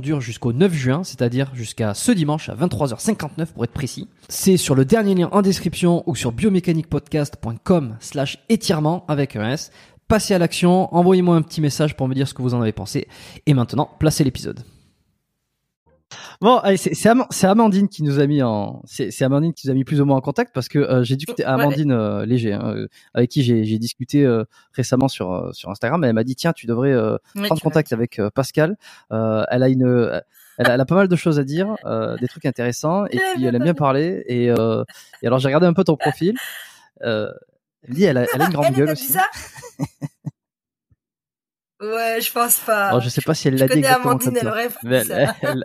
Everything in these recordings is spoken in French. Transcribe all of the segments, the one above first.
dure jusqu'au 9 juin, c'est-à-dire jusqu'à ce dimanche à 23h59 pour être précis. C'est sur le dernier lien en description ou sur biomécaniquepodcast.com slash étirement avec un S passez à l'action, envoyez-moi un petit message pour me dire ce que vous en avez pensé. Et maintenant, placez l'épisode. Bon, c'est Amandine qui nous a mis en, c'est Amandine qui nous a mis plus ou moins en contact parce que euh, j'ai discuté Amandine euh, Léger, hein, euh, avec qui j'ai discuté récemment sur sur Instagram. Elle m'a dit tiens, tu devrais prendre contact avec Pascal. elle a une, elle a, elle a, pas mal de choses à dire, des trucs intéressants et puis elle aime bien parler. Et, et alors j'ai regardé un peu ton profil. Elle dit, elle a, elle a une grande gueule aussi. Ça ouais, je pense pas. Alors, je sais pas si elle l'a dit exactement Amandine, comme ça. Mais elle, elle...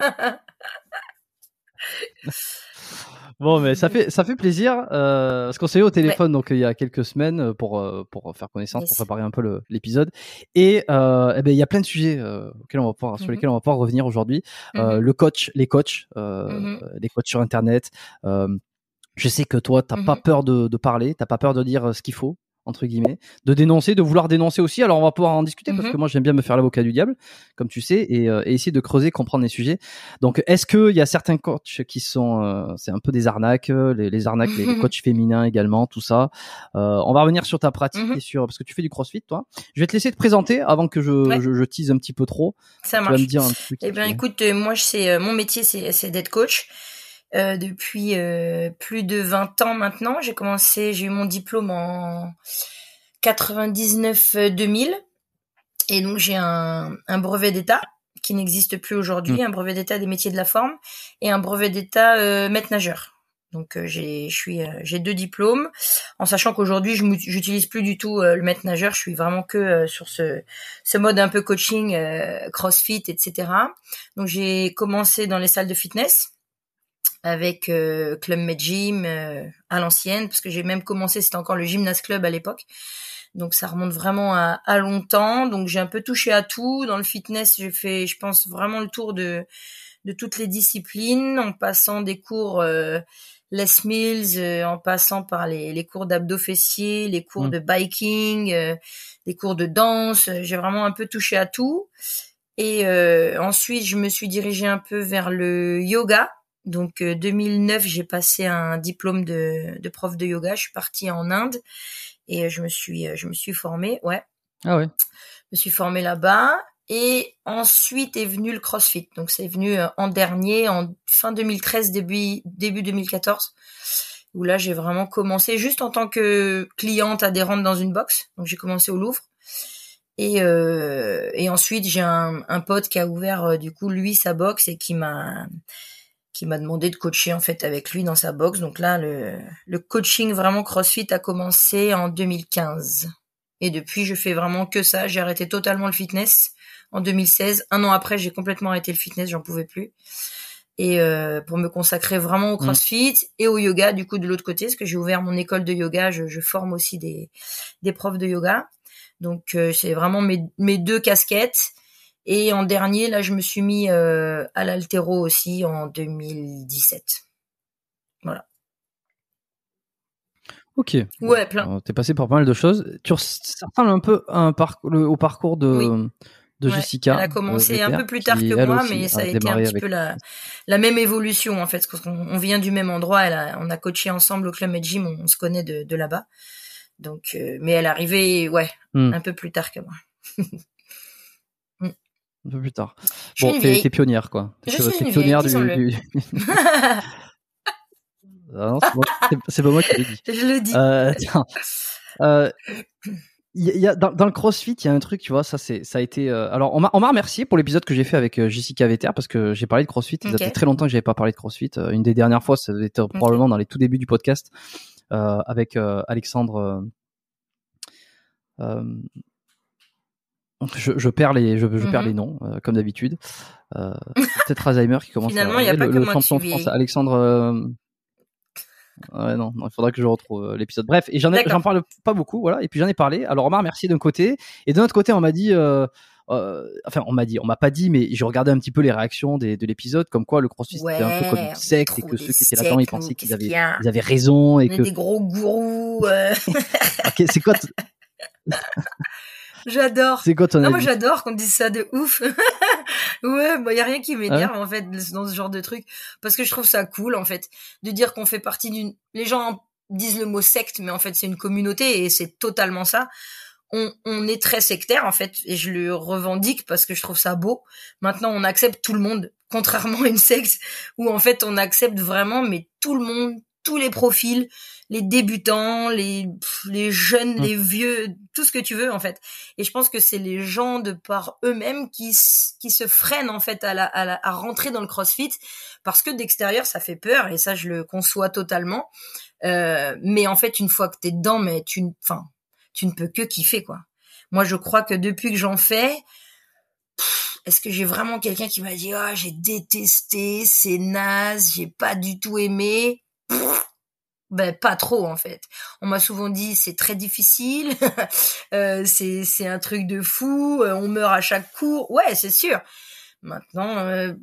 Bon, mais ça fait ça fait plaisir euh, parce qu'on s'est eu au téléphone donc il y a quelques semaines euh, pour euh, pour faire connaissance, pour préparer un peu l'épisode et, euh, eh ben il y a plein de sujets euh, auxquels on va pouvoir, sur mm-hmm. lesquels on va pouvoir revenir aujourd'hui. Mm-hmm. le coach, les coachs, mm-hmm. les coachs sur internet. Je sais que toi, t'as pas peur de, de parler, t'as pas peur de dire ce qu'il faut entre guillemets, de dénoncer, de vouloir dénoncer aussi. Alors on va pouvoir en discuter parce mmh que moi j'aime bien me faire l'avocat du diable, comme tu sais, et, euh, et, essayer de creuser, comprendre les sujets. Donc est-ce qu'il y a certains coachs qui sont, euh, c'est un peu des arnaques, les, les arnaques, les, mmh coachs féminins également, tout ça. Euh, on va revenir sur ta pratique et sur parce que tu fais du CrossFit, toi. Je vais te laisser te présenter avant que je, je, je, tease un petit peu trop. Ça marche. Tu vas me dire un truc. Eh bien, écoute, moi, c'est mon métier, c'est d'être coach. Euh, depuis euh, plus de 20 ans maintenant. J'ai commencé, j'ai eu mon diplôme en 99-2000 et donc j'ai un, un, brevet d'État qui n'existe plus aujourd'hui, mmh. un brevet d'État des métiers de la forme et un brevet d'État euh, maître nageur. Donc euh, j'ai je suis j'ai deux diplômes en sachant qu'aujourd'hui je j'utilise plus du tout le maître nageur, je suis vraiment que sur ce ce mode un peu coaching CrossFit etc. Donc j'ai commencé dans les salles de fitness avec Club Med Gym à l'ancienne, parce que j'ai même commencé, c'était encore le Gymnase Club à l'époque. Donc ça remonte vraiment à, à longtemps. Donc j'ai un peu touché à tout. Dans le fitness, j'ai fait, je pense, vraiment le tour de, de toutes les disciplines, en passant des cours Les Mills, en passant par les, les cours d'abdos fessiers, les cours mmh. de biking, euh, les cours de danse. J'ai vraiment un peu touché à tout. Et euh, ensuite, je me suis dirigée un peu vers le yoga. Donc 2009, euh, j'ai passé un diplôme de, de, prof de yoga. Je suis partie en Inde et euh, je me suis je me suis formée. Ouais. Ah ouais. Je me suis formée là-bas. Et ensuite est venu le CrossFit. Donc c'est venu en dernier, en fin 2013, début, début 2014, où là j'ai vraiment commencé juste en tant que cliente adhérente dans une box. Donc j'ai commencé au Louvre. Et, euh, et ensuite, j'ai un, un, pote qui a ouvert euh, du coup lui sa box et qui m'a qui m'a demandé de coacher en fait avec lui dans sa box. Donc là, le, le coaching vraiment CrossFit a commencé en 2015. Et depuis, je fais vraiment que ça. J'ai arrêté totalement le fitness en 2016. Un an après, j'ai complètement arrêté le fitness, j'en pouvais plus. Et euh, pour me consacrer vraiment au mmh. CrossFit et au yoga, du coup de l'autre côté, parce que j'ai ouvert mon école de yoga, je, je forme aussi des, des profs de yoga. Donc euh, c'est vraiment mes, mes deux casquettes. Et en dernier, là, je me suis mis euh, à l'altéro aussi en 2017. Voilà. Ok. Ouais, plein. Euh, t'es passé par pas mal de choses. Tu ressembles un peu un au parcours de, de Jessica. Elle a commencé un peu plus tard que moi, mais ça a, été un petit peu la, la même évolution en fait. Parce qu'on on vient du même endroit. Elle a, on a coaché ensemble au club et gym. On, se connaît de, de là-bas. Donc, euh, mais elle arrivait, ouais, hmm. un peu plus tard que moi. Un peu plus tard. bon, t'es, pionnière, quoi. Je suis pionnière du. du... ah non, c'est, pas moi qui l'ai dit. Je le dis. Euh, tiens. Euh, y a, dans, dans, le CrossFit, il y a un truc, tu vois, ça c'est, ça a été. Euh, alors, on m'a, on m'a remercié pour l'épisode que j'ai fait avec euh, Jessica Vetter parce que j'ai parlé de CrossFit. Ça fait très longtemps que j'avais pas parlé de CrossFit. une des dernières fois, ça était probablement dans les tout débuts du podcast. Avec Alexandre. Euh, je, je, perds les, je, je perds les mhm. noms comme d'habitude. Peut-être Alzheimer qui commence. Finalement, il n'y a pas le, que le champion de France, Alexandre. Ouais, non, il faudra que je retrouve l'épisode. Bref, et j'en j'en parle pas beaucoup, voilà. Et puis j'en ai parlé. Alors Omar, merci d'un côté, et d'un autre côté, on m'a dit, euh, euh, enfin, on m'a dit, on m'a pas dit, mais j'ai regardé un petit peu les réactions des, de l'épisode, comme quoi le CrossFit c'était un peu comme une secte et que ceux qui étaient là-dedans ils pensaient qu'ils avaient, ils avaient raison et que des gros gourous. Euh... ok, c'est quoi J'adore. C'est quoi ton non, Moi, j'adore qu'on dise ça de ouf. ouais, bah, y a rien qui m'énerve, en fait, dans ce genre de truc. Parce que je trouve ça cool, en fait, de dire qu'on fait partie d'une, les gens disent le mot secte, mais en fait, c'est une communauté et c'est totalement ça on, on, est très sectaire en fait et je le revendique parce que je trouve ça beau. Maintenant, on accepte tout le monde, contrairement à une secte où en fait on accepte vraiment mais tout le monde, tous les profils, les débutants, les les jeunes, mmh. les vieux, tout ce que tu veux en fait. Et je pense que c'est les gens de par eux-mêmes qui qui se freinent en fait à la, à, à rentrer dans le CrossFit parce que d'extérieur ça fait peur et ça je le conçois totalement. Euh, mais en fait une fois que t'es dedans, mais tu, enfin tu ne peux que kiffer quoi. Moi, je crois que depuis que j'en fais, est-ce que j'ai vraiment quelqu'un qui m'a dit ah j'ai détesté, c'est naze, j'ai pas du tout aimé? Ben pas trop en fait. On m'a souvent dit c'est très difficile, euh, c'est c'est un truc de fou, euh, on meurt à chaque cours. Ouais, c'est sûr. Maintenant, euh,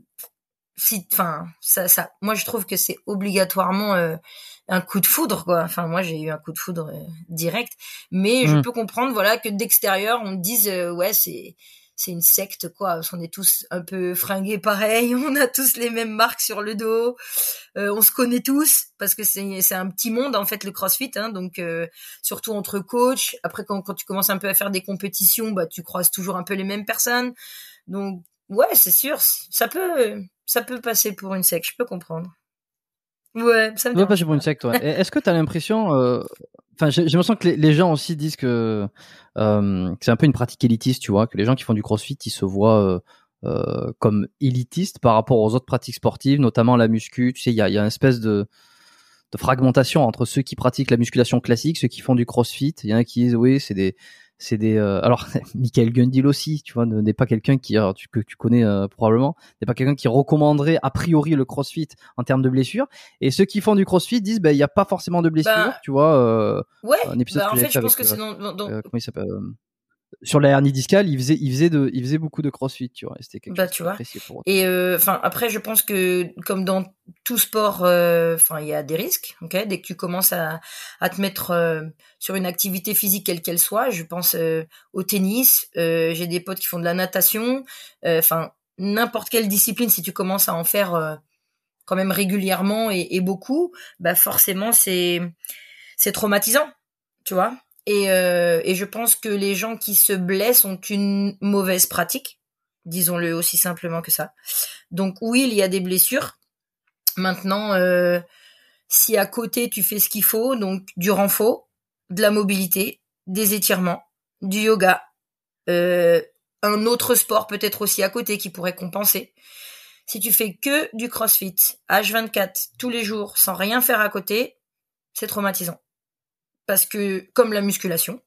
si, enfin, ça, ça, moi je trouve que c'est obligatoirement euh, un coup de foudre quoi. Enfin moi j'ai eu un coup de foudre euh, direct, mais je mmh. peux comprendre voilà que d'extérieur on dise euh, ouais c'est c'est une secte quoi, parce qu'on est tous un peu fringués pareil, on a tous les mêmes marques sur le dos, on se connaît tous parce que c'est c'est un petit monde en fait le CrossFit, hein, donc surtout entre coachs. Après quand quand tu commences un peu à faire des compétitions, bah tu croises toujours un peu les mêmes personnes, donc ouais c'est sûr ça peut ça peut passer pour une secte, je peux comprendre. Ouais, ça me peut passer pour une secte, ouais. Est-ce que tu as l'impression, euh, enfin, j'ai l'impression que les, gens aussi disent que, euh, c'est un peu une pratique élitiste, tu vois, que les gens qui font du CrossFit, ils se voient euh, euh, comme élitistes par rapport aux autres pratiques sportives, notamment la muscu. Tu sais, il y a, y a une espèce de, de fragmentation entre ceux qui pratiquent la musculation classique, ceux qui font du CrossFit. Il y en a qui disent oui, c'est des c'est des euh, alors Michael Gundil aussi tu vois n'est pas quelqu'un qui tu, que tu connais euh, probablement n'est pas quelqu'un qui recommanderait a priori le CrossFit en termes de blessures. Et ceux qui font du CrossFit disent ben il y a pas forcément de blessures Bah, tu vois euh, Ouais, un épisode bah, que en j'avais fait, je fait pense avec, que c'est euh, dans, dans- euh, comment il s'appelle euh, sur la hernie discale il faisait il faisait de il faisait beaucoup de CrossFit tu vois c'était quelque Bah, chose tu vois. pour. Et euh, enfin après, je pense que comme dans tout sport, euh, enfin il y a des risques. Ok, dès que tu commences à, à te mettre euh, sur une activité physique quelle qu'elle soit, je pense au tennis. J'ai des potes qui font de la natation. Enfin n'importe quelle discipline, si tu commences à en faire quand même régulièrement et, et beaucoup, bah forcément c'est c'est traumatisant, tu vois. Et, euh, et je pense que les gens qui se blessent ont une mauvaise pratique, disons-le aussi simplement que ça. Donc oui, il y a des blessures. Maintenant, euh, si à côté tu fais ce qu'il faut, donc du renfort, de la mobilité, des étirements, du yoga, euh, un autre sport peut-être aussi à côté qui pourrait compenser. Si tu fais que du crossfit, H24, tous les jours, sans rien faire à côté, c'est traumatisant. Parce que, comme la musculation,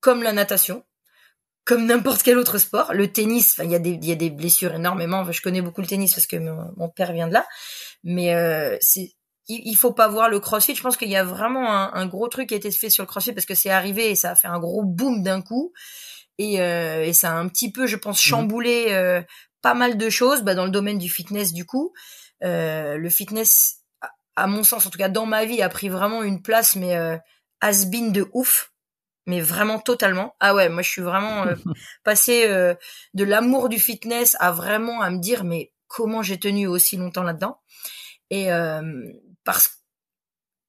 comme la natation, comme n'importe quel autre sport, le tennis, il y a des, il y a des blessures énormément. Je connais beaucoup le tennis parce que mon, mon père vient de là. Mais, euh, c'est, il, faut pas voir le crossfit. Je pense qu'il y a vraiment un, un gros truc qui a été fait sur le crossfit parce que c'est arrivé et ça a fait un gros boom d'un coup. Et, euh, et ça a un petit peu, je pense, chamboulé euh, pas mal de choses bah, dans le domaine du fitness du coup. Euh, le fitness, à- à mon sens, en tout cas dans ma vie, a pris vraiment une place, mais euh, has-been de ouf. Mais vraiment totalement. Ah ouais, moi je suis vraiment euh, passée euh, de l'amour du fitness à vraiment à me dire mais comment j'ai tenu aussi longtemps là-dedans. Et euh, parce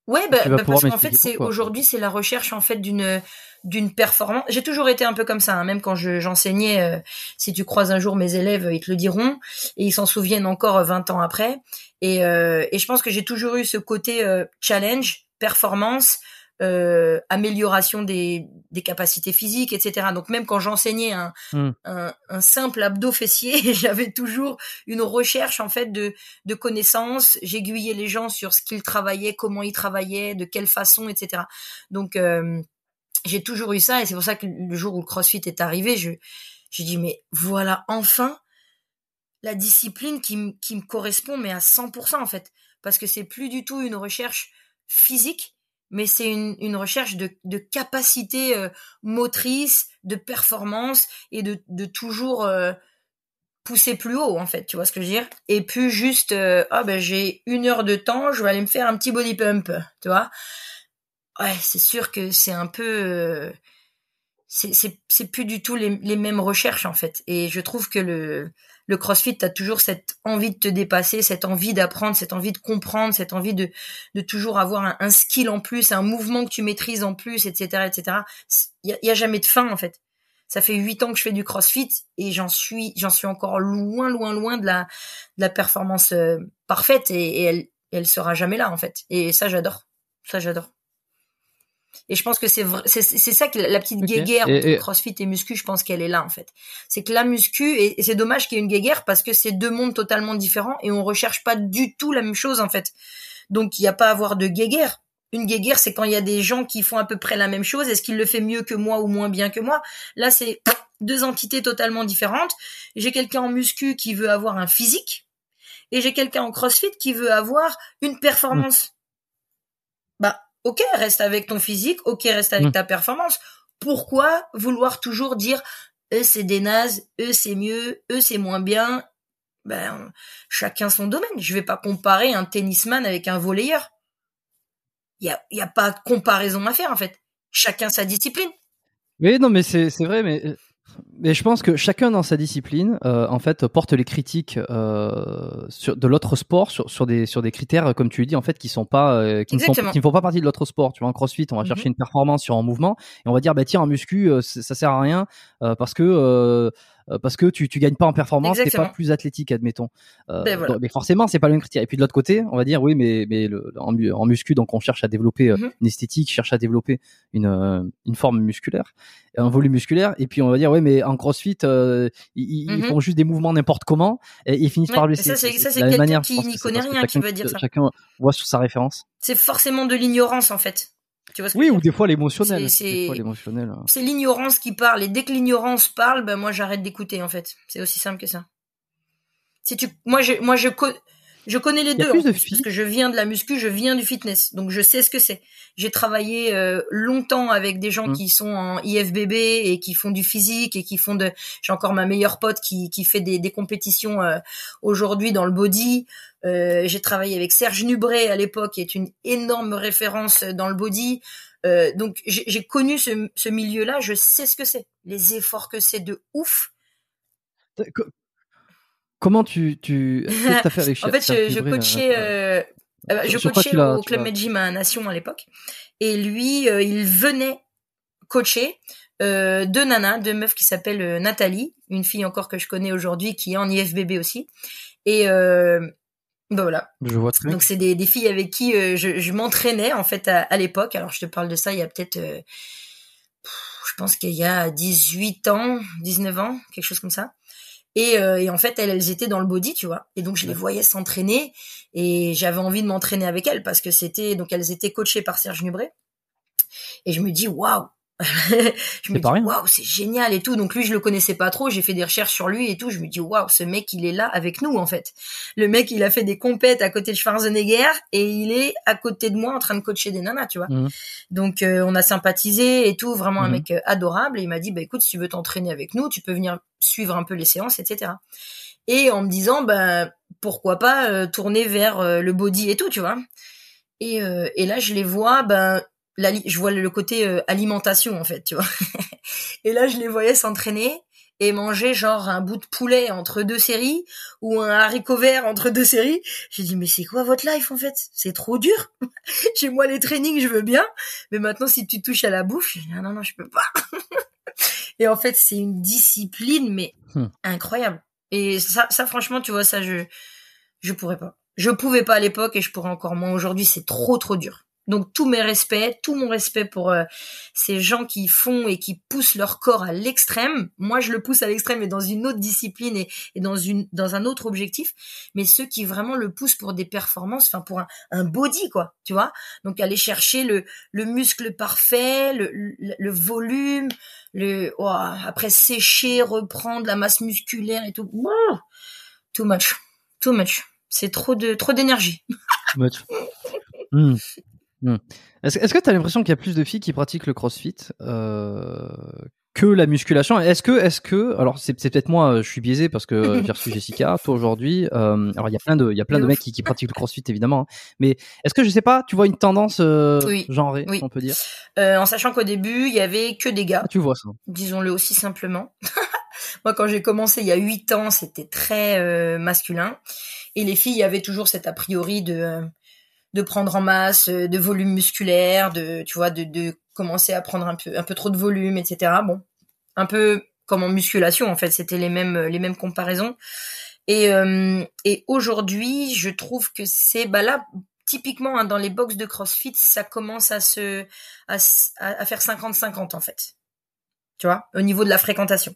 Ouais, bah, bah, parce qu'en fait, c'est aujourd'hui, c'est la recherche en fait d'une d'une performance. J'ai toujours été un peu comme ça, hein, même quand je- j'enseignais. euh, si tu croises un jour mes élèves, ils te le diront et ils s'en souviennent encore euh, 20 ans après. Et, euh, et je pense que j'ai toujours eu ce côté euh, challenge, performance, euh, amélioration des, des capacités physiques, etc. Donc même quand j'enseignais un, Hmm. un, un simple abdo fessier, j'avais toujours une recherche en fait de, de connaissances. J'aiguillais les gens sur ce qu'ils travaillaient, comment ils travaillaient, de quelle façon, etc. Donc euh, j'ai toujours eu ça et c'est pour ça que le jour où le CrossFit est arrivé, je j'ai dit mais voilà enfin la discipline qui, qui me correspond mais à 100% en fait parce que c'est plus du tout une recherche physique mais c'est une, une recherche de, de capacité euh, motrice, de performance et de, de toujours euh, pousser plus haut en fait, tu vois ce que je veux dire? Et puis juste euh, ah ben j'ai une heure de temps, je vais aller me faire un petit body pump, tu vois? Ouais, c'est sûr que c'est un peu euh, c'est plus du tout les, les mêmes recherches en fait. Et je trouve que le le CrossFit t'as toujours cette envie de te dépasser cette envie d'apprendre cette envie de comprendre cette envie de de toujours avoir un, skill en plus un mouvement que tu maîtrises en plus etc etc il y a, a jamais de fin en fait. Ça fait huit ans que je fais du CrossFit et j'en suis j'en suis encore loin loin loin de la de la performance euh, parfaite et, et elle elle sera jamais là en fait. Et ça j'adore. Ça j'adore et je pense que c'est vrai, c'est ça que la, petite Ok. guéguerre Et- CrossFit et muscu, je pense qu'elle est là en fait. C'est que la muscu et, et c'est dommage qu'il y ait une guéguerre parce que c'est deux mondes totalement différents et on recherche pas du tout la même chose en fait. Donc il y a pas à avoir de guéguerre. Une guéguerre, c'est quand il y a des gens qui font à peu près la même chose. Est-ce qu'il le fait mieux que moi ou moins bien que moi? Là, c'est deux entités totalement différentes. J'ai quelqu'un en muscu qui veut avoir un physique et j'ai quelqu'un en CrossFit qui veut avoir une performance. Bah, ok, reste avec ton physique, ok, reste avec Mm. ta performance. Pourquoi vouloir toujours dire eux c'est des nazes, eux c'est mieux, eux c'est moins bien? Ben, chacun son domaine. Je vais pas comparer un tennisman avec un volleyeur. Il y a, y a pas de comparaison à faire en fait. Chacun sa discipline. Oui, non, mais c'est c'est vrai, mais mais je pense que chacun dans sa discipline, euh, en fait, porte les critiques euh, sur, de l'autre sport sur, sur des sur des critères, comme tu le dis, en fait, qui sont pas euh, qui ne, font, Exactement. qui ne font pas partie de l'autre sport. Tu vois, en CrossFit, on va chercher une performance sur un mouvement et on va dire, bah tiens, en muscu, euh, ça sert à rien euh, parce que euh, parce que tu tu gagnes pas en performance, t'es pas plus athlétique, admettons. Euh, Ben voilà. donc- mais forcément, c'est pas le même critère. Et puis de l'autre côté, on va dire, oui, mais mais le, en, mu- en muscu, donc on cherche à développer euh, Mhm. une esthétique, cherche à développer une euh, une forme musculaire un volume musculaire et puis on va dire ouais mais en CrossFit euh, ils, Mhm. font juste des mouvements n'importe comment et ils finissent Ouais, par blesser ça, c'est- quelqu'un manière, qui n'y connaît rien qui va dire ça. chacun voit sur sa référence C'est forcément de l'ignorance en fait. Tu vois ce que Oui, ou des fois l'émotionnel. C'est- Des c'est- l'ignorance qui parle et dès que l'ignorance parle, ben moi j'arrête d'écouter en fait. C'est aussi simple que ça. Si tu, moi je, moi je, je connais les deux plus de parce que je viens de la muscu, je viens du fitness, donc je sais ce que c'est. J'ai travaillé euh, longtemps avec des gens Mm. qui sont en IFBB et qui font du physique et qui font de. J'ai encore ma meilleure pote qui qui fait des, des compétitions euh, aujourd'hui dans le body. Euh, j'ai travaillé avec Serge Nubret à l'époque, qui est une énorme référence dans le body. Euh, donc j'ai j'ai connu ce, ce milieu-là, je sais ce que c'est, les efforts que c'est de ouf. Co- Comment tu. tu... Qu'est-ce que t'as fait avec En fait, je, je Dubré, coachais, euh, euh, euh, je coachais au Club Med Gym à Nation à l'époque, et lui, euh, il venait coacher euh, deux nanas, deux meufs qui s'appellent euh, Nathalie, une fille encore que je connais aujourd'hui qui est en IFBB aussi, et euh, ben voilà. Je vois très bien. Donc c'est des, des filles avec qui euh, je, je m'entraînais en fait à, à l'époque. Alors je te parle de ça il y a peut-être, euh, je pense qu'il y a 18 ans, 19 ans, quelque chose comme ça. Et, euh, et en fait elles, elles étaient dans le body, tu vois. Et donc je les voyais s'entraîner et j'avais envie de m'entraîner avec elles parce que c'était donc elles étaient coachées par Serge Nubret. Et je me dis waouh. Je me dis waouh c'est génial et tout donc lui je le connaissais pas trop j'ai fait des recherches sur lui et tout je me dis waouh ce mec il est là avec nous en fait le mec, il a fait des compètes à côté de Schwarzenegger et il est à côté de moi en train de coacher des nanas, tu vois. Mhm. Donc euh, on a sympathisé et tout, vraiment un Mhm. mec euh, adorable. Et il m'a dit, bah écoute, si tu veux t'entraîner avec nous, tu peux venir suivre un peu les séances, etc. Et en me disant, bah pourquoi pas euh, tourner vers euh, le body et tout, tu vois. Et, et là, je les vois, ben je vois le côté euh, alimentation en fait, tu vois. et là, je les voyais s'entraîner et manger genre un bout de poulet entre deux séries ou un haricot vert entre deux séries. J'ai dit mais c'est quoi votre life en fait? C'est trop dur. Chez moi les trainings je veux bien, mais maintenant si tu touches à la bouffe, dit, ah non non je peux pas. et en fait c'est une discipline mais Hmm. incroyable. Et ça ça franchement tu vois ça je je pourrais pas. Je pouvais pas à l'époque et je pourrais encore moins aujourd'hui. C'est trop trop dur. Donc tous mes respects, tout mon respect pour euh, ces gens qui font et qui poussent leur corps à l'extrême. Moi, je le pousse à l'extrême et dans une autre discipline et, et dans une dans un autre objectif. Mais ceux qui vraiment le poussent pour des performances, enfin pour un, un body quoi, tu vois. Donc aller chercher le le muscle parfait, le le, volume, le ouah, après sécher, reprendre la masse musculaire et tout. Ouah, too much, too much. C'est trop de trop d'énergie. Much. Hmm. Est-ce que tu as l'impression qu'il y a plus de filles qui pratiquent le crossfit euh, que la musculation? Est-ce que, est-ce que, alors c'est peut-être moi, je suis biaisé parce que euh, j'ai reçu Jessica, toi aujourd'hui. euh, alors il y a plein de, il y a plein De mecs qui, qui pratiquent le crossfit évidemment, hein. mais est-ce que je sais pas, tu vois une tendance euh, Oui. genrée, Oui. on peut dire? Euh, en sachant qu'au début, il y avait que des gars. Ah, Tu vois ça disons-le aussi simplement. Moi, quand j'ai commencé il y a huit ans, c'était très euh, masculin. Et les filles, il y avait toujours cet a priori de euh, de prendre en masse, euh, de volume musculaire, de tu vois, de, de commencer à prendre un peu un peu trop de volume, etc. Bon, un peu comme en musculation en fait, c'était les mêmes les mêmes comparaisons. Et euh, et aujourd'hui, je trouve que c'est bah là typiquement hein, dans les box de CrossFit, ça commence à se à, à- faire 50-50 en fait. Tu vois, au niveau de la fréquentation.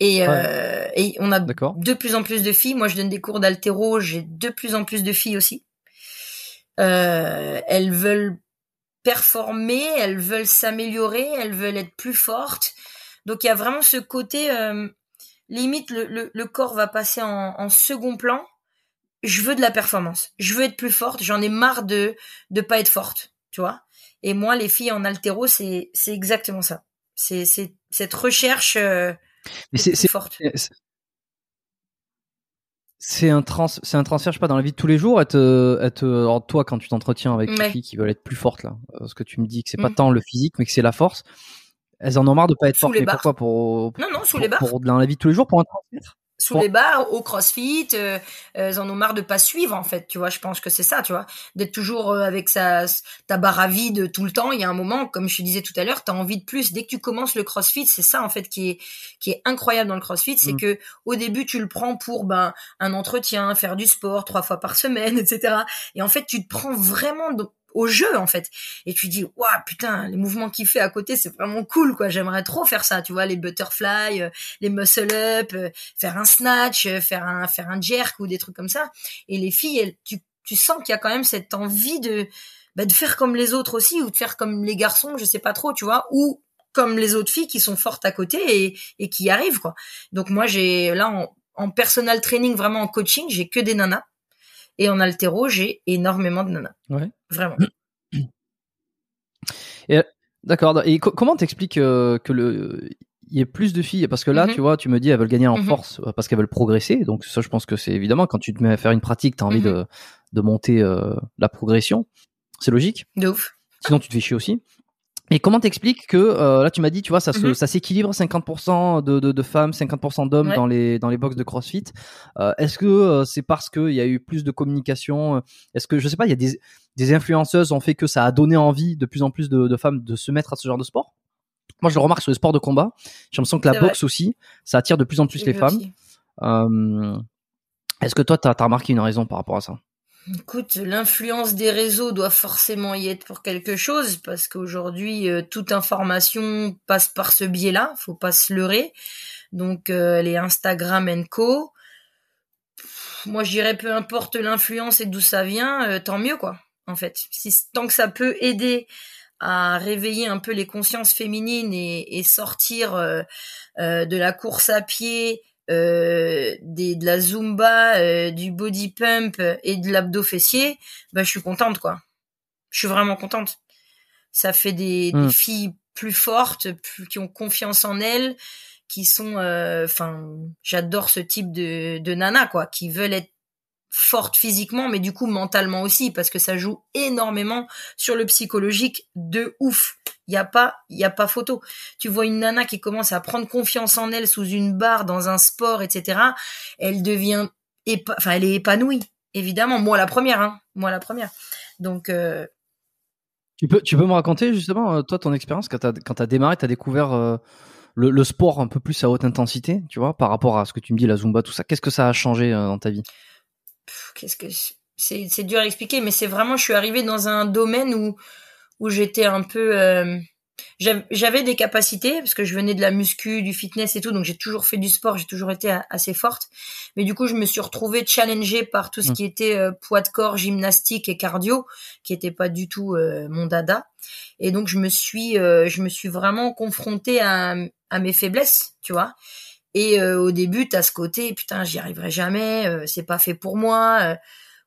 Et, euh, et on a de plus en plus de filles. Moi, je donne des cours d'altéro, j'ai de plus en plus de filles aussi. Euh, elles veulent performer, elles veulent s'améliorer, elles veulent être plus fortes. Donc il y a vraiment ce côté euh, limite le, le, le corps va passer en, en second plan. Je veux de la performance, je veux être plus forte. J'en ai marre de de pas être forte, tu vois. Et moi, les filles en altéro, c'est c'est exactement ça. C'est c'est cette recherche euh, Mais c'est c'est forte. C'est- un trans, c'est un transfert, je sais pas, dans la vie de tous les jours. Être, être, alors toi, quand tu t'entretiens avec des Ouais. filles qui veulent être plus fortes là, ce que tu me dis que c'est pas Mm. tant le physique, mais que c'est la force. Elles en ont marre de pas être Sous fortes. les Mais barres. pourquoi pour, Non, non, sous pour, les barres. pour dans la vie de tous les jours pour un transfert? Sous Bon. les barres, au crossfit, euh, euh, ils en ont marre de pas suivre en fait, tu vois. Je pense que c'est ça, tu vois, d'être toujours euh, avec sa ta barre à vide tout le temps. Il y a un moment, comme je te disais tout à l'heure, t'as envie de plus. Dès que tu commences le crossfit, c'est ça en fait qui est qui est incroyable dans le crossfit, c'est Mm. que au début tu le prends pour ben un entretien, faire du sport trois fois par semaine, etc. Et en fait tu te prends vraiment au jeu en fait et tu dis waouh putain les mouvements qu'il fait à côté c'est vraiment cool quoi j'aimerais trop faire ça tu vois les butterfly euh, les muscle up euh, faire un snatch, euh, faire un faire un jerk ou des trucs comme ça. Et les filles, elles, tu tu sens qu'il y a quand même cette envie de bah, de faire comme les autres aussi ou de faire comme les garçons, je sais pas trop, tu vois, ou comme les autres filles qui sont fortes à côté et, et qui y arrivent quoi. Donc moi j'ai là en, en personal training vraiment en coaching, j'ai que des nanas et en altéro, j'ai énormément de nanas. Ouais. Vraiment. Et d'accord. Et co- comment t'expliques euh, que le il y ait plus de filles? Parce que là, Mhm. tu vois, tu me dis elles veulent gagner en Mhm. force euh, parce qu'elles veulent progresser. Donc ça, je pense que c'est évidemment quand tu te mets à faire une pratique, t'as envie Mhm. de de monter euh, la progression. C'est logique. De ouf. Sinon, tu te fais chier aussi. Et comment t'expliques que euh, là tu m'as dit tu vois ça se, Mhm. ça s'équilibre 50% de, de, de femmes 50% d'hommes Ouais. dans les dans les box de CrossFit Euh, est-ce que euh, c'est parce qu'il y a eu plus de communication euh, est-ce que je sais pas il y a des des influenceuses ont fait que ça a donné envie de plus en plus de, de femmes de se mettre à ce genre de sport? Moi je le remarque sur les sports de combat j'ai l'impression que la vrai. boxe aussi ça attire de plus en plus les femmes. Euh, est-ce que toi t'as as remarqué une raison par rapport à ça? Écoute, l'influence des réseaux doit forcément y être pour quelque chose parce qu'aujourd'hui euh, toute information passe par ce biais-là, faut pas se leurrer. Donc euh, les Instagram and co. Moi je dirais peu importe l'influence et d'où ça vient, euh, tant mieux quoi. En fait, si tant que ça peut aider à réveiller un peu les consciences féminines et, sortir de la course à pied, des, de la zumba, euh, du body pump et de l'abdo fessier, bah je suis contente quoi. Je suis vraiment contente. Ça fait des, des filles plus fortes, plus, qui ont confiance en elles, qui sont, euh, enfin, j'adore ce type de, de nana quoi, qui veulent être fortes physiquement, mais du coup mentalement aussi, parce que ça joue énormément sur le psychologique de ouf. Il y a pas, il a pas photo. Tu vois une nana qui commence à prendre confiance en elle sous une barre dans un sport, etc. Elle devient, enfin, elle est épanouie. Évidemment, moi la première, hein. Moi la première. Donc, euh, tu peux tu peux me raconter justement euh, toi ton expérience quand t'as quand t'as démarré t'as découvert euh, le, sport un peu plus à haute intensité tu vois par rapport à ce que tu me dis la zumba tout ça qu'est-ce que ça a changé euh, dans ta vie? Qu'est-ce que c'est, c'est dur à expliquer, mais c'est vraiment, je suis arrivée dans un domaine où où j'étais un peu, euh, j'av- j'avais des capacités parce que je venais de la muscu, du fitness et tout, donc j'ai toujours fait du sport, j'ai toujours été assez forte. Mais du coup, je me suis retrouvée challengée par tout ce Mm. qui était euh, poids de corps, gymnastique et cardio, qui était pas du tout euh, mon dada. Et donc je me suis, euh, je me suis vraiment confrontée à, à mes faiblesses, tu vois. Et euh, au début, t'as ce côté, putain, j'y arriverai jamais, euh, c'est pas fait pour moi, euh,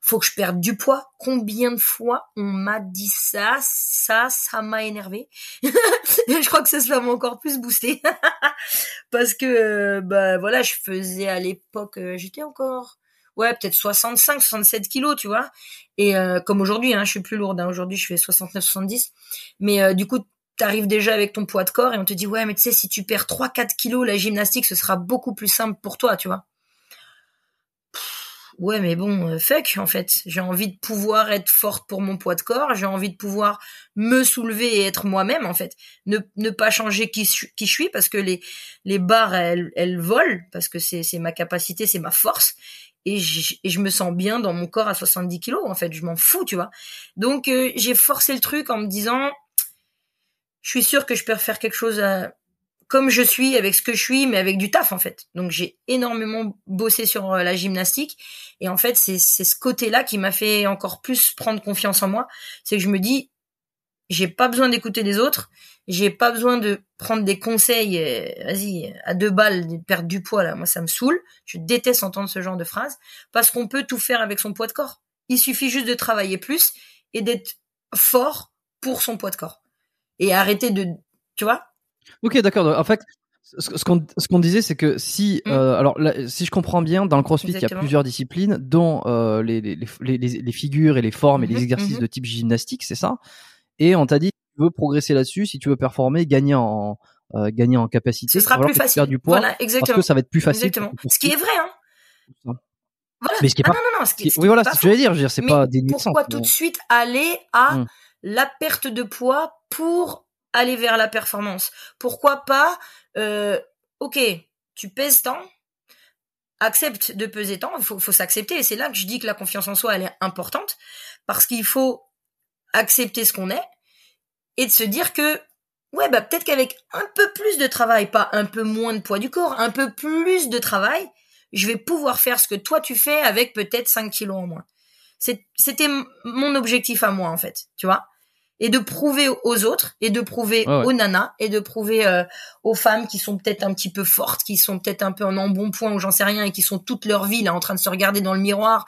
faut que je perde du poids. Combien de fois on m'a dit ça, ça, ça m'a énervé. je crois que ça, m'a encore plus boosté. Parce que, euh, bah voilà, je faisais à l'époque, j'étais encore, ouais, peut-être 65, 67 kilos, tu vois. Et comme aujourd'hui, hein, je suis plus lourde, hein, aujourd'hui je fais 69, 70. Mais du coup, t'arrives déjà avec ton poids de corps et on te dit, ouais, mais tu sais, si tu perds 3, 4 kilos, la gymnastique, ce sera beaucoup plus simple pour toi, tu vois. Ouais, mais bon, euh, fuck, en fait. J'ai envie de pouvoir être forte pour mon poids de corps. J'ai envie de pouvoir me soulever et être moi-même, en fait. Ne, ne pas changer qui, qui je suis parce que les, les barres, elles, elles volent parce que c'est, c'est ma capacité, c'est ma force. Et je, et je me sens bien dans mon corps à 70 kilos, en fait. Je m'en fous, tu vois. Donc, euh, j'ai forcé le truc en me disant, je suis sûre que je peux faire quelque chose à, comme je suis, avec ce que je suis, mais avec du taf en fait. Donc j'ai énormément bossé sur euh, la gymnastique et en fait c'est ce côté-là qui m'a fait encore plus prendre confiance en moi. C'est que je me dis j'ai pas besoin d'écouter les autres, j'ai pas besoin de prendre des conseils. euh, Vas-y à deux balles de perdre du poids là, moi ça me saoule. Je déteste entendre ce genre de phrase parce qu'on peut tout faire avec son poids de corps. Il suffit juste de travailler plus et d'être fort pour son poids de corps et arrêter de tu vois? Ok, d'accord. En fait, ce qu'on ce qu'on disait, c'est que si, Mm. euh, alors là, si je comprends bien, dans le CrossFit, il y a Exactement. plusieurs disciplines, dont euh, les, les, les, les, figures et les formes et les Mhm, exercices mhm. de type gymnastique, c'est ça? Et on t'a dit, si tu veux progresser là-dessus, si tu veux performer, gagner en euh, gagner en capacité, ce sera plus facile. du poids Voilà, parce exactement. que ça va être plus facile. Exactement. pour- Ce qui est vrai, hein. Voilà. Mais ce qui est Ah pas. non, non, non, ce qui, ce qui oui, voilà, c'est ce que je veux dire. Je veux dire, c'est pas des Pourquoi tout de suite aller à Mm. la perte de poids pour aller vers la performance Pourquoi pas, euh, ok, tu pèses tant, accepte de peser tant, il faut, faut s'accepter. Et c'est là que je dis que la confiance en soi, elle est importante, parce qu'il faut accepter ce qu'on est et de se dire que ouais bah peut-être qu'avec un peu plus de travail, pas un peu moins de poids du corps, un peu plus de travail, je vais pouvoir faire ce que toi tu fais avec peut-être 5 kilos en moins. C'était mon objectif à moi en fait, tu vois et de prouver aux autres et de prouver aux nanas et de prouver euh, aux femmes qui sont peut-être un petit peu fortes, qui sont peut-être un peu en embonpoint ou j'en sais rien et qui sont toute leur vie là en train de se regarder dans le miroir.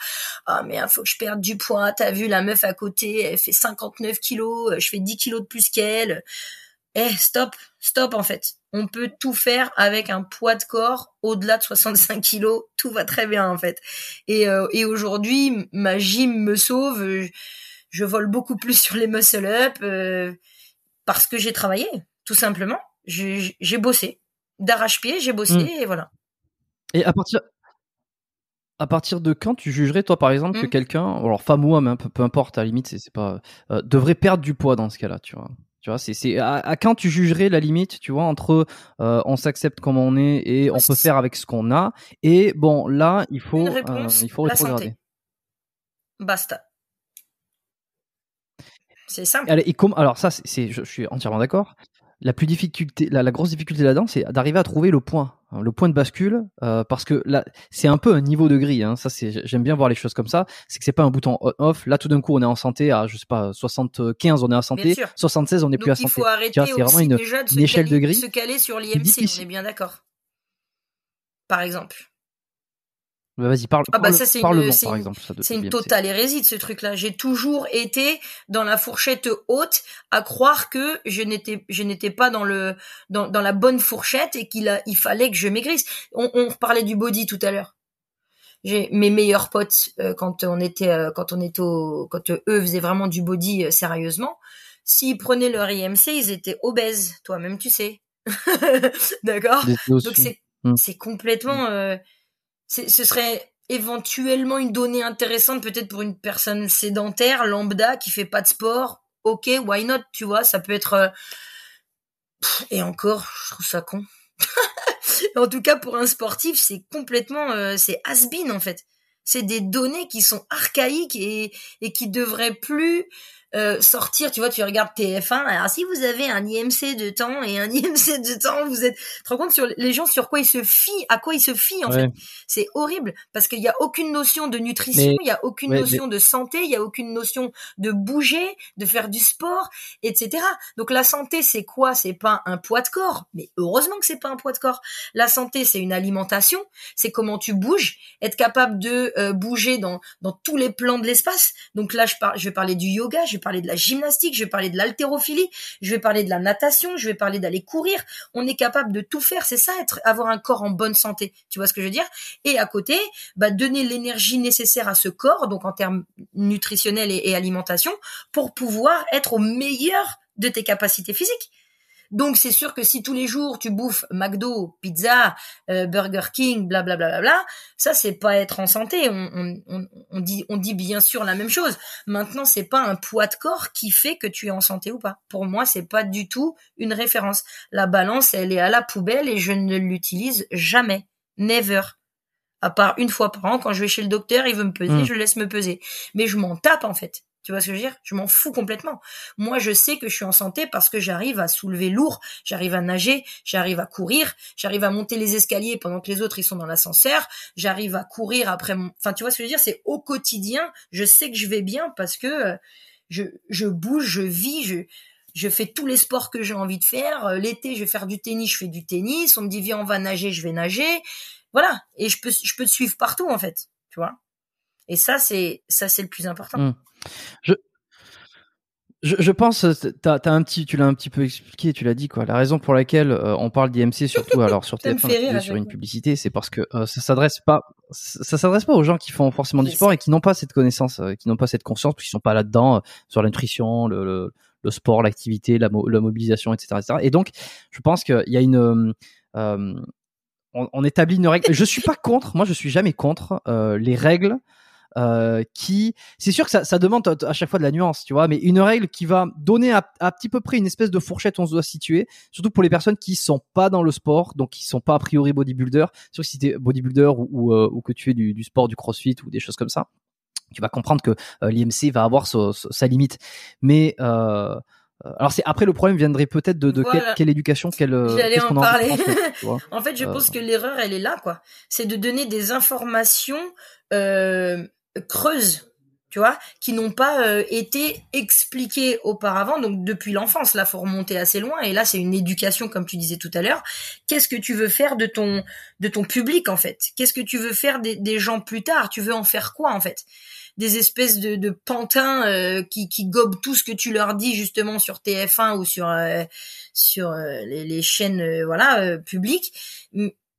Ah mais il faut que je perde du poids. T'as vu la meuf à côté, elle fait 59 kilos, euh, je fais 10 kilos de plus qu'elle. Eh stop, stop en fait. On peut tout faire avec un poids de corps au-delà de 65 kilos, tout va très bien en fait. Et, euh, et aujourd'hui, ma gym me sauve je vole beaucoup plus sur les muscle up euh, parce que j'ai travaillé, tout simplement. J'ai bossé. D'arrache-pied, j'ai bossé mm. et voilà. Et à partir, à partir de quand tu jugerais, toi, par exemple, que mm. quelqu'un, alors femme ou homme, hein, peu, importe, à la limite, c'est pas, euh, devrait perdre du poids dans ce cas-là, tu vois. Tu vois, c'est à, quand tu jugerais la limite, tu vois, entre euh, on s'accepte comme on est et on peut faire avec ce qu'on a, et bon, là, il faut, il faut rétrograder. Basta. C'est simple. alors ça, c'est, je, suis entièrement d'accord. La plus difficulté, la, grosse difficulté là-dedans, c'est d'arriver à trouver le point, hein, le point de bascule, euh, parce que là, c'est un peu un niveau de grille. Hein, ça, c'est, j'aime bien voir les choses comme ça. C'est que c'est pas un bouton on-off. Là, tout d'un coup, on est en santé à, je sais pas, 75, on est en santé, 76, on n'est plus à santé. Il faut arrêter c'est vraiment une, échelle de grille. Se caler sur l'IMC, on est bien d'accord. Par exemple. Bah, vas-y, parle. Ah bah ça c'est une, par exemple. C'est une totale hérésie de ce truc-là. J'ai toujours été dans la fourchette haute, à croire que je n'étais, je n'étais pas dans le, dans, dans la bonne fourchette et qu'il a, il fallait que je maigrisse. On, on parlait du body tout à l'heure. J'ai mes meilleurs potes euh, quand on était, euh, quand on était au, quand eux faisaient vraiment du body euh, sérieusement. S'ils prenaient leur IMC, ils étaient obèses. Toi-même, tu sais. D'accord? Donc c'est, hmm. c'est complètement. Ce serait éventuellement une donnée intéressante peut-être pour une personne sédentaire, lambda, qui fait pas de sport. Ok, why not, tu vois, ça peut être... Euh, et encore, je trouve ça con. en tout cas, pour un sportif, c'est complètement... Euh, c'est has-been, en fait. C'est des données qui sont archaïques et, et qui devraient plus euh, sortir, tu vois, tu regardes TF1. Alors si vous avez un IMC de temps et un IMC de temps, vous êtes, tu te rends compte sur les gens sur quoi ils se fient, à quoi ils se fient en fait. C'est horrible parce qu'il n'y a aucune notion de nutrition, il y a aucune notion de santé, il y a aucune notion de bouger, de faire du sport, etc. Donc la santé, c'est quoi? C'est pas un poids de corps, mais heureusement que c'est pas un poids de corps. La santé, c'est une alimentation, c'est comment tu bouges, être capable de euh, bouger dans dans tous les plans de l'espace. Donc là, je, par, je vais parler du yoga, je parler de la gymnastique, je vais parler de l'haltérophilie, je vais parler de la natation, je vais parler d'aller courir. On est capable de tout faire. C'est ça, avoir un corps en bonne santé. Tu vois ce que je veux dire? Et à côté, bah, donner l'énergie nécessaire à ce corps, donc en termes nutritionnels et alimentation, pour pouvoir être au meilleur de tes capacités physiques. Donc c'est sûr que si tous les jours tu bouffes McDo, pizza, euh, Burger King, blablabla, bla, bla, bla, ça c'est pas être en santé. On, on, on, dit on dit bien sûr la même chose. Maintenant c'est pas un poids de corps qui fait que tu es en santé ou pas. Pour moi c'est pas du tout une référence. La balance elle est à la poubelle et je ne l'utilise jamais, never à part une fois par an quand je vais chez le docteur, il veut me peser, hmm. je laisse me peser. Mais je m'en tape en fait. Tu vois ce que je veux dire? Je m'en fous complètement. Moi, je sais que je suis en santé parce que j'arrive à soulever lourd, j'arrive à nager, j'arrive à courir, j'arrive à monter les escaliers pendant que les autres ils sont dans l'ascenseur, j'arrive à courir après mon. Enfin, tu vois ce que je veux dire? C'est au quotidien. Je sais que je vais bien parce que euh, je je bouge, je vis, je je fais tous les sports que j'ai envie de faire. Euh, l'été, je vais faire du tennis, je fais du tennis. On me dit viens, on va nager, je vais nager. Voilà. Et je peux je peux te suivre partout en fait. Tu vois? Et ça, c'est ça, c'est le plus important. Mmh. Je, je, pense, t'as, as un petit, tu l'as un petit peu expliqué, tu l'as dit quoi. La raison pour laquelle euh, on parle d'IMC surtout, alors sur TF1, sur une publicité, c'est parce que euh, ça s'adresse pas, ça s'adresse pas aux gens qui font forcément du sport et qui n'ont pas cette connaissance, euh, qui n'ont pas cette conscience, qu'ils sont pas là-dedans sur la nutrition, le, le, sport, l'activité, la, la, mobilisation, etc., etc. Et donc, je pense qu'il y a une on, on, établit une règle. Je suis pas contre, moi je suis jamais contre les règles euh, qui, c'est sûr que ça, ça, demande à chaque fois de la nuance, tu vois, mais une règle qui va donner à, à petit peu près une espèce de fourchette où on se doit situer, surtout pour les personnes qui sont pas dans le sport, donc qui sont pas a priori bodybuilder. Sûr que si t'es bodybuilder ou, ou, euh, ou, que tu fais du, du, sport, du crossfit ou des choses comme ça, tu vas comprendre que euh, l'IMC va avoir sa limite. Mais euh, alors c'est après le problème viendrait peut-être de, de quelle, éducation, quelle. J'allais en parler. En, fait, je pense que l'erreur elle est là quoi. C'est de donner des informations euh, creuse. tu vois, qui n'ont pas euh, été expliqués auparavant. Donc depuis l'enfance, là, faut remonter assez loin. Et là, c'est une éducation, comme tu disais tout à l'heure. Qu'est-ce que tu veux faire de ton de ton public en fait? Qu'est-ce que tu veux faire des, des, gens plus tard? Tu veux en faire quoi en fait? Des espèces de, de pantins euh, qui, qui gobent tout ce que tu leur dis justement sur TF1 ou sur euh, sur les, les, chaînes voilà publiques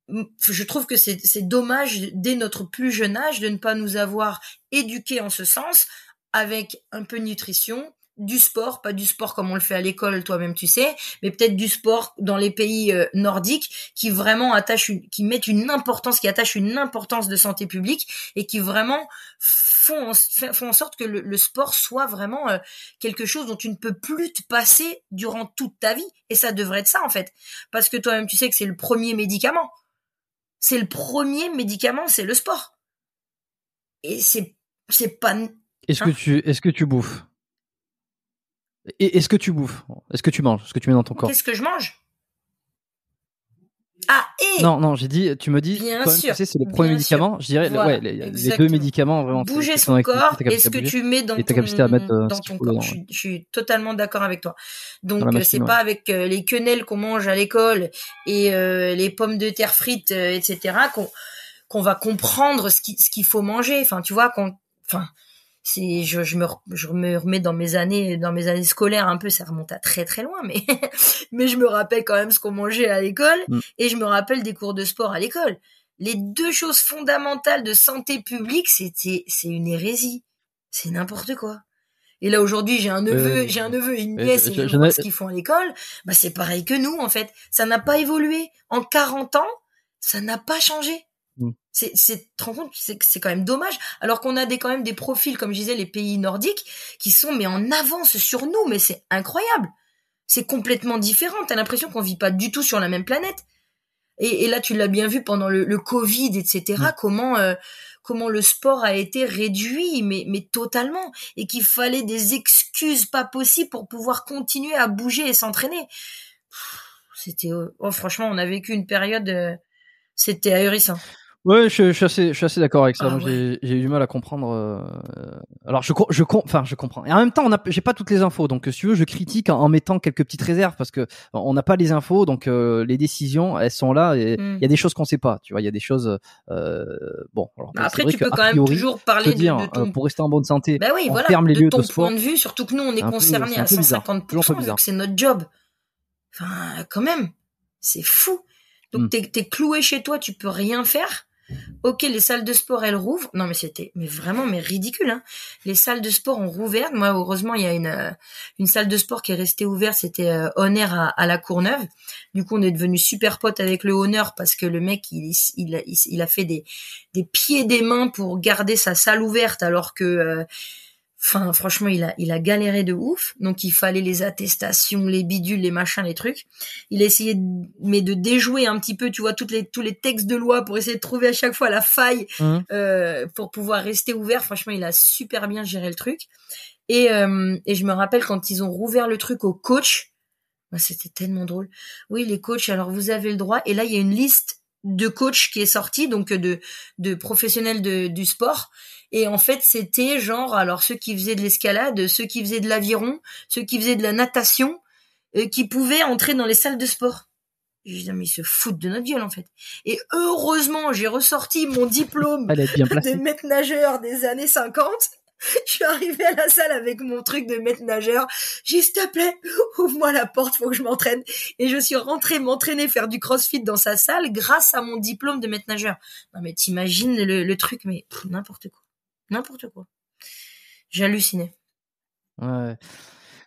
je trouve que c'est dommage dès notre plus jeune âge de ne pas nous avoir éduqués en ce sens avec un peu de nutrition, du sport, pas du sport comme on le fait à l'école, toi-même tu sais, mais peut-être du sport dans les pays euh, nordiques qui vraiment attachent, qui mettent une importance, qui attachent une importance de santé publique et qui vraiment font en, font en sorte que le, sport soit vraiment euh, quelque chose dont tu ne peux plus te passer durant toute ta vie. Et ça devrait être ça en fait, parce que toi-même tu sais que c'est le premier médicament c'est le premier médicament, c'est le sport. Et c'est c'est pas. Est-ce que hein. tu est-ce que tu bouffes? Est-ce que tu bouffes? Est-ce que tu manges? Ce que tu mets dans ton corps? Qu'est-ce que je mange? Ah, et Non, non, j'ai dit, tu me dis, bien sûr, tu sais, c'est le premier médicament. Je dirais, ouais, les, deux médicaments vraiment. Bouger son corps et ce que tu mets dans ton, à mettre, euh, dans ton corps. Je, je, suis totalement d'accord avec toi. Donc, euh, c'est pas avec euh, les quenelles qu'on mange à l'école et les pommes de terre frites, etc., qu'on qu'on va comprendre ce qu'il ce qu'il faut manger. Enfin, tu vois, qu'on, enfin, c'est je, je, me je me remets dans mes années dans mes années scolaires un peu ça remonte à très très loin mais mais je me rappelle quand même ce qu'on mangeait à l'école mm. et je me rappelle des cours de sport à l'école. Les deux choses fondamentales de santé publique c'était c'est une hérésie. C'est n'importe quoi. Et là aujourd'hui j'ai un neveu j'ai un neveu et une nièce et je, ce qu'ils font à l'école. Bah c'est pareil que nous en fait. Ça n'a pas évolué. En 40 ans ça n'a pas changé C'est, c'est, te rends compte, c'est, c'est quand même dommage. Alors qu'on a des, quand même des profils, comme je disais, les pays nordiques, qui sont, mais en avance sur nous, mais c'est incroyable. C'est complètement différent. T'as l'impression qu'on vit pas du tout sur la même planète. Et, et là, tu l'as bien vu pendant le, le Covid, etc. Mm. Comment, euh, comment le sport a été réduit, mais, mais totalement. Et qu'il fallait des excuses pas possibles pour pouvoir continuer à bouger et s'entraîner. C'était, oh, franchement, on a vécu une période, euh, c'était ahurissant. Ouais, je, je, suis assez, je suis assez d'accord avec ça. Ah j'ai eu du mal à comprendre. Euh... Alors, je, je, enfin, je comprends. Et en même temps, on j'ai pas toutes les infos. Donc, si tu veux, je critique en, mettant quelques petites réserves parce que on n'a pas les infos. Donc, euh, les décisions, elles sont là. Et il y a hmm. des choses qu'on sait pas. Tu vois, il y a des choses. Euh, bon. Alors, bah, après, tu peux quand même toujours parler dire, de, ton... Euh, pour rester en bonne santé. Bah oui, on voilà. Ferme les de lieux ton de sport. point de vue, surtout que nous, on est, concernés à 150%. Donc, c'est notre job. Enfin, quand même, c'est fou. Donc, hmm. t'es, t'es cloué chez toi, tu peux rien faire Ok, les salles de sport elles rouvrent. Non mais c'était mais vraiment mais ridicule. Hein. Les salles de sport ont rouvert. Moi heureusement il y a une euh, une salle de sport qui est restée ouverte. C'était euh, Honor à, à, la Courneuve. Du coup on est devenu super potes avec le Honor parce que le mec il il, il, a fait des des pieds des mains pour garder sa salle ouverte alors que euh, Enfin, franchement, il a, il a galéré de ouf. Donc, il fallait les attestations, les bidules, les machins, les trucs. Il a essayé, de, mais de déjouer un petit peu, tu vois, toutes les, tous les textes de loi pour essayer de trouver à chaque fois la faille mmh. euh, pour pouvoir rester ouvert. Franchement, il a super bien géré le truc. Et, euh, et je me rappelle quand ils ont rouvert le truc au coach, bah, c'était tellement drôle. Oui, les coachs, alors vous avez le droit. Et là, il y a une liste de coachs qui est sortie, donc de, de professionnels de, du sport. Et en fait, c'était genre, alors ceux qui faisaient de l'escalade, ceux qui faisaient de l'aviron, ceux qui faisaient de la natation, euh, qui pouvaient entrer dans les salles de sport. Je dis, mais ils se foutent de notre gueule, en fait. Et heureusement, j'ai ressorti mon diplôme de maître nageur des années 50. Je suis arrivée à la salle avec mon truc de maître nageur. J'ai s'il te plaît, ouvre-moi la porte, faut que je m'entraîne. Et je suis rentrée m'entraîner, faire du crossfit dans sa salle grâce à mon diplôme de maître nageur. Non mais t'imagines le, truc, mais n'importe quoi. N'importe quoi. J'hallucinais. Ouais.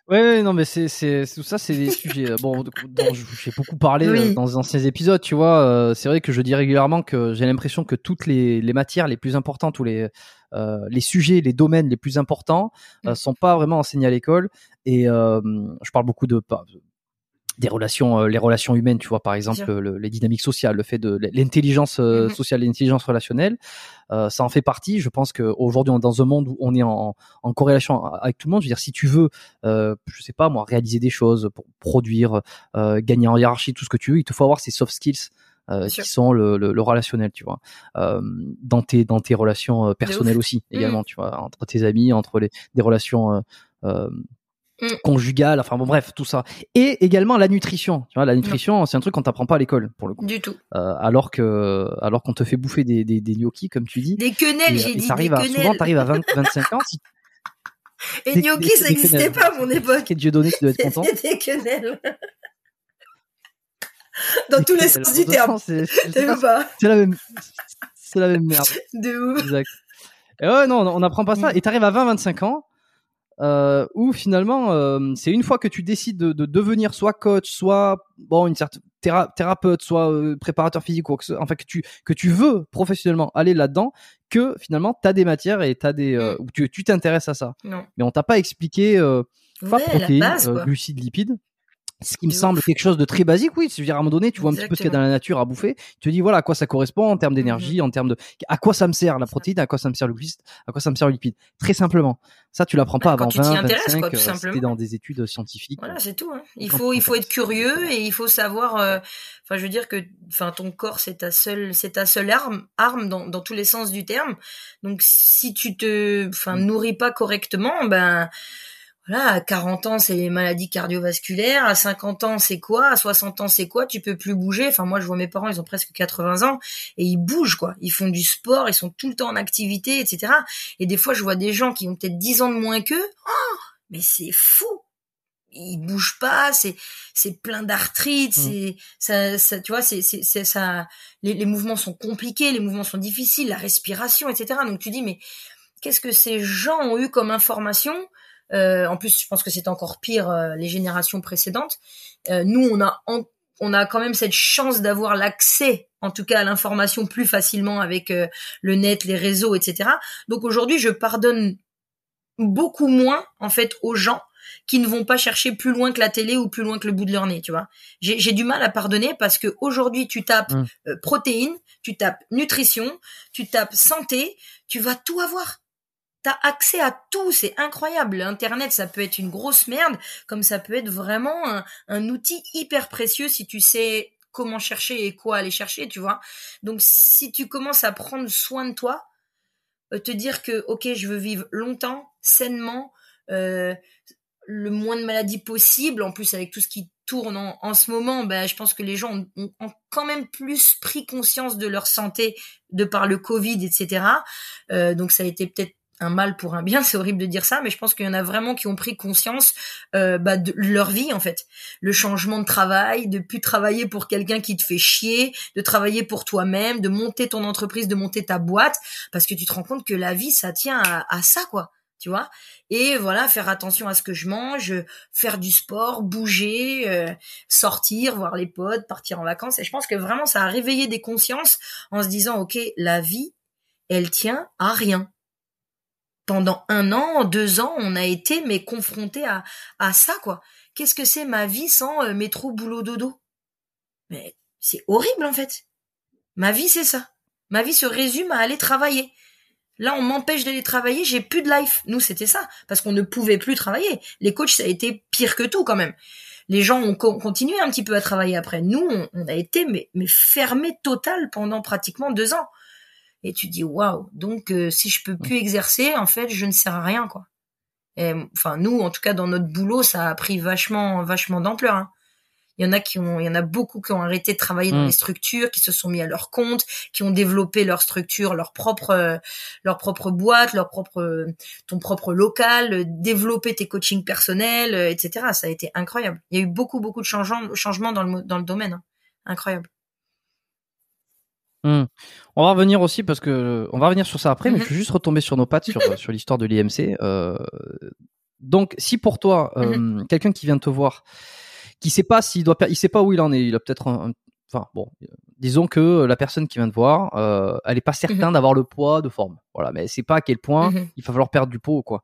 Ouais, non, mais c'est, c'est, tout ça, c'est des sujets. Euh, bon, dont j'ai beaucoup parlé euh, dans les anciens épisodes, tu vois. Euh, c'est vrai que je dis régulièrement que j'ai l'impression que toutes les, les matières les plus importantes ou les, les sujets, les domaines les plus importants euh, sont pas vraiment enseignés à l'école. Et je parle beaucoup de, des relations, euh, les relations humaines, tu vois, par exemple, les dynamiques sociales, le fait de l'intelligence euh, mm-hmm. sociale, l'intelligence relationnelle, euh, ça en fait partie. Je pense qu'aujourd'hui, on est dans un monde où on est en, en corrélation avec tout le monde. Je veux dire, si tu veux, euh, je sais pas moi, réaliser des choses, pour produire, gagner en hiérarchie, tout ce que tu veux, il te faut avoir ces soft skills euh, qui sont le, le, le, relationnel, tu vois, euh, dans tes dans tes relations euh, personnelles aussi mmh. également, tu vois, entre tes amis, entre les des relations euh, mmh. conjugales, enfin bon bref, tout ça, et également la nutrition, tu vois, la nutrition, c'est un truc qu'on t'apprend pas à l'école pour le coup, du tout, alors que alors qu'on te fait bouffer des, des, des gnocchis comme tu dis, des quenelles, j'ai dit, des à, souvent t'arrives à 20, 25 ans, si et gnocchi, ça n'existait pas à mon époque. Et Dieu donné, tu dois être content. des quenelles. Dans tous les sens du terme. C'est la même, c'est la même merde. De ouf. Exact. Et ouais, non, on n'apprend pas ça. Mm. Et t'arrives à 20-25 ans, euh, où finalement, euh, c'est une fois que tu décides de, de, devenir soit coach, soit bon une certaine thérapeute, soit euh, préparateur physique, ou enfin que tu que tu veux professionnellement aller là-dedans, que finalement t'as des matières et t'as des euh, mm. tu t'intéresses à ça. Non. Mais on t'a pas expliqué euh, pas protéines, glucides, lipides ce qui me semble quelque chose de très basique, oui. C'est-à-dire à un moment donné, tu vois un petit peu ce qu'il y a dans la nature à bouffer, tu te dis voilà à quoi ça correspond en termes mmh d'énergie, en termes de à quoi ça me sert la protéine, à quoi ça me sert le glucide, à quoi ça me sert le lipide. Très simplement. Ça, tu l'apprends pas bah, avant 20, 25, quoi, tout simplement. dans des études scientifiques. Voilà, c'est tout. Hein. Il faut il faut être curieux et il faut savoir. Euh, enfin, je veux dire que enfin ton corps c'est ta seule c'est ta seule arme arme dans dans tous les sens du terme. Donc si tu te enfin mmh. nourris pas correctement, ben voilà, à 40 ans, c'est les maladies cardiovasculaires, à 50 ans, c'est quoi, à 60 ans, c'est quoi, tu peux plus bouger. Enfin, moi, je vois mes parents, ils ont presque 80 ans et ils bougent, quoi. Ils font du sport, ils sont tout le temps en activité, etc. Et des fois, je vois des gens qui ont peut-être 10 ans de moins qu'eux. Oh, mais c'est fou! Ils bougent pas, c'est c'est plein d'arthrite, mmh. c'est ça, ça, tu vois, c'est c'est ça. Les, les mouvements sont compliqués, les mouvements sont difficiles, la respiration, etc. Donc tu dis mais qu'est-ce que ces gens ont eu comme information euh, en plus, je pense que c'est encore pire euh, les générations précédentes. Euh, nous, on a on a quand même cette chance d'avoir l'accès, en tout cas à l'information plus facilement avec le net, les réseaux, etc. Donc aujourd'hui, je pardonne beaucoup moins en fait aux gens qui ne vont pas chercher plus loin que la télé ou plus loin que le bout de leur nez, tu vois. J'ai du mal à pardonner parce que aujourd'hui tu tapes mmh. protéines, tu tapes nutrition, tu tapes santé, tu vas tout avoir accès à tout, c'est incroyable. Internet, ça peut être une grosse merde, comme ça peut être vraiment un, outil hyper précieux si tu sais comment chercher et quoi aller chercher, tu vois. Donc si tu commences à prendre soin de toi, euh, te dire que ok, je veux vivre longtemps, sainement, euh, le moins de maladies possible. En plus, avec tout ce qui tourne en, ce moment, ben, je pense que les gens ont, quand même plus pris conscience de leur santé de par le Covid, etc. Euh, donc ça a été peut-être un mal pour un bien, c'est horrible de dire ça, mais je pense qu'il y en a vraiment qui ont pris conscience euh, bah, de leur vie en fait, le changement de travail, de plus travailler pour quelqu'un qui te fait chier, de travailler pour toi-même, de monter ton entreprise, de monter ta boîte, parce que tu te rends compte que la vie ça tient à, ça quoi, tu vois. Et voilà, faire attention à ce que je mange, faire du sport, bouger, euh, sortir, voir les potes, partir en vacances. Et je pense que vraiment ça a réveillé des consciences en se disant ok, la vie, elle tient à rien pendant un an, deux ans, on a été mais confronté à, à ça quoi. Qu'est-ce que c'est ma vie sans euh, métro boulot dodo? Mais c'est horrible en fait. Ma vie c'est ça. Ma vie se résume à aller travailler. Là, on m'empêche d'aller travailler, j'ai plus de life. Nous, c'était ça, parce qu'on ne pouvait plus travailler. Les coachs, ça a été pire que tout quand même. Les gens ont continué un petit peu à travailler après. Nous, on, a été mais, mais fermé total pendant pratiquement deux ans et tu dis waouh donc euh, si je peux plus exercer en fait je ne sers à rien quoi et enfin nous en tout cas dans notre boulot ça a pris vachement vachement d'ampleur hein. il y en a qui ont il y en a beaucoup qui ont arrêté de travailler dans mm. les structures qui se sont mis à leur compte qui ont développé leur structure leur propre leur propre boîte leur propre ton propre local développer tes coachings personnels etc ça a été incroyable il y a eu beaucoup beaucoup de changements changements dans le dans le domaine hein. incroyable Hmm. On va revenir aussi parce que on va revenir sur ça après, mais mhm. je vais juste retomber sur nos pattes sur, sur l'histoire de l'IMC. Euh, donc, si pour toi, euh, mhm. quelqu'un qui vient te voir, qui sait pas s'il doit, il sait pas où il en est, il a peut-être un, enfin bon, disons que la personne qui vient te voir, euh, elle est pas certaine mhm. d'avoir le poids de forme. Voilà, mais c'est pas à quel point mhm. il va falloir perdre du poids ou quoi.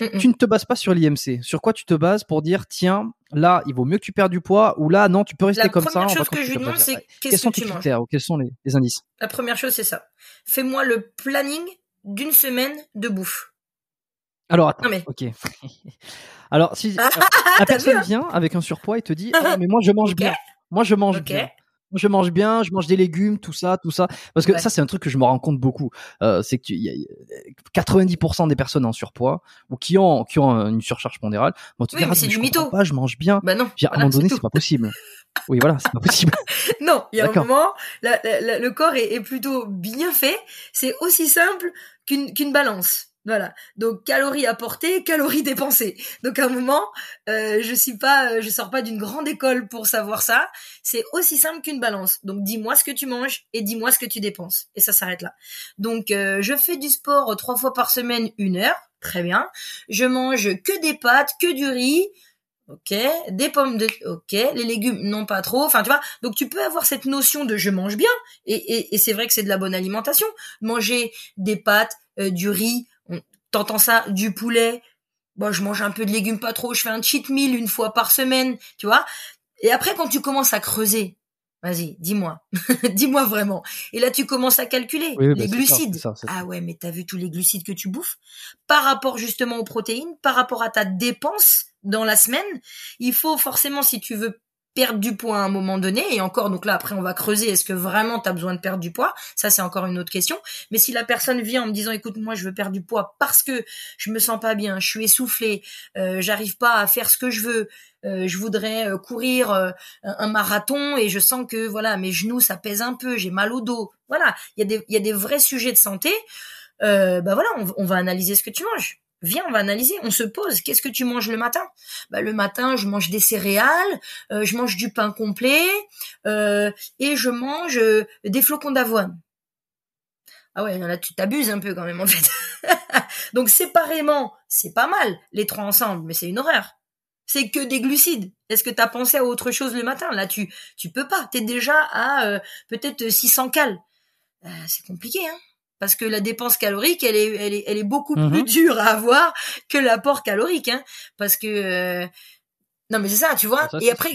Mhm. Tu ne te bases pas sur l'IMC. Sur quoi tu te bases pour dire tiens, là, il vaut mieux que tu perdes du poids ou là non, tu peux rester comme ça. La première chose que je lui demande, c'est qu'est-ce que, tu manges ou quels sont les, indices? La première chose, c'est ça. Fais-moi le planning d'une semaine de bouffe. Alors attends. mais... Ok. Alors si la personne vient avec un surpoids et te dit ah, mais moi je mange bien. Moi je mange bien je mange bien, je mange des légumes, tout ça, tout ça. Parce que Ouais. ça, c'est un truc que je me rends compte beaucoup. Euh, c'est que y a- il y a 90% des personnes en surpoids ou qui ont qui ont une surcharge pondérale vont te Oui, dire ah, c'est je du mytho. Pas, je mange bien. Bah non. À un moment donné, c'est pas possible. Oui, voilà, c'est pas possible. Non, il y a un moment, la- la- la- le corps est, est plutôt bien fait. C'est aussi simple qu'une qu'une balance. Voilà. Donc calories apportées, calories dépensées. Donc à un moment, euh, je suis pas, euh, je sors pas d'une grande école pour savoir ça. C'est aussi simple qu'une balance. Donc dis-moi ce que tu manges et dis-moi ce que tu dépenses. Et ça s'arrête là. Donc euh, je fais du sport trois fois par semaine, une heure. Très bien. Je mange que des pâtes, que du riz. Ok, des pommes de, ok, les légumes non pas trop. Enfin, tu vois. Donc tu peux avoir cette notion de je mange bien, et, et, c'est vrai que c'est de la bonne alimentation. Manger des pâtes, du riz, t'entends ça, du poulet. Bon, je mange un peu de légumes pas trop. Je fais un cheat meal une fois par semaine, tu vois. Et après, quand tu commences à creuser, vas-y, dis-moi, dis-moi vraiment. Et là, tu commences à calculer Oui, bah, les ça, glucides. ça, ça. ah ouais, mais t'as vu tous les glucides que tu bouffes par rapport justement aux protéines, par rapport à ta dépense dans la semaine. Il faut forcément, si tu veux perdre du poids à un moment donné, et encore, donc là, après, on va creuser, est-ce que vraiment tu as besoin de perdre du poids? Ça, c'est encore une autre question. Mais si la personne vient en me disant, écoute, moi, je veux perdre du poids parce que je me sens pas bien, je suis essoufflé, euh, j'arrive pas à faire ce que je veux, euh, je voudrais euh, courir euh, un marathon et je sens que, voilà, mes genoux, ça pèse un peu, j'ai mal au dos. Voilà, il y, a des- il y a des vrais sujets de santé. Euh, bah voilà, on va analyser ce que tu manges. Viens, on va analyser. On se pose. Qu'est-ce que tu manges le matin? Bah, Le matin, je mange des céréales, euh, je mange du pain complet euh, et je mange euh, des flocons d'avoine. Ah ouais, là tu t'abuses un peu quand même en fait. Donc séparément, c'est pas mal, les trois ensemble, mais c'est une horreur. C'est que des glucides. Est-ce que t'as pensé à autre chose le matin? Là, tu tu peux pas. T'es déjà à euh, peut-être 600 cales. C'est compliqué, hein parce que la dépense calorique, elle est, elle est, elle est beaucoup Mhm. plus dure à avoir que l'apport calorique, hein, parce que euh, non mais c'est ça, tu vois. Ça, et après.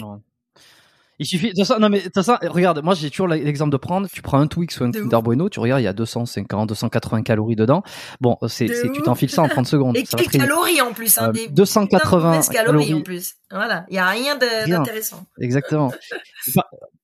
Il suffit de ça. Non mais de ça. Regarde, moi j'ai toujours l'exemple de prendre. Tu prends un Twix ou un De Kinder ouf. Bueno, tu regardes, il y a 250, 280 calories dedans. Bon, c'est, tu t'enfiles ça en 30 secondes. et vite. calories en plus, hein, Euh, des 280 mauvaises calories, calories. en plus. Voilà, il y a Rien. d'intéressant. Exactement.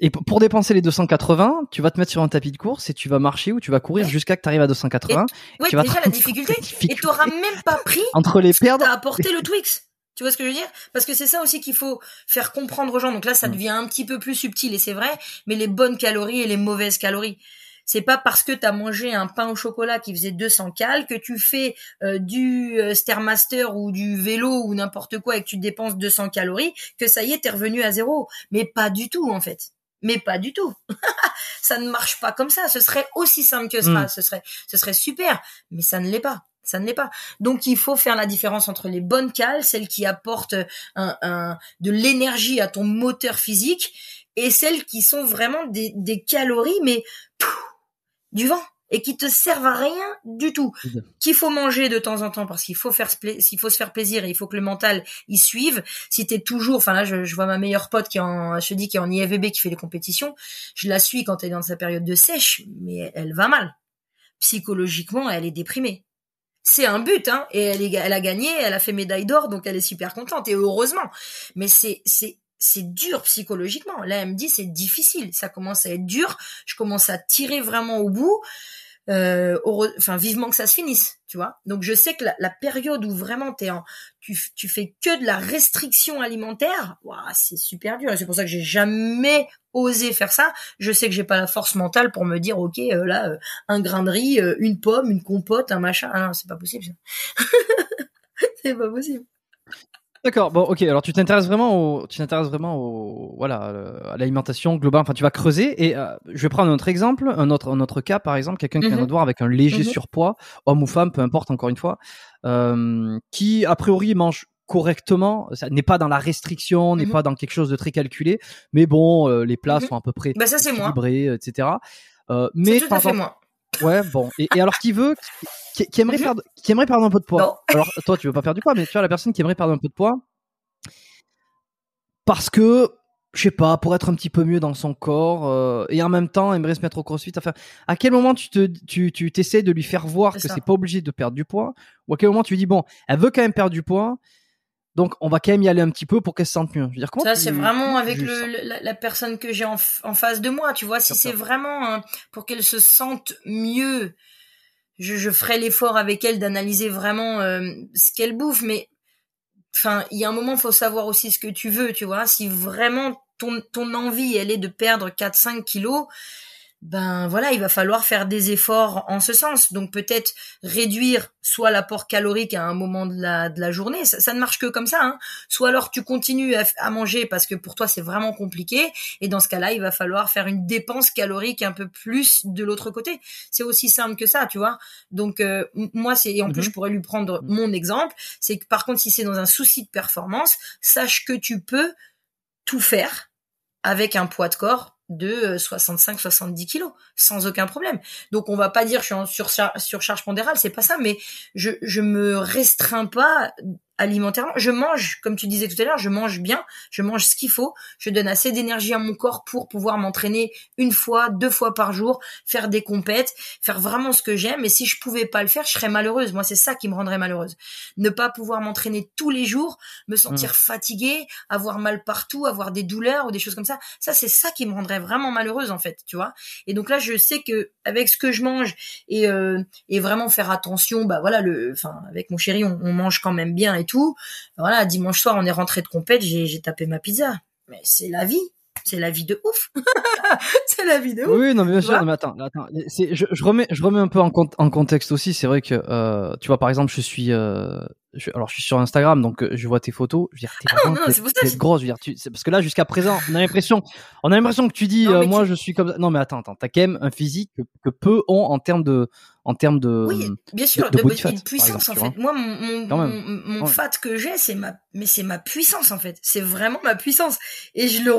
Et Et pour dépenser les 280, tu vas te mettre sur un tapis de course et tu vas marcher ou tu vas courir Ouais. jusqu'à que tu arrives à 280. Ouais, tu vas déjà la difficulté. Et difficulté t'auras même pas pris entre les perdre. t'as apporté le Twix. Tu vois ce que je veux dire? Parce que c'est ça aussi qu'il faut faire comprendre aux gens. Donc là, ça Mm. devient un petit peu plus subtil et c'est vrai, mais les bonnes calories et les mauvaises calories. C'est pas parce que t'as mangé un pain au chocolat qui faisait 200 cales que tu fais euh, du euh, Stairmaster ou du vélo ou n'importe quoi et que tu dépenses 200 calories que ça y est, t'es revenu à zéro. Mais pas du tout en fait. Mais pas du tout. ça ne marche pas comme ça. Ce serait aussi simple que ça. Mm. Ce serait, ce serait super. Mais ça ne l'est pas. Ça ne l'est pas. Donc il faut faire la différence entre les bonnes cales, celles qui apportent un, un- de l'énergie à ton moteur physique, et celles qui sont vraiment des, des calories, mais du vent, et qui te servent à rien du tout. Qu'il faut manger de temps en temps parce qu'il faut faire, s'il faut se faire plaisir et il faut que le mental y suive. Si t'es toujours, enfin là, je, je vois ma meilleure pote qui est en, je te dis qui est en IFBB qui fait les compétitions. Je la suis quand elle est dans sa période de sèche, mais elle va mal. Psychologiquement, elle est déprimée c'est un but, hein, et elle, est, elle a gagné, elle a fait médaille d'or, donc elle est super contente, et heureusement. Mais c'est, c'est, c'est dur psychologiquement. Là, elle me dit, c'est difficile, ça commence à être dur, je commence à tirer vraiment au bout, euh, enfin, vivement que ça se finisse, tu vois. Donc, je sais que la, période où vraiment t'es en, tu, fais que de la restriction alimentaire, ouah, c'est super dur, c'est pour ça que j'ai jamais osé faire ça. Je sais que j'ai pas la force mentale pour me dire, ok, euh, là, euh, un grain de riz, euh, une pomme, une compote, un machin. Ah non, c'est pas possible. c'est pas possible. D'accord. Bon, ok. Alors tu t'intéresses vraiment au, tu t'intéresses vraiment au, voilà, euh, à l'alimentation globale. Enfin, tu vas creuser. Et euh, je vais prendre un autre exemple, un autre, un autre cas, par exemple, quelqu'un qui vient Mhm. de te voir avec un léger Mhm. surpoids, homme ou femme, peu importe. Encore une fois, euh, qui a priori mange correctement, ça n'est pas dans la restriction, n'est Mhm. pas dans quelque chose de très calculé, mais bon, euh, les plats Mhm. sont à peu près Bah, ça, c'est moi. équilibrés, etc. Mais par exemple- moi. Ouais, bon. Et, et alors qui veut, qui, qui aimerait perdre, qui aimerait perdre un peu de poids? Non. Alors toi, tu veux pas perdre du poids, mais tu vois la personne qui aimerait perdre un peu de poids parce que je sais pas, pour être un petit peu mieux dans son corps euh, et en même temps aimerait se mettre au crossfit. Enfin, à quel moment tu te, tu, tu t'essaies de lui faire voir que ça. c'est pas obligé de perdre du poids, ou à quel moment tu lui dis bon, elle veut quand même perdre du poids. Donc, on va quand même y aller un petit peu pour qu'elle se sente mieux. Je veux dire, comment ça, c'est vraiment avec le, la, la personne que j'ai en, face de moi, tu vois. Si c'est vraiment hein, pour qu'elle se sente mieux, je, je ferai l'effort avec elle d'analyser vraiment euh, ce qu'elle bouffe. Mais enfin, il y a un moment, faut savoir aussi ce que tu veux, tu vois. Si vraiment ton, ton envie, elle est de perdre 4-5 kilos, ben voilà, il va falloir faire des efforts en ce sens. Donc peut-être réduire soit l'apport calorique à un moment de la, de la journée, ça, ça ne marche que comme ça. Hein. Soit alors tu continues à, à manger parce que pour toi c'est vraiment compliqué, et dans ce cas-là, il va falloir faire une dépense calorique un peu plus de l'autre côté. C'est aussi simple que ça, tu vois. Donc euh, moi c'est et en plus Mhm. je pourrais lui prendre Mhm. mon exemple, c'est que par contre si c'est dans un souci de performance, sache que tu peux tout faire avec un poids de corps de 65-70 kilos, sans aucun problème. Donc on va pas dire je suis en surchar- surcharge pondérale, c'est pas ça, mais je, je me restreins pas alimentairement. Je mange, comme tu disais tout à l'heure, je mange bien, je mange ce qu'il faut, je donne assez d'énergie à mon corps pour pouvoir m'entraîner une fois, deux fois par jour, faire des compètes, faire vraiment ce que j'aime. Et si je pouvais pas le faire, je serais malheureuse. Moi, c'est ça qui me rendrait malheureuse. Ne pas pouvoir m'entraîner tous les jours, me sentir fatiguée, avoir mal partout, avoir des douleurs ou des choses comme ça. Ça, c'est ça qui me rendrait vraiment malheureuse, en fait, tu vois. Et donc là, je sais que avec ce que je mange et, euh, et vraiment faire attention, bah voilà, le, enfin, avec mon chéri, on, on mange quand même bien et tout. Voilà, dimanche soir, on est rentré de compète, j'ai, tapé ma pizza. Mais c'est la vie. C'est la vie de ouf. c'est la vie de ouf. Oui, non, mais bien sûr. non, mais attends, attends. Je, je remets, je remets un peu en, cont- en contexte aussi. C'est vrai que, euh, tu vois, par exemple, je suis, euh, je, alors, je suis sur Instagram, donc euh, je vois tes photos. Je veux dire, t'es non, je- grosse. Je veux dire, tu, parce que là, jusqu'à présent, on a l'impression, on a l'impression que tu dis, euh, moi, tu- je suis comme ça. Non, mais attends, attends. T'as quand même un physique que, que peu ont en termes de, en termes de. Oui, bien sûr, de de, body de- fat, de par puissance exemple, en fait. Moi, mon, Ouais. fat que j'ai, c'est ma, mais c'est ma puissance en fait. C'est vraiment ma puissance. Et je le,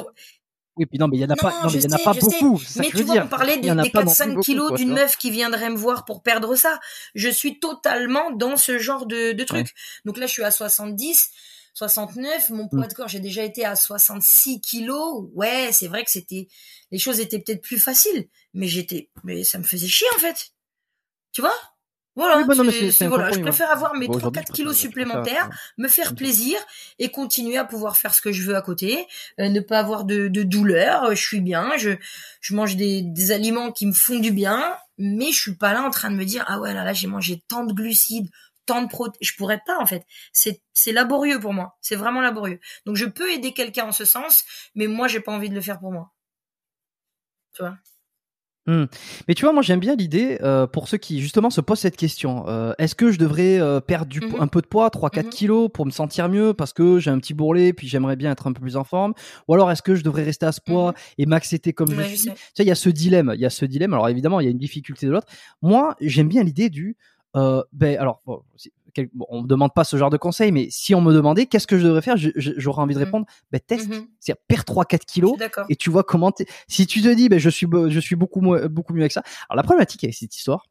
Oui, puis non, mais il y en a Non, pas, non, je mais il y en a sais, pas sais. beaucoup. Ça mais que je tu veux vois, dire. on parlait des, des pas non plus 4-5 beaucoup, kilos d'une meuf qui viendrait me voir pour perdre ça. Je suis totalement dans ce genre de, de truc. Donc là, je suis à 70, 69. Mon poids Mm. de corps, j'ai déjà été à 66 kilos. Ouais, c'est vrai que c'était, les choses étaient peut-être plus faciles. Mais j'étais, mais ça me faisait chier, en fait. Tu vois? Voilà. Oui, bah non, mais voilà. Je préfère avoir mes Bon, 3-4 aujourd'hui, je kilos supplémentaires me faire plaisir et continuer à pouvoir faire ce que je veux à côté, euh, ne pas avoir de, de douleur, euh, je suis bien, je, je mange des, des aliments qui me font du bien, mais je suis pas là en train de me dire ah ouais là là j'ai mangé tant de glucides, tant de protéines, je pourrais pas en fait. C'est c'est laborieux pour moi, c'est vraiment laborieux. Donc je peux aider quelqu'un en ce sens, mais moi j'ai pas envie de le faire pour moi. Tu vois? Mais tu vois, moi j'aime bien l'idée euh, pour ceux qui justement se posent cette question. euh, Est-ce que je devrais euh, perdre du, Mhm. un peu de poids, 3-4 Mhm. kilos pour me sentir mieux parce que j'ai un petit bourrelet puis j'aimerais bien être un peu plus en forme? Ou alors est-ce que je devrais rester à ce poids et m'accepter comme. Ouais, je suis? Tu sais, il y a ce dilemme. Il y a ce dilemme. Alors évidemment, il y a une difficulté de l'autre. Moi, j'aime bien l'idée du. Ben alors, bon, bon, on me demande pas ce genre de conseil, mais si on me demandait qu'est-ce que je devrais faire, j'aurais envie de Mhm. répondre, ben teste, Mhm. c'est-à-dire perds 3-4 Je kilos et tu vois comment si tu te dis ben je suis je suis beaucoup moins beaucoup mieux avec ça. Alors la problématique avec cette histoire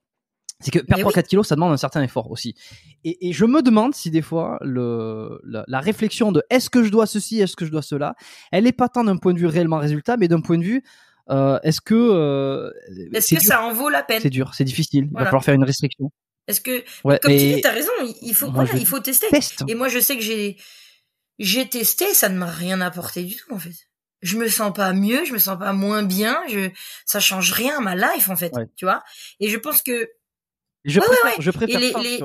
c'est que perdre Mais 3 4 kilos ça demande un certain effort aussi. Et, et je me demande si des fois le la, la réflexion de est-ce que je dois ceci est-ce que je dois cela elle est pas tant d'un point de vue réellement résultat mais d'un point de vue euh, est-ce que euh, Est-ce que dur, ça en vaut la peine? C'est dur c'est difficile. Il va falloir faire une restriction Est-ce que ouais comme tu dis, t'as raison, il- faut voilà, il faut tester. teste Et moi, je sais que j'ai j'ai testé, ça ne m'a rien apporté du tout en fait. Je me sens pas mieux, je me sens pas moins bien, je ça change rien à ma life en fait, Ouais. tu vois? Et je pense que Je Ouais, préfère, je les-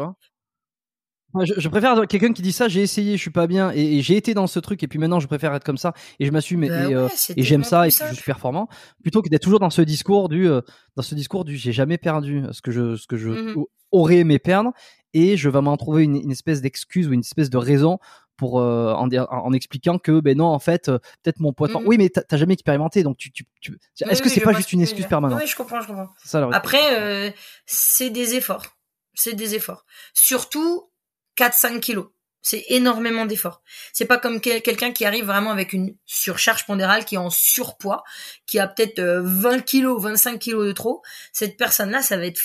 Je, je préfère quelqu'un qui dit ça, j'ai essayé, je suis pas bien, et, et j'ai été dans ce truc, et puis maintenant je préfère être comme ça, et je m'assume, et, bah ouais, euh, et j'aime ça, et je suis performant, plutôt que d'être toujours dans ce discours du, euh, dans ce discours du, j'ai jamais perdu ce que je, ce que je au- aurais aimé perdre, et je vais m'en trouver une, une espèce d'excuse ou une espèce de raison pour euh, en, expliquant que ben non en fait euh, peut-être mon poids de Mhm. oui mais t'as jamais expérimenté donc tu, tu, tu... est-ce Oui, que c'est pas juste une excuse permanente? Oui, je comprends, je comprends. Ça. Après, euh, c'est des efforts. C'est des efforts. Surtout 4-5 kilos. C'est énormément d'efforts. C'est pas comme quel- quelqu'un qui arrive vraiment avec une surcharge pondérale, qui est en surpoids, qui a peut-être euh, 20 kilos, 25 kilos de trop. Cette personne-là, ça va être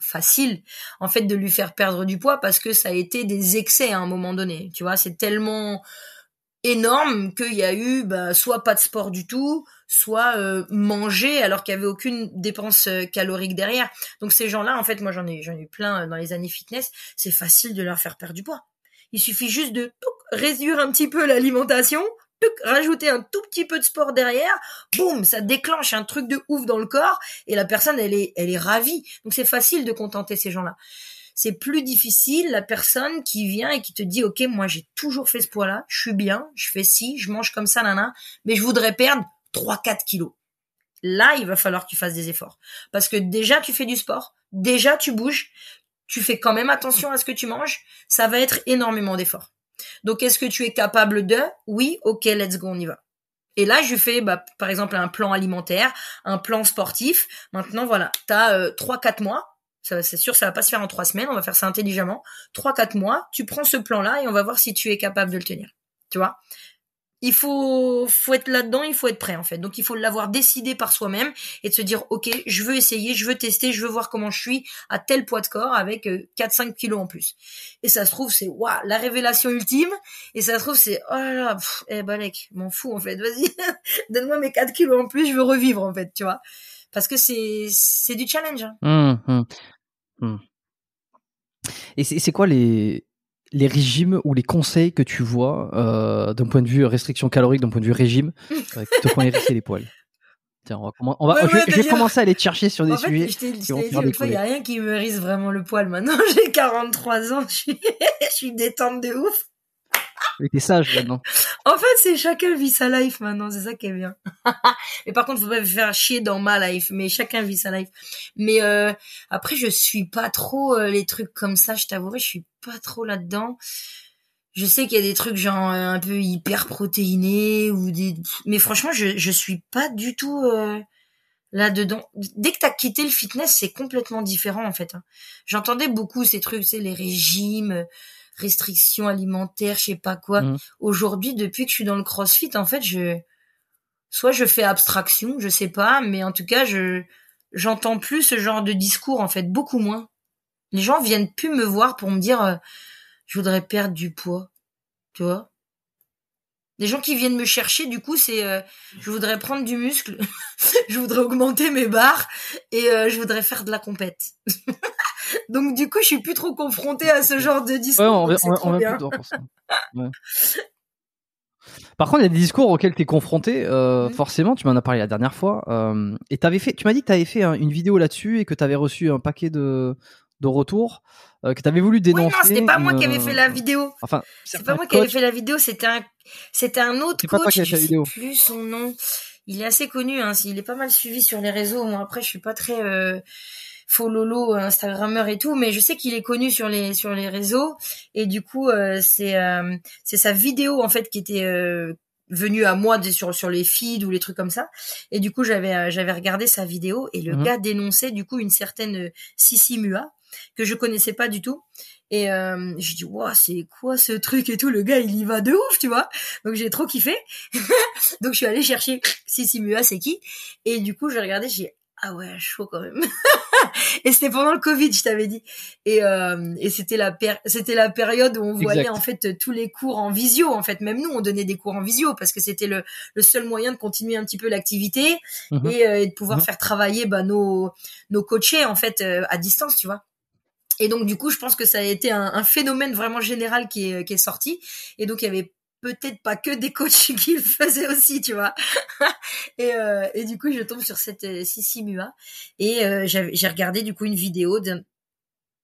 facile, en fait, de lui faire perdre du poids parce que ça a été des excès à un moment donné. Tu vois, c'est tellement énorme qu'il y a eu bah, soit pas de sport du tout, soit euh, manger alors qu'il y avait aucune dépense euh, calorique derrière. Donc ces gens-là, en fait, moi j'en ai j'en ai eu plein euh, dans les années fitness, c'est facile de leur faire perdre du poids. Il suffit juste de réduire un petit peu l'alimentation, rajouter un tout petit peu de sport derrière, boum, ça déclenche un truc de ouf dans le corps et la personne elle est elle est ravie. Donc c'est facile de contenter ces gens-là. C'est plus difficile la personne qui vient et qui te dit OK, moi j'ai toujours fait ce poids-là, je suis bien, je fais ci, je mange comme ça nana, mais je voudrais perdre 3 4 kilos. Là, il va falloir que tu fasses des efforts parce que déjà tu fais du sport, déjà tu bouges, tu fais quand même attention à ce que tu manges, ça va être énormément d'efforts. Donc, est-ce que tu es capable de? Oui, ok, let's go, on y va. Et là, je fais, bah, par exemple, un plan alimentaire, un plan sportif. Maintenant, voilà, tu as 3-4 mois. C'est sûr, ça va pas se faire en trois semaines. On va faire ça intelligemment. 3-4 mois, tu prends ce plan-là et on va voir si tu es capable de le tenir. Tu vois? Il faut faut être là-dedans, il faut être prêt en fait. Donc il faut l'avoir décidé par soi-même et de se dire OK, je veux essayer, je veux tester, je veux voir comment je suis à tel poids de corps avec 4 euh, 5 kilos en plus. Et ça se trouve c'est waouh, la révélation ultime et ça se trouve c'est oh là là, eh balek, m'en fous en fait, vas-y. Donne-moi mes 4 kilos en plus, je veux revivre en fait, tu vois. Parce que c'est c'est du challenge. Hein. Mmh, mmh, mmh. Et c'est quoi les les régimes ou les conseils que tu vois euh, d'un point de vue restriction calorique, d'un point de vue régime, euh, qui te font hérisser les poils? Tiens, on va, je, vais commencer à aller te chercher sur des en sujets. Fait, je il n'y a rien qui me hérisse vraiment le poil maintenant. J'ai 43 ans, je suis, je suis détente de ouf. T'es sage maintenant. En fait, c'est chacun vit sa life maintenant, c'est ça qui est bien. mais par contre, faut pas me faire chier dans ma life, mais chacun vit sa life. Mais euh, après, je suis pas trop euh, les trucs comme ça, je t'avouerai, je suis pas trop là-dedans. Je sais qu'il y a des trucs genre euh, un peu hyper protéinés ou des mais franchement, je je suis pas du tout euh, là-dedans. Dès que t'as quitté le fitness, c'est complètement différent en fait. Hein. J'entendais beaucoup ces trucs, c'est les régimes restrictions alimentaires, je sais pas quoi. Mmh. Aujourd'hui, depuis que je suis dans le CrossFit, en fait, je soit je fais abstraction, je sais pas, mais en tout cas, je j'entends plus ce genre de discours en fait, beaucoup moins. Les gens viennent plus me voir pour me dire euh, je voudrais perdre du poids, tu vois. Les gens qui viennent me chercher, du coup, c'est euh, je voudrais prendre du muscle, je voudrais augmenter mes barres et euh, je voudrais faire de la compète. Donc du coup, je suis plus trop confrontée à ce genre de discours. Par contre, il y a des discours auxquels tu es confronté, euh, forcément, tu m'en as parlé la dernière fois. Euh, et avais fait, tu m'as dit que tu avais fait une vidéo là-dessus et que tu avais reçu un paquet de, de retours, euh, que tu avais voulu dénoncer. Oui, non, c'était pas moi qui avais fait la vidéo. Enfin, c'est pas moi qui avais fait la vidéo, c'était un, c'était un autre coach. La vidéo. plus son nom. Il est assez connu, hein, il est pas mal suivi sur les réseaux. Moi, après, je suis pas très faux lolo instagrammeur et tout mais je sais qu'il est connu sur les sur les réseaux. Et du coup euh, c'est euh, c'est sa vidéo en fait qui était euh, venue à moi sur sur les feeds ou les trucs comme ça. Et du coup j'avais j'avais regardé sa vidéo et le mhm. gars dénonçait du coup une certaine Sissi Mua que je connaissais pas du tout. Et euh, j'ai dit waouh c'est quoi ce truc et tout? Le gars il y va de ouf tu vois? Donc j'ai trop kiffé. Donc je suis allée chercher Sissi Mua c'est qui? Et du coup j'ai regardé j'ai ah ouais chaud quand même et c'était pendant le Covid, je t'avais dit. Et, euh, et c'était la c'était la période où on voyait en fait tous les cours en visio. En fait, même nous, on donnait des cours en visio parce que c'était le, le seul moyen de continuer un petit peu l'activité mhm. et, euh, et, de pouvoir mhm. faire travailler bah, nos nos coachés en fait euh, à distance, tu vois. Et donc du coup, je pense que ça a été un, un phénomène vraiment général qui est, qui est sorti. Et donc il y avait peut-être pas que des coachs qui le faisaient aussi, tu vois. et, euh, et du coup, je tombe sur cette euh, Sissi Mua et euh, j'ai regardé du coup une vidéo de.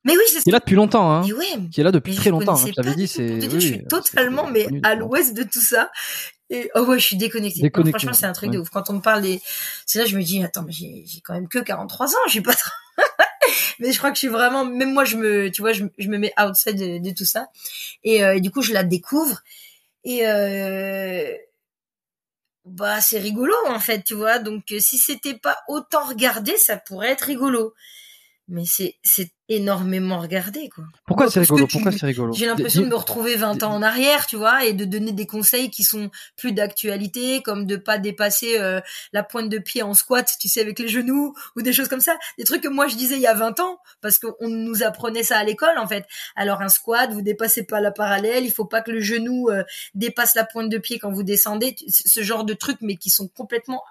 Mais oui, c'est. Qui est là depuis longtemps, hein. qui est là depuis très longtemps. Hein, je dit, c'est. je suis totalement mais à l'ouest de tout ça. Et oh ouais, je suis déconnectée. franchement, c'est un truc de ouf. Quand on me parle des, c'est là je me dis attends, mais j'ai quand même que 43 ans, je suis pas. mais je crois que je suis vraiment, même moi, je me, tu vois, je, je me mets outside de, de tout ça. Et, euh, et, du coup, je la découvre et euh, bah c'est rigolo en fait, tu vois. Donc si c'était pas autant regardé, ça pourrait être rigolo. Mais c'est c'est énormément regardé quoi. Pourquoi c'est rigolo? Pourquoi c'est rigolo? J'ai l'impression de me retrouver 20 ans en arrière, tu vois, et de donner des conseils qui sont plus d'actualité, comme de pas dépasser euh, la pointe de pied en squat, tu sais, avec les genoux ou des choses comme ça, des trucs que moi je disais il y a 20 ans parce qu'on nous apprenait ça à l'école en fait. Alors un squat, vous dépassez pas la parallèle, il faut pas que le genou euh, dépasse la pointe de pied quand vous descendez, ce genre de trucs mais qui sont complètement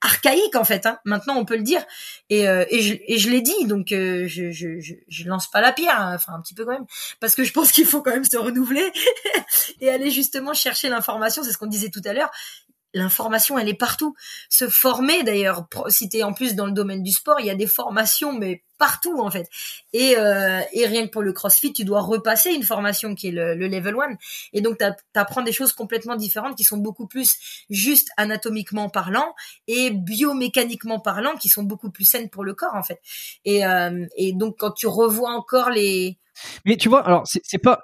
archaïque en fait. Hein. Maintenant, on peut le dire. Et, euh, et je, je l'ai dit, donc euh, je, je, je, je, lance pas la pierre, hein. enfin un petit peu quand même, parce que je pense qu'il faut quand même se renouveler et aller justement chercher l'information. C'est ce qu'on disait tout à l'heure l'information, elle est partout. Se former, d'ailleurs, si tu es en plus dans le domaine du sport, il y a des formations, mais partout en fait. Et, euh, rien que pour le CrossFit, tu dois repasser une formation qui est le, level 1. Et donc, tu apprends des choses complètement différentes qui sont beaucoup plus juste anatomiquement parlant et biomécaniquement parlant, qui sont beaucoup plus saines pour le corps en fait. Et, euh, et donc, quand tu revois encore les... Mais tu vois, alors c'est pas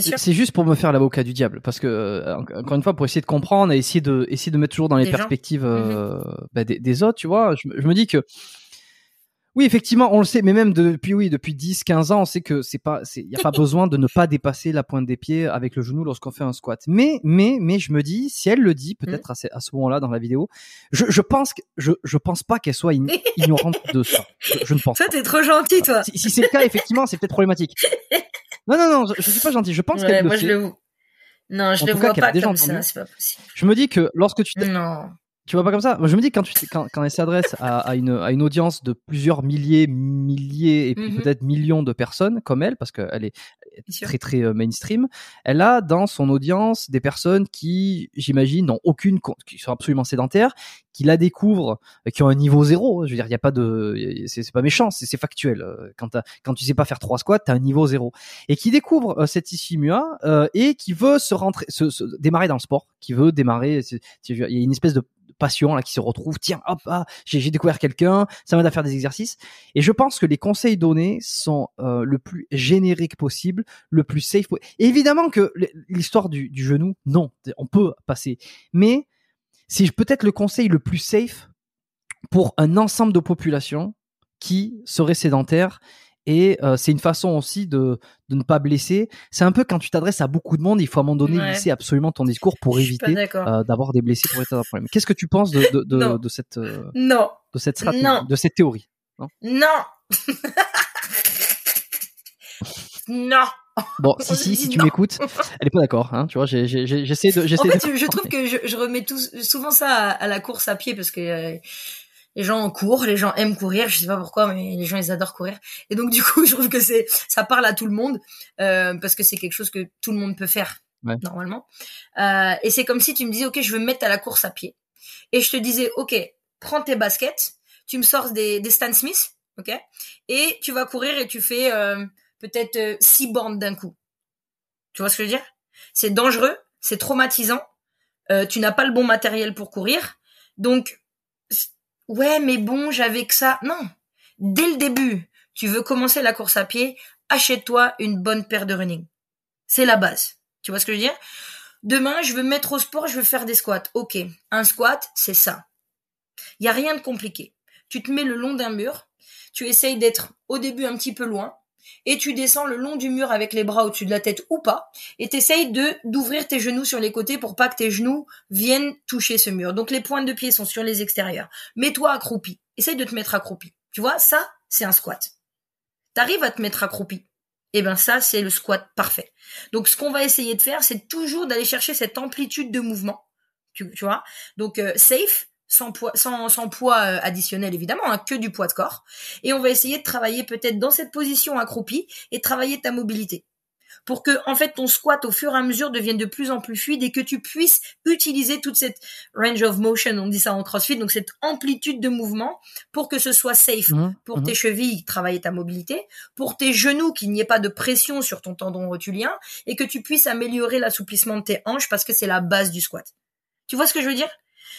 c'est juste pour me faire l'avocat du diable, parce que euh, encore une fois, pour essayer de comprendre et essayer de essayer de mettre toujours dans les perspectives euh, mm-hmm. bah, des, autres, tu vois, je, me dis que oui, effectivement, on le sait, mais même depuis oui, depuis 10, 15 ans, on sait que c'est pas, il y a pas besoin de ne pas dépasser la pointe des pieds avec le genou lorsqu'on fait un squat. Mais, mais, mais, je me dis, si elle le dit, mm. peut-être à ce, moment-là dans la vidéo, je, je pense que, je, je pense pas qu'elle soit ignorante de ça. Je, ne pense toi, t'es trop gentil, toi. Si, si c'est le cas, effectivement, c'est peut-être problématique. Non, non, non, je, je suis pas gentil. Je pense qu'elle le Je Non, je le vois pas comme ça, c'est pas possible. Je me dis que lorsque tu non. Tu vois pas comme ça Je me dis quand tu quand, quand elle s'adresse à, à, une à une audience de plusieurs milliers, milliers et puis mm-hmm. peut-être millions de personnes comme elle, parce qu'elle est très très euh, mainstream, elle a dans son audience des personnes qui, j'imagine, n'ont aucune qui sont absolument sédentaires, qui la découvrent, euh, qui ont un niveau zéro. Je veux dire, il y a pas de, c'est pas méchant, c'est factuel. Euh, quand quand tu sais pas faire trois squats, t'as un niveau zéro, et qui découvre cette Ishimua euh, et qui veut se rentrer, se, se, démarrer dans le sport, qui veut démarrer. Il y a une espèce de passion là qui se retrouve. Tiens, hop, ah, j'ai découvert quelqu'un, ça m'aide à faire des exercices. Et je pense que les conseils donnés sont euh, le plus générique possible, le plus safe. évidemment que l'histoire du, du genou, non, on peut passer. Mais c'est peut-être le conseil le plus safe pour un ensemble de population qui serait sédentaire et euh, c'est une façon aussi de, de ne pas blesser. C'est un peu quand tu t'adresses à beaucoup de monde, il faut à un moment donné ouais. absolument ton discours pour éviter euh, d'avoir des blessés pour être un problème. Qu'est-ce que tu penses de, de, de, de cette euh, non. de cette stratégie, de cette théorie Non? Non. non. Bon, si si, si tu m'écoutes, elle est pas d'accord, hein. Tu vois, j'essaie de, j'essaie. En fait, je trouve que je, je remets tout, souvent ça à, à, la course à pied parce que euh, les gens courent, les gens aiment courir, je sais pas pourquoi, mais les gens ils adorent courir. Et donc du coup, je trouve que c'est ça parle à tout le monde euh, parce que c'est quelque chose que tout le monde peut faire normalement. Euh, et c'est comme si tu me disais, ok, je veux me mettre à la course à pied, et je te disais, ok, prends tes baskets, tu me sors des, des Stan Smith, ok, et tu vas courir et tu fais peut-être euh, six bornes d'un coup. Tu vois ce que je veux dire? C'est dangereux, c'est traumatisant. Euh, tu n'as pas le bon matériel pour courir, donc ouais, mais bon, j'avais que ça. Non. Dès le début, tu veux commencer la course à pied, achète-toi une bonne paire de running. C'est la base. Tu vois ce que je veux dire? Demain, je veux me mettre au sport, je veux faire des squats. Ok. Un squat, c'est ça. Il y a rien de compliqué. Tu te mets le long d'un mur. Tu essayes d'être au début un petit peu loin et tu descends le long du mur avec les bras au-dessus de la tête ou pas, et t'essayes de d'ouvrir tes genoux sur les côtés pour pas que tes genoux viennent toucher ce mur. Donc les pointes de pied sont sur les extérieurs. Mets-toi accroupi. Essaye de te mettre accroupi. Tu vois, ça, c'est un squat. T'arrives à te mettre accroupi. Eh ben ça, c'est le squat parfait. Donc ce qu'on va essayer de faire, c'est toujours d'aller chercher cette amplitude de mouvement. Tu, tu vois? Donc euh, safe, sans poids, sans, sans poids euh, additionnel évidemment, hein, que du poids de corps. Et on va essayer de travailler peut-être dans cette position accroupie et travailler ta mobilité pour que en fait ton squat au fur et à mesure devienne de plus en plus fluide et que tu puisses utiliser toute cette range of motion, on dit ça en CrossFit, donc cette amplitude de mouvement pour que ce soit safe mmh, pour mmh. tes chevilles, travailler ta mobilité, pour tes genoux qu'il n'y ait pas de pression sur ton tendon rotulien et que tu puisses améliorer l'assouplissement de tes hanches parce que c'est la base du squat. Tu vois ce que je veux dire?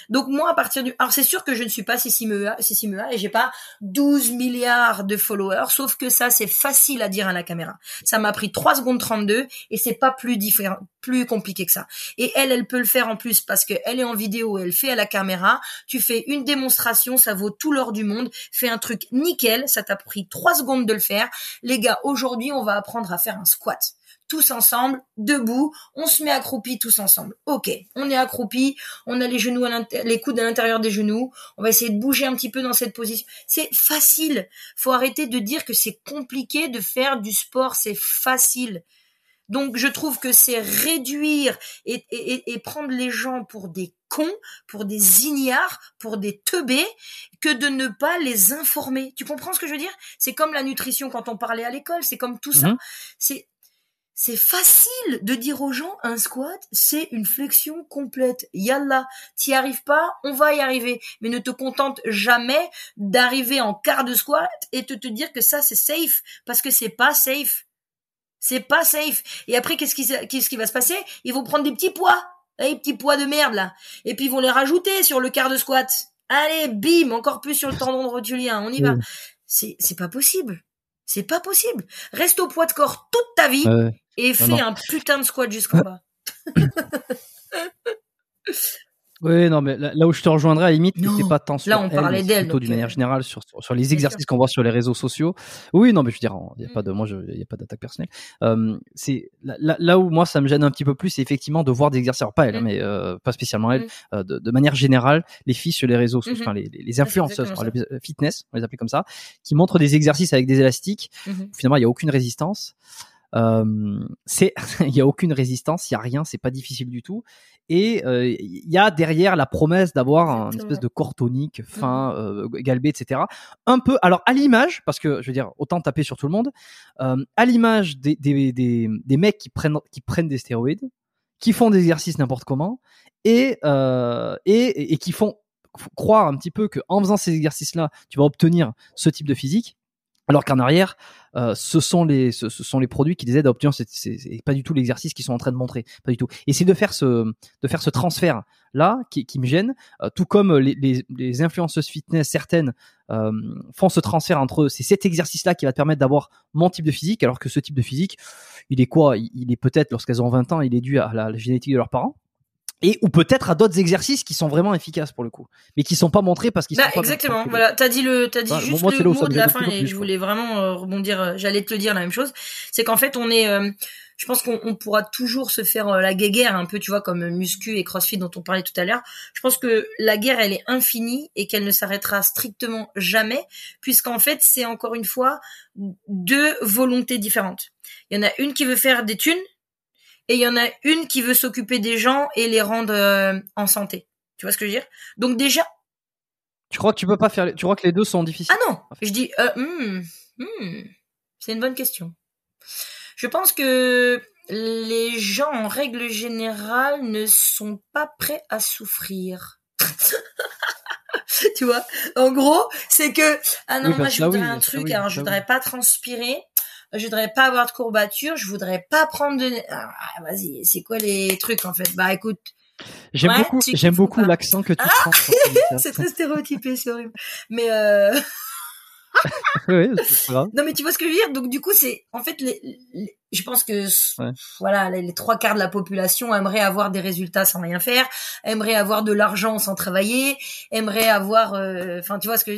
Donc moi, à partir du... Alors c'est sûr que je ne suis pas Sissimua et j'ai pas 12 milliards de followers, sauf que ça, c'est facile à dire à la caméra. Ça m'a pris 3 secondes 32 et c'est pas plus différent, plus compliqué que ça. Et elle, elle peut le faire en plus parce qu'elle est en vidéo, elle fait à la caméra. Tu fais une démonstration, ça vaut tout l'or du monde. Fais un truc nickel, ça t'a pris 3 secondes de le faire. Les gars, aujourd'hui, on va apprendre à faire un squat tous ensemble, debout, on se met accroupi tous ensemble. Ok, on est accroupi, on a les genoux, à les coudes à l'intérieur des genoux, on va essayer de bouger un petit peu dans cette position. C'est facile. Faut arrêter de dire que c'est compliqué de faire du sport, c'est facile. Donc je trouve que c'est réduire et, et, et, prendre les gens pour des cons, pour des ignares, pour des teubés, que de ne pas les informer. Tu comprends ce que je veux dire? C'est comme la nutrition quand on parlait à l'école, c'est comme tout ça. Mhm. C'est c'est facile de dire aux gens un squat, c'est une flexion complète. Yallah, t'y arrives pas, on va y arriver. Mais ne te contente jamais d'arriver en quart de squat et de te dire que ça c'est safe parce que c'est pas safe. C'est pas safe. Et après, qu'est-ce qui, qu'est-ce qui va se passer? Ils vont prendre des petits poids, des petits poids de merde là, et puis ils vont les rajouter sur le quart de squat. Allez, bim, encore plus sur le tendon rotulien. On y va. C'est, c'est pas possible. C'est pas possible. Reste au poids de corps toute ta vie Ouais. Et Non, non. un putain de squat jusqu'en bas. Oui, non, mais là, là où je te rejoindrais à la limite, c'est pas tant sur Là, on elle, parlait d'elle, plutôt d'une manière euh, générale sur, sur, sur les exercices qu'on voit sur les réseaux sociaux. Oui, non, mais je veux dire, il y a Mm. pas de, moi, je- il y a pas d'attaque personnelle. Euh, c'est là, où moi ça me gêne un petit peu plus, c'est effectivement de voir des exercices, alors pas elle, hein, Mm. mais euh, pas spécialement elle, Mm. euh, de, de manière générale, les filles sur les réseaux sociaux, Mhm. enfin les, les, influenceuses, alors, les- fitness, on les appelle comme ça, qui montrent des exercices avec des élastiques. Mhm. Finalement, il y a aucune résistance. Euh, c'est il y a aucune résistance, il y a rien, c'est pas difficile du tout. Et euh, il y a derrière la promesse d'avoir un Exactement. espèce de corps tonique, fin, euh, galbé, etc. Un peu, alors à l'image, parce que je veux dire, autant taper sur tout le monde, euh, à l'image des, des, des, des mecs qui prennent, qui prennent des stéroïdes, qui font des exercices n'importe comment, et, euh, et, et qui font croire un petit peu que en faisant ces exercices-là, tu vas obtenir ce type de physique. Alors qu'en arrière, euh, ce sont les ce, ce sont les produits qui les aident à obtenir c'est pas du tout l'exercice qu'ils sont en train de montrer. Pas du tout. Et c'est de faire ce de faire ce transfert là qui, qui me gêne euh, tout comme les, les, les influenceuses fitness certaines euh, font ce transfert entre eux. C'est cet exercice là qui va te permettre d'avoir mon type de physique alors que ce type de physique il est quoi? Il, est peut-être lorsqu'elles ont 20 ans il est dû à la génétique de leurs parents et ou peut-être à d'autres exercices qui sont vraiment efficaces pour le coup mais qui sont pas montrés parce qu'ils Bah, sont pas exactement. Voilà, t'as dit le, t'as dit juste moi, le mot de la fin et je voulais vraiment euh, rebondir. euh, J'allais te le dire la même chose. C'est qu'en fait, on est, euh, je pense qu'on on pourra toujours se faire la guéguerre un peu, tu vois, comme muscu et CrossFit dont on parlait tout à l'heure. Je pense que la guerre, elle est infinie et qu'elle ne s'arrêtera strictement jamais, puisqu'en fait, c'est encore une fois deux volontés différentes. Il y en a une qui veut faire des thunes et il y en a une qui veut s'occuper des gens et les rendre euh, en santé. Tu vois ce que je veux dire? Donc déjà, tu crois que tu peux pas faire les- tu crois que les deux sont difficiles? Ah non, je dis, euh, hmm, hmm, c'est une bonne question. Je pense que les gens, en règle générale, ne sont pas prêts à souffrir. tu vois? En gros, c'est que, ah non, Oui, moi je voudrais oui, un truc, oui, alors je ça, voudrais pas transpirer, je voudrais pas avoir de courbatures, je voudrais pas prendre de... Ah, vas-y, c'est quoi les trucs en fait? Bah écoute, J'aime Ouais, beaucoup, j'aime l'accent que tu Ah prends. c'est très stéréotypé, c'est horrible. Mais euh... oui, grave. Non mais tu vois ce que je veux dire? Donc du coup c'est en fait les, les- je pense que Ouais. voilà les, les trois quarts de la population aimeraient avoir des résultats sans rien faire, aimeraient avoir de l'argent sans travailler, aimeraient avoir euh, enfin tu vois ce que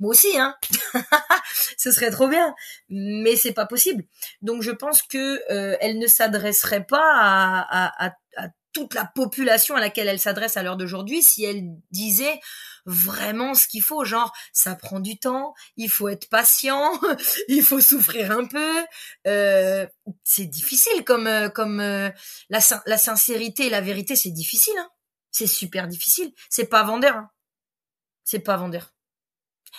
moi aussi hein. Ce serait trop bien mais c'est pas possible. Donc je pense que euh, elle ne s'adresserait pas à, à, à, à toute la population à laquelle elle s'adresse à l'heure d'aujourd'hui si elle disait vraiment ce qu'il faut genre ça prend du temps il faut être patient, il faut souffrir un peu. Euh, c'est difficile comme euh, comme euh, la la sincérité et la vérité, c'est difficile. Hein. C'est super difficile. C'est pas vendeur. Hein. C'est pas vendeur.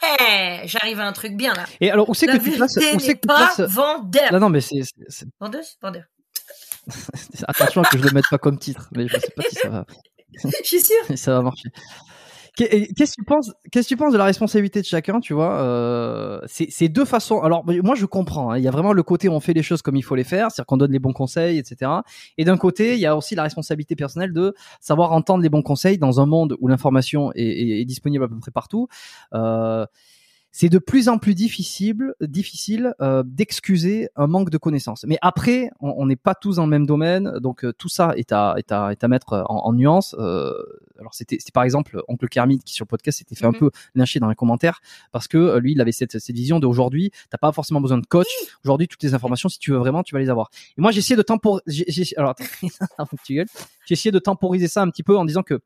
Hey, j'arrive à un truc bien là. Et alors, où c'est que tu places, où c'est que tu places, vendeur. non, non, mais c'est, c'est- c'est- Vendeuse, vendeur. attention que je le mette pas comme titre, mais je sais pas si ça va, Je suis sûre. si ça va marcher. Qu'est-ce que tu penses, qu'est-ce que tu penses de la responsabilité de chacun, tu vois, euh, c'est deux façons. Alors, moi, je comprends, hein, il y a vraiment le côté où on fait les choses comme il faut les faire, c'est-à-dire qu'on donne les bons conseils, etc. Et d'un côté, il y a aussi la responsabilité personnelle de savoir entendre les bons conseils dans un monde où l'information est, est- est disponible à peu près partout. Euh, c'est de plus en plus difficile, difficile euh, d'excuser un manque de connaissances. Mais après, on n'est pas tous dans le même domaine, donc euh, tout ça est à, est à, est à mettre en, en nuance. Euh, alors c'était, c'était par exemple Oncle Kermit qui sur le podcast s'était fait un Mhm. peu lyncher dans les commentaires parce que euh, lui, il avait cette, cette vision d'aujourd'hui. T'as pas forcément besoin de coach. Aujourd'hui, toutes les informations, si tu veux vraiment, tu vas les avoir. Et moi, j'ai essayé de temporiser. Alors, j'ai essayé de temporiser ça un petit peu en disant que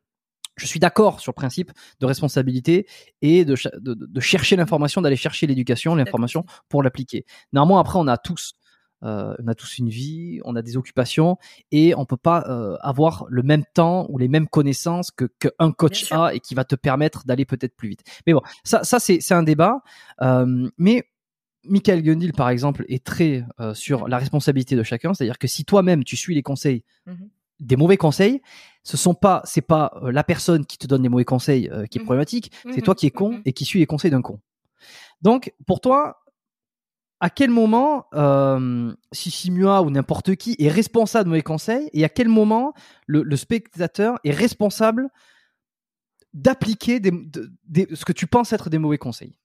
je suis d'accord sur le principe de responsabilité et de, ch- de, de chercher l'information, d'aller chercher l'éducation, l'information pour l'appliquer. Néanmoins, après, on a tous euh, on a tous une vie, on a des occupations et on peut pas euh, avoir le même temps ou les mêmes connaissances que qu'un coach a et qui va te permettre d'aller peut-être plus vite. Mais bon, ça, ça c'est un débat. Euh, mais Michael Gundil, par exemple, est très sur la responsabilité de chacun, c'est-à-dire que si toi-même tu suis les conseils, Mhm. des mauvais conseils, ce sont pas, c'est pas euh, la personne qui te donne les mauvais conseils euh, qui est Mhm. problématique, c'est Mhm. toi qui es con Mhm. et qui suit les conseils d'un con. Donc, pour toi, à quel moment euh, Sissimua ou n'importe qui est responsable de mauvais conseils et à quel moment le, le spectateur est responsable d'appliquer des- de- des- ce que tu penses être des mauvais conseils?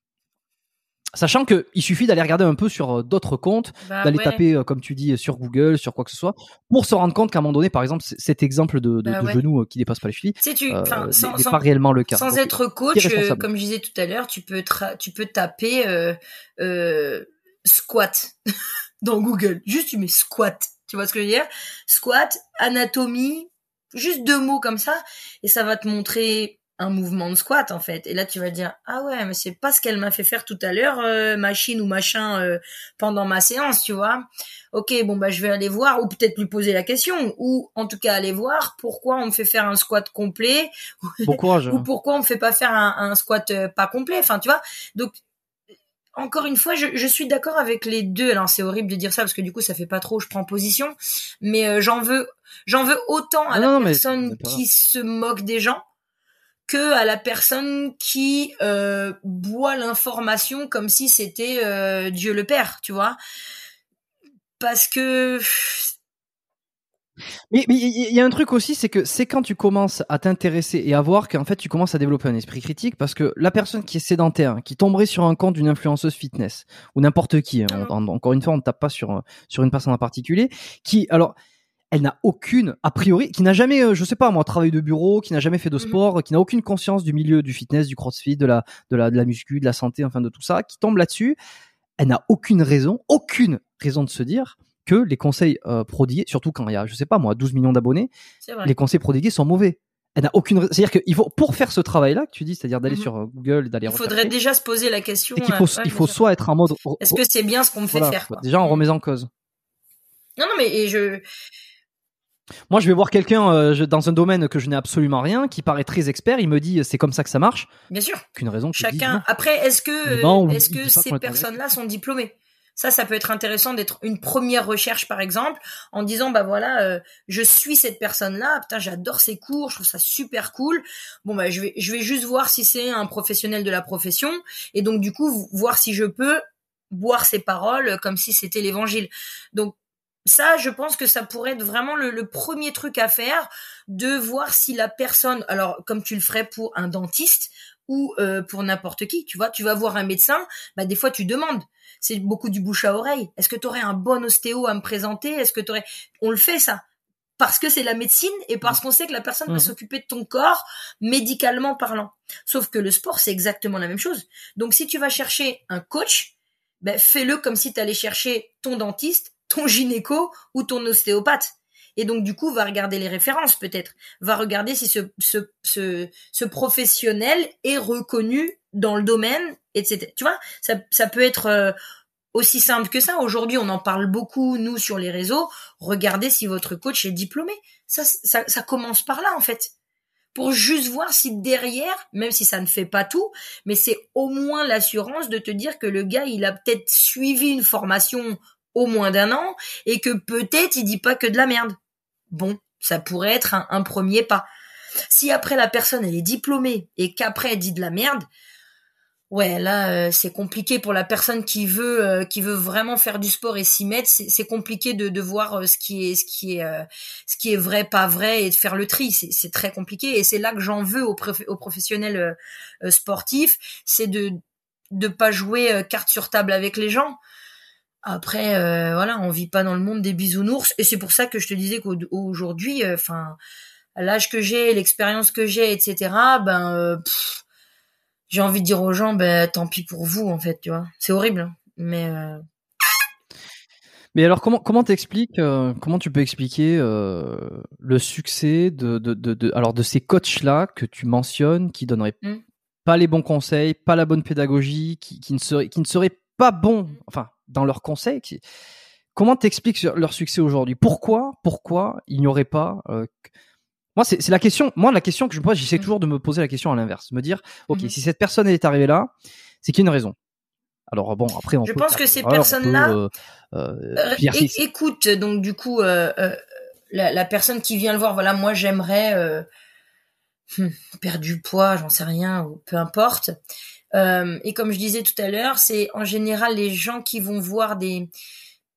Sachant que il suffit d'aller regarder un peu sur euh, d'autres comptes, Bah d'aller ouais. taper, euh, comme tu dis, sur Google, sur quoi que ce soit, pour se rendre compte qu'à un moment donné, par exemple, cet exemple de, de, Bah de ouais. genou euh, qui dépasse pas les chevilles, euh, n'est pas réellement le cas. sans Donc, être coach, euh, comme je disais tout à l'heure, tu peux tu peux taper euh, euh, squat dans Google. Juste tu mets squat. Tu vois ce que je veux dire? Squat, anatomie, juste deux mots comme ça, et ça va te montrer un mouvement de squat en fait. Et là tu vas te dire ah ouais mais c'est pas ce qu'elle m'a fait faire tout à l'heure euh, machine ou machin euh, pendant ma séance tu vois. Ok bon bah je vais aller voir ou peut-être lui poser la question ou en tout cas aller voir pourquoi on me fait faire un squat complet bon courage. ou pourquoi on me fait pas faire un, un squat euh, pas complet enfin tu vois donc encore une fois je, je suis d'accord avec les deux alors c'est horrible de dire ça parce que du coup ça fait pas trop je prends position mais euh, j'en veux j'en veux autant à Non, la personne qui se moque des gens que à la personne qui euh, boit l'information comme si c'était euh, Dieu le Père tu vois? Parce que Mais il y, a un truc aussi, c'est que c'est quand tu commences à t'intéresser et à voir qu'en fait tu commences à développer un esprit critique parce que la personne qui est sédentaire, qui tomberait sur un compte d'une influenceuse fitness ou n'importe qui, hein, on- on- encore une fois, on ne tape pas sur sur une personne en particulier, qui alors elle n'a aucune, a priori, qui n'a jamais, euh, je sais pas moi, travaillé de bureau, qui n'a jamais fait de Mhm. sport, qui n'a aucune conscience du milieu du fitness, du crossfit, de la, de la, de la muscu, de la santé, enfin de tout ça, qui tombe là-dessus, elle n'a aucune raison, aucune raison de se dire que les conseils euh, prodigués, surtout quand il y a, je sais pas moi, 12 millions d'abonnés, les conseils prodigués sont mauvais. Elle n'a aucune, c'est-à-dire qu'il faut, pour faire ce travail-là que tu dis, c'est-à-dire d'aller Mhm. sur euh, Google d'aller il faudrait rechercher, déjà se poser la question faut, ouais, il faut soit être en mode, est-ce que c'est bien ce qu'on me fait voilà, faire quoi? déjà en remise en cause. non non mais et je Moi, je vais voir quelqu'un euh, dans un domaine que je n'ai absolument rien, qui paraît très expert. Il me dit c'est comme ça que ça marche. bien sûr Qu'une raison que non. Chacun. Après, est-ce que Non, est-ce on dit que ces personnes-là sont diplômées? Ça, ça peut être intéressant d'être une première recherche, par exemple, en disant bah voilà, euh, je suis cette personne-là. Putain, j'adore ses cours, je trouve ça super cool. Bon bah je vais je vais juste voir si c'est un professionnel de la profession et donc du coup voir si je peux boire ses paroles comme si c'était l'évangile. Donc ça, je pense que ça pourrait être vraiment le, le premier truc à faire, de voir si la personne, alors comme tu le ferais pour un dentiste ou euh, pour n'importe qui, tu vois, tu vas voir un médecin, bah des fois tu demandes, c'est beaucoup du bouche à oreille. Est-ce que tu aurais un bon ostéo à me présenter? Est-ce que tu aurais On le fait ça parce que c'est la médecine et parce qu'on sait que la personne va s'occuper de ton corps médicalement parlant. Sauf que le sport, c'est exactement la même chose. Donc si tu vas chercher un coach, ben, fais-le comme si tu allais chercher ton dentiste, ton gynéco ou ton ostéopathe. Et donc du coup, va regarder les références peut-être. Va regarder si ce, ce, ce, ce professionnel est reconnu dans le domaine, etc. Tu vois, ça, ça peut être euh, aussi simple que ça. Aujourd'hui, on en parle beaucoup, nous, sur les réseaux. Regardez si votre coach est diplômé. Ça, ça, ça commence par là, en fait. Pour juste voir si derrière, même si ça ne fait pas tout, mais c'est au moins l'assurance de te dire que le gars, il a peut-être suivi une formation au moins d'un an et que peut-être il dit pas que de la merde. Bon, ça pourrait être un, premier pas. Si après la personne elle est diplômée et qu'après elle dit de la merde, ouais là euh, c'est compliqué pour la personne qui veut euh, qui veut vraiment faire du sport et s'y mettre. C'est compliqué de, de voir euh, ce qui est ce qui est euh, ce qui est vrai pas vrai et de faire le tri. C'est très compliqué et c'est là que j'en veux aux, prof- aux professionnels euh, sportifs, c'est de de pas jouer carte sur table avec les gens. Après, euh, voilà, on vit pas dans le monde des bisounours, et c'est pour ça que je te disais qu'aujourd'hui, enfin, à l'âge que j'ai, l'expérience que j'ai, etc. Ben, euh, j'ai envie de dire aux gens, ben, tant pis pour vous, en fait, tu vois. C'est horrible, hein, mais euh, Mais alors, comment comment t'expliques, euh, comment tu peux expliquer euh, le succès de, de, de, de- alors de ces coachs là que tu mentionnes, qui donneraient Mm. pas les bons conseils, pas la bonne pédagogie, qui, qui ne seraient qui ne seraient pas bons, enfin dans leurs conseils. qui- comment t'expliques leur succès aujourd'hui? Pourquoi, pourquoi il n'y aurait pas moi, c'est la question. Moi, la question que je me pose, j'essaie mmh. toujours de me poser la question à l'inverse, me dire, ok, mmh. si cette personne est arrivée là, c'est qu'il y a une raison. Alors bon, après, on je pense que ces personnes-là, euh, euh, euh écoute, donc du coup, euh, la, la, personne qui vient le voir, voilà, moi, j'aimerais hmm, perdre du poids, j'en sais rien, ou peu importe. Et comme je disais tout à l'heure, c'est en général les gens qui vont voir des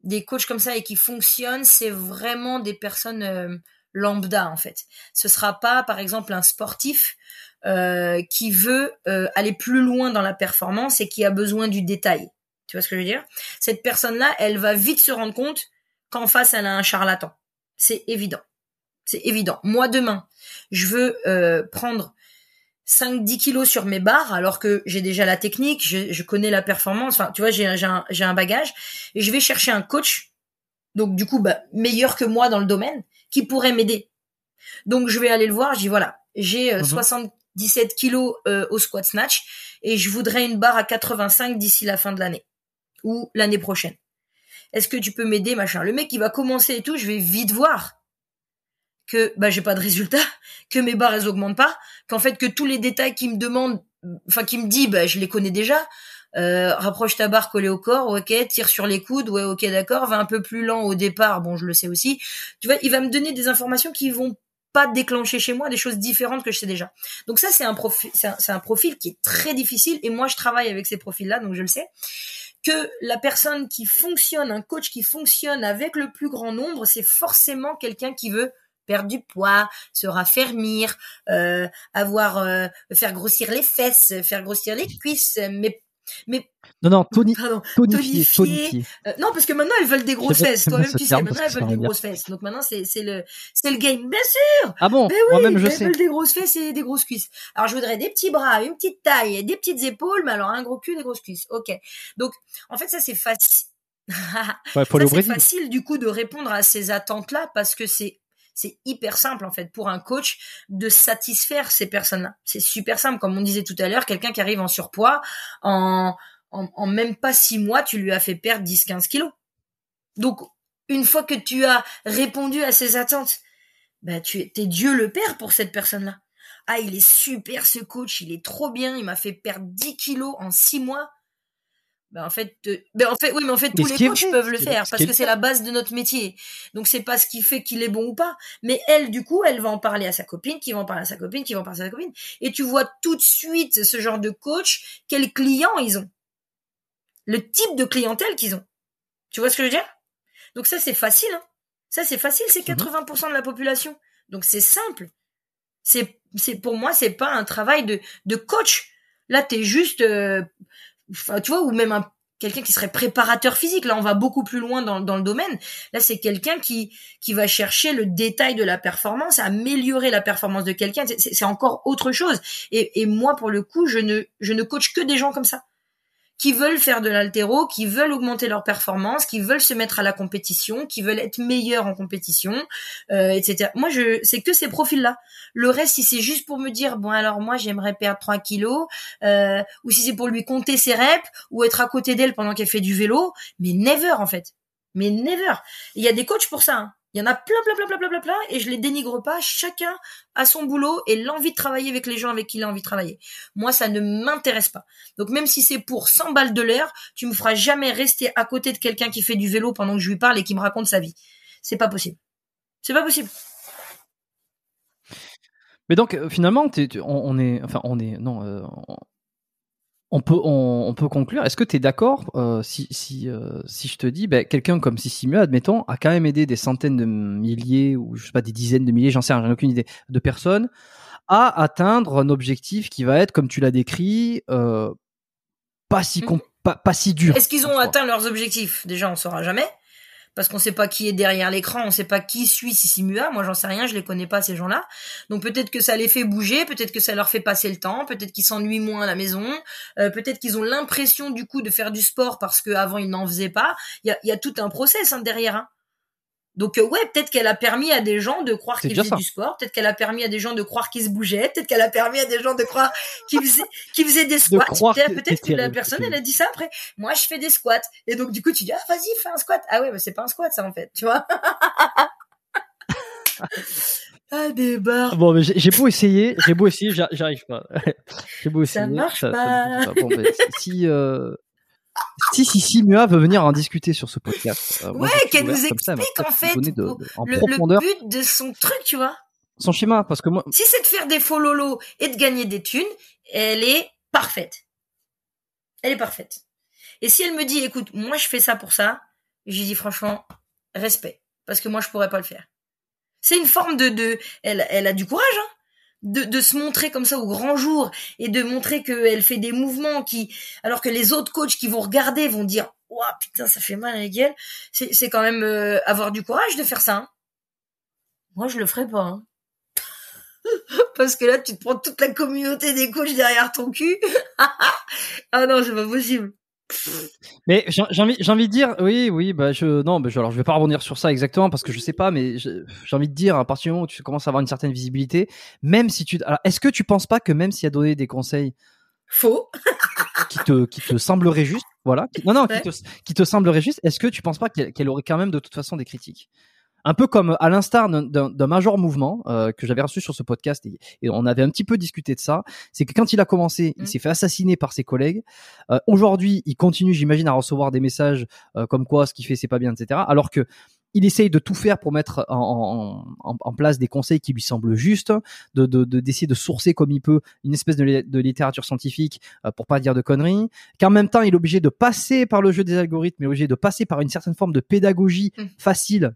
des coachs comme ça et qui fonctionnent, c'est vraiment des personnes lambda en fait. Ce sera pas par exemple un sportif euh, qui veut euh, aller plus loin dans la performance et qui a besoin du détail. Tu vois ce que je veux dire? Cette personne-là, elle va vite se rendre compte qu'en face, elle a un charlatan. C'est évident. C'est évident. Moi, demain, je veux euh, prendre 5-10 kilos sur mes barres alors que j'ai déjà la technique, je, je, connais la performance, enfin tu vois j'ai un, un bagage et je vais chercher un coach donc du coup bah, meilleur que moi dans le domaine qui pourrait m'aider. Donc je vais aller le voir, je dis voilà, j'ai 77 euh, mhm. kilos euh, au squat snatch et je voudrais une barre à 85 d'ici la fin de l'année ou l'année prochaine. Est-ce que tu peux m'aider machin? Le mec il va commencer et tout, je vais vite voir que bah j'ai pas de résultat, que mes barres elles augmentent pas, qu'en fait que tous les détails qu'il me demande, enfin qu'il me dit, bah je les connais déjà. Euh, rapproche ta barre collée au corps, ok, tire sur les coudes, ouais, ok, d'accord, va un peu plus lent au départ, bon, je le sais aussi. Tu vois, il va me donner des informations qui vont pas déclencher chez moi des choses différentes que je sais déjà. Donc ça, c'est un profil, c'est un, profil qui est très difficile et moi, je travaille avec ces profils-là, donc je le sais que la personne qui fonctionne, un coach qui fonctionne avec le plus grand nombre, c'est forcément quelqu'un qui veut perdre du poids, se raffermir, euh, avoir, euh, faire grossir les fesses, faire grossir les cuisses, mais mais non non toni tonifier, tonifier. Euh, non parce que maintenant elles veulent des grosses fesses. toi-même tu sais maintenant elles veulent des grosses fesses. Donc maintenant c'est c'est le c'est le game. Bien sûr ah bon moi-même je elles veulent des grosses fesses et des grosses cuisses. Alors je voudrais des petits bras une petite taille des petites épaules mais alors un gros cul des grosses cuisses. Ok. Donc en fait ça c'est facile ouais, c'est facile du coup de répondre à ces attentes là parce que c'est c'est hyper simple en fait pour un coach de satisfaire ces personnes-là. C'est super simple, comme on disait tout à l'heure, quelqu'un qui arrive en surpoids, en, en, même pas six mois, tu lui as fait perdre 10-15 kilos. Donc, une fois que tu as répondu à ses attentes, bah, tu es Dieu le Père pour cette personne-là. Ah, il est super ce coach, il est trop bien, il m'a fait perdre 10 kilos en six mois. Ben en fait, ben en fait, oui, mais en fait, tous les coachs peuvent le faire parce que c'est la base de notre métier. Donc c'est pas ce qui fait qu'il est bon ou pas. Mais elle, du coup, elle va en parler à sa copine, qui va en parler à sa copine, qui va en parler à sa copine. Et tu vois tout de suite ce genre de coach, quels clients ils ont, le type de clientèle qu'ils ont. Tu vois ce que je veux dire? Donc ça c'est facile. Hein ça c'est facile, c'est 80% mhm. de la population. Donc c'est simple. C'est c'est pour moi c'est pas un travail de de coach. Là t'es juste euh, tu vois, ou même un quelqu'un qui serait préparateur physique. Là, on va beaucoup plus loin dans, dans le domaine. Là, c'est quelqu'un qui qui va chercher le détail de la performance, améliorer la performance de quelqu'un. C'est encore autre chose. Et, moi, pour le coup, je ne je ne coach que des gens comme ça qui veulent faire de l'altéro, qui veulent augmenter leur performance, qui veulent se mettre à la compétition, qui veulent être meilleurs en compétition, euh, etc. Moi, je c'est que ces profils-là. Le reste, si c'est juste pour me dire bon alors moi j'aimerais perdre 3 kilos, euh, ou si c'est pour lui compter ses reps, ou être à côté d'elle pendant qu'elle fait du vélo, mais never en fait. Mais never. Il y a des coachs pour ça. Hein. Il y en a plein, plein, plein, plein, plein, plein, et je les dénigre pas. Chacun a son boulot et l'envie de travailler avec les gens avec qui il a envie de travailler. Moi, ça ne m'intéresse pas. Donc, même si c'est pour 100 balles de l'heure, tu me feras jamais rester à côté de quelqu'un qui fait du vélo pendant que je lui parle et qui me raconte sa vie. C'est pas possible. C'est pas possible. Mais donc, euh, finalement, on, est, enfin, on est, non, euh, on peut, on, peut conclure. Est-ce que tu es d'accord euh, si, si, euh, si je te dis, ben, quelqu'un comme Sissimua, admettons, a quand même aidé des centaines de milliers ou je sais pas des dizaines de milliers, j'en sais rien, j'en ai aucune idée, de personnes à atteindre un objectif qui va être, comme tu l'as décrit, euh, pas si mmh. pas, pas si dur. Est-ce qu'ils ont atteint leurs objectifs? Déjà, on saura jamais parce qu'on sait pas qui est derrière l'écran, on sait pas qui suit Sissimua. Moi, j'en sais rien, je les connais pas ces gens-là. Donc peut-être que ça les fait bouger, peut-être que ça leur fait passer le temps, peut-être qu'ils s'ennuient moins à la maison, euh, peut-être qu'ils ont l'impression du coup de faire du sport parce qu'avant ils n'en faisaient pas. Il y a, y a, tout un process hein, derrière. Hein. Donc euh, ouais, peut-être qu'elle a permis à des gens de croire qu'ils faisaient du sport, peut-être qu'elle a permis à des gens de croire qu'ils se bougeaient, peut-être qu'elle a permis à des gens de croire qu'ils faisaient, qu'ils faisaient des squats. Peut-être que la personne elle a dit ça après. Moi je fais des squats et donc du coup tu dis ah vas-y fais un squat. Ah ouais, mais c'est pas un squat ça en fait, tu vois. Ah, des barres. Bon, mais j'ai beau essayer, j'ai beau essayer, j'arrive pas. j'ai beau essayer. Ça marche pas. bon, ben, si, euh, si, si, si Mua veut venir en discuter sur ce podcast. Euh, ouais, qu'elle nous explique en fait le, but de son truc, tu vois. Son schéma, parce que moi. Si c'est de faire des faux lolos et de gagner des thunes, elle est parfaite. Elle est parfaite. Et si elle me dit, écoute, moi je fais ça pour ça, j'ai dit franchement, respect, parce que moi je pourrais pas le faire. C'est une forme de, de, elle, elle a du courage, hein de, de, se montrer comme ça au grand jour et de montrer qu'elle fait des mouvements qui, alors que les autres coachs qui vont regarder vont dire, waouh putain ça fait mal à la gueule, c'est, c'est quand même euh, avoir du courage de faire ça. Hein. Moi je le ferai pas. Hein. Parce que là tu te prends toute la communauté des coachs derrière ton cul. ah non c'est pas possible. Mais j'ai envie, j'ai envie de dire, oui, oui, bah je, non, bah je, alors je vais pas rebondir sur ça exactement parce que je sais pas, mais j'ai envie de dire, à partir du moment où tu commences à avoir une certaine visibilité, même si tu, alors est-ce que tu penses pas que même s'il a donné des conseils faux, qui te, qui te sembleraient justes, voilà, non, non, qui te, qui te sembleraient justes, est-ce que tu penses pas qu'elle aurait quand même de toute façon des critiques? Un peu comme à l'instar d'un major mouvement euh, que j'avais reçu sur ce podcast et, on avait un petit peu discuté de ça. C'est que quand il a commencé, il mmh. s'est fait assassiner par ses collègues. Euh, Aujourd'hui, il continue, j'imagine, à recevoir des messages euh, comme quoi ce qu'il fait c'est pas bien, etc. Alors que il essaye de tout faire pour mettre en, en, en place des conseils qui lui semblent justes, de d'essayer de, de, sourcer comme il peut une espèce de, de littérature scientifique euh, pour pas dire de conneries, qu'en même temps il est obligé de passer par le jeu des algorithmes, il est obligé de passer par une certaine forme de pédagogie mmh. facile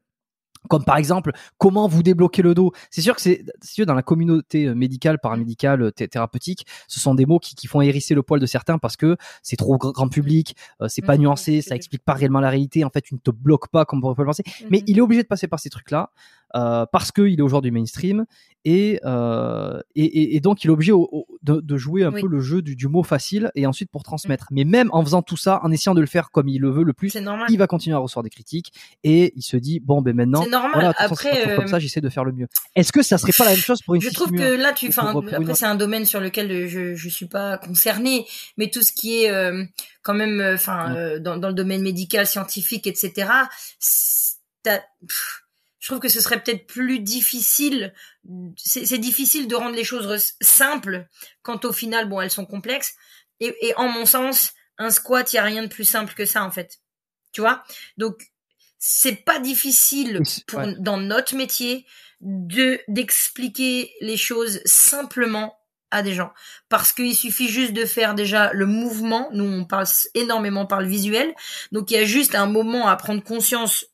comme par exemple comment vous débloquer le dos. C'est sûr que c'est dans la communauté euh, médicale, paramédicale, euh, thérapeutique, ce sont des mots qui, qui font hérisser le poil de certains parce que c'est trop grand public, euh, c'est pas mmh, nuancé, ça explique pas réellement la réalité. En fait, tu ne te bloques pas comme on peut le penser. Mais mmh. il est obligé de passer par ces trucs-là euh, parce qu'il est aujourd'hui mainstream et, euh, et, et, donc il est obligé de, de, jouer un peu le jeu du, du, mot facile et ensuite pour transmettre. Mais même en faisant tout ça, en essayant de le faire comme il le veut le plus, il va continuer à recevoir des critiques et il se dit bon ben maintenant, voilà, après comme ça, j'essaie de faire le mieux. Est-ce que ça serait pas la même chose pour une Je trouve que là, tu, enfin, après c'est un domaine sur lequel je je suis pas concernée, mais tout ce qui est euh, quand même, euh, enfin, euh, dans, dans, le domaine médical, scientifique, etc. Pff, je trouve que ce serait peut-être plus difficile. C'est difficile de rendre les choses simples quand au final, bon, elles sont complexes. Et, et en mon sens, un squat, il y a rien de plus simple que ça en fait. Tu vois? Donc c'est pas difficile pour, dans notre métier de d'expliquer les choses simplement à des gens parce qu'il suffit juste de faire déjà le mouvement nous on passe énormément par le visuel donc il y a juste un moment à prendre conscience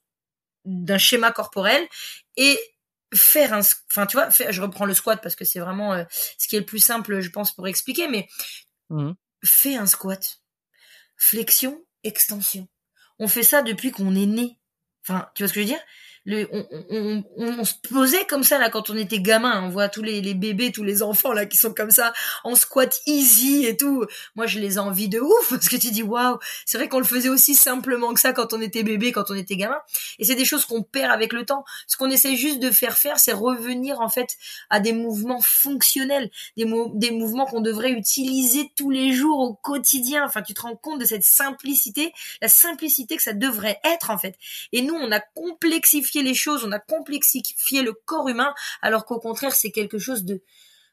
d'un schéma corporel et faire un enfin tu vois je reprends le squat parce que c'est vraiment euh, ce qui est le plus simple je pense pour expliquer mais mmh. fais un squat. Flexion extension. On fait ça depuis qu'on est né. Enfin tu vois ce que je veux dire? On, se posait comme ça là quand on était gamin. On voit tous les, bébés, tous les enfants là qui sont comme ça en squat easy et tout. Moi, je les envie de ouf parce que tu dis waouh, c'est vrai qu'on le faisait aussi simplement que ça quand on était bébé, quand on était gamin. Et c'est des choses qu'on perd avec le temps. Ce qu'on essaie juste de faire faire, c'est revenir en fait à des mouvements fonctionnels, des, des mouvements qu'on devrait utiliser tous les jours au quotidien. Enfin, tu te rends compte de cette simplicité, la simplicité que ça devrait être en fait. Et nous, on a complexifié les choses, on a complexifié le corps humain, alors qu'au contraire, c'est quelque chose de,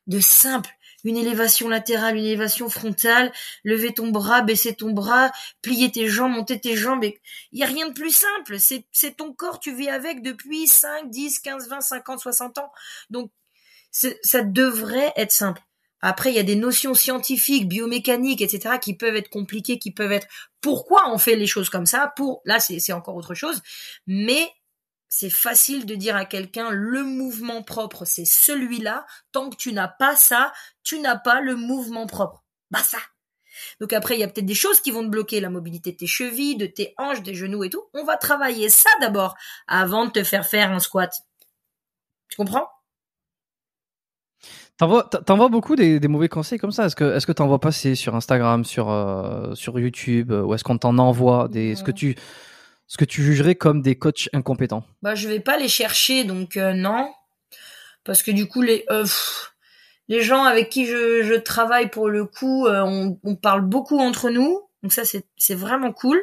de simple. Une élévation latérale, une élévation frontale, lever ton bras, baisser ton bras, plier tes jambes, monter tes jambes. Il y a rien de plus simple. C'est, c'est ton corps, tu vis avec depuis 5, 10, 15, 20, 50, 60 ans. Donc, ça devrait être simple. Après, il y a des notions scientifiques, biomécaniques, etc., qui peuvent être compliquées, qui peuvent être pourquoi on fait les choses comme ça. Pour là, c'est encore autre chose. Mais c'est facile de dire à quelqu'un le mouvement propre, c'est celui-là. Tant que tu n'as pas ça, tu n'as pas le mouvement propre. Bah ça. Donc après, il y a peut-être des choses qui vont te bloquer, la mobilité de tes chevilles, de tes hanches, des genoux et tout. On va travailler ça d'abord avant de te faire faire un squat. Tu comprends? T'en vois beaucoup des, mauvais conseils comme ça. Est-ce que est-ce que t'en vois passer sur Instagram, sur euh, sur YouTube, ou est-ce qu'on t'en envoie des Est-ce que tu ce que tu jugerais comme des coachs incompétents? Bah, je vais pas les chercher, donc euh, non, parce que du coup les euh, les gens avec qui je, je travaille pour le coup, euh, on, on, parle beaucoup entre nous, donc ça c'est c'est vraiment cool.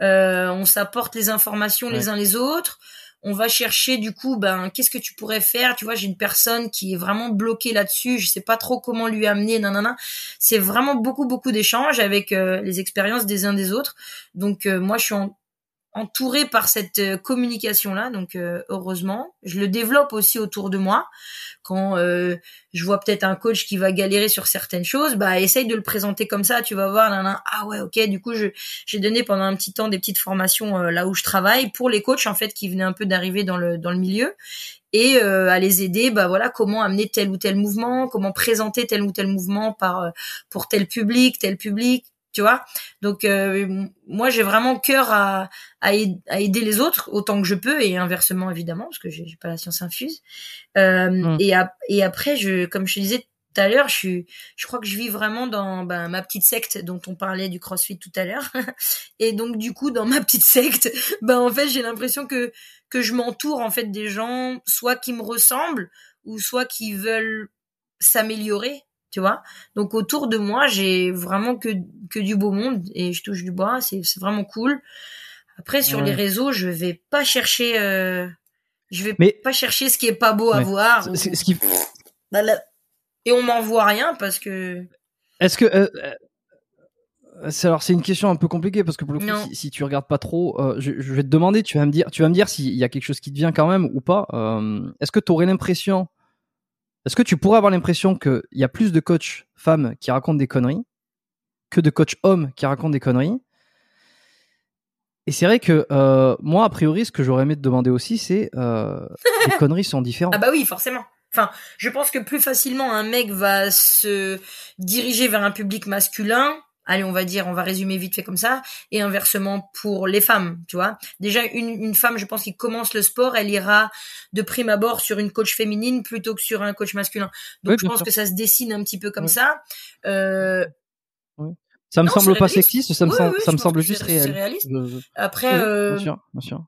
on s'apporte les informations les uns les autres. On va chercher du coup, ben qu'est-ce que tu pourrais faire? Tu vois, j'ai une personne qui est vraiment bloquée là-dessus. Je sais pas trop comment lui amener. Nanana. C'est vraiment beaucoup beaucoup d'échanges avec les expériences des uns des autres. Donc moi je suis en entouré par cette euh, communication là donc euh, heureusement je le développe aussi autour de moi. Quand euh, je vois peut-être un coach qui va galérer sur certaines choses bah essaye de le présenter comme ça. Tu vas voir là, ah ouais ok du coup j'ai donné pendant un petit temps des petites formations là où je travaille pour les coachs en fait qui venaient un peu d'arriver dans le dans le milieu. Et à les aider bah voilà comment amener tel ou tel mouvement comment présenter tel ou tel mouvement par pour tel public tel public tu vois. Donc euh, moi j'ai vraiment cœur à, à, aider les autres autant que je peux et inversement évidemment parce que j'ai pas la science infuse. Euh, mm. et, et après je comme je te disais tout à l'heure je suis je crois que je vis vraiment dans ben, ma petite secte dont on parlait du CrossFit tout à l'heure. Et donc du coup dans ma petite secte ben en fait j'ai l'impression que que je m'entoure en fait des gens soit qui me ressemblent ou soit qui veulent s'améliorer tu vois. Donc autour de moi, j'ai vraiment que que du beau monde et je touche du bois, c'est c'est vraiment cool. Après sur les réseaux, je vais pas chercher euh, je vais pas chercher ce qui est pas beau à voir. Ce qui bah, et on m'envoie rien parce que Est-ce que euh, euh, alors c'est une question un peu compliquée parce que pour le coup, si, si, tu regardes pas trop, je, je, vais te demander, tu vas me dire, tu vas me dire s'il y a quelque chose qui te vient quand même ou pas. Est-ce que tu aurais l'impression est-ce que tu pourrais avoir l'impression qu'il y a plus de coachs femmes qui racontent des conneries que de coachs hommes qui racontent des conneries? Et c'est vrai que euh, moi, a priori, ce que j'aurais aimé te demander aussi, c'est euh, les conneries sont différentes. Ah bah oui, forcément. Enfin, je pense que plus facilement un mec va se diriger vers un public masculin allez, on va dire, on va résumer vite fait comme ça, et inversement pour les femmes, tu vois. Déjà, une, une femme, je pense, qui commence le sport, elle ira de prime abord sur une coach féminine plutôt que sur un coach masculin. Donc, je pense que ça se dessine un petit peu comme ça. Euh, ça me semble pas sexiste, ça me, ça me semble juste réaliste. Après, euh... bien sûr, bien sûr.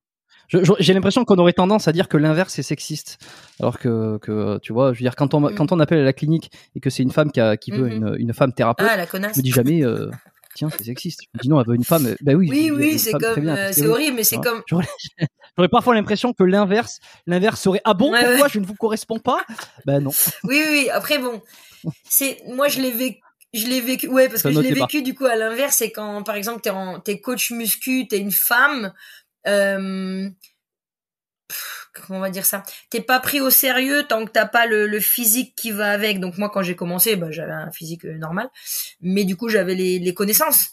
J'ai l'impression qu'on aurait tendance à dire que l'inverse est sexiste, alors que, que tu vois, je veux dire quand on mm. quand on appelle à la clinique et que c'est une femme qui, a, qui veut mm-hmm. une, une femme thérapeute, ah, je me dis jamais euh, tiens c'est sexiste. Je me dis non elle veut une femme. Ben oui. Oui oui c'est comme euh, c'est horrible mais c'est comme. J'aurais parfois l'impression que l'inverse l'inverse serait ah bon pourquoi je ne vous correspond pas? Ben non. Oui oui après bon c'est moi je l'ai vécu je l'ai vécu, ouais, parce que je l'ai vécu du coup à l'inverse, c'est quand par exemple t'es en t'es coach muscu, t'es une femme, euh, comment on va dire ça? T'es pas pris au sérieux tant que t'as pas le, le, physique qui va avec. Donc moi, quand j'ai commencé, bah, j'avais un physique euh, normal, mais du coup, j'avais les, les connaissances.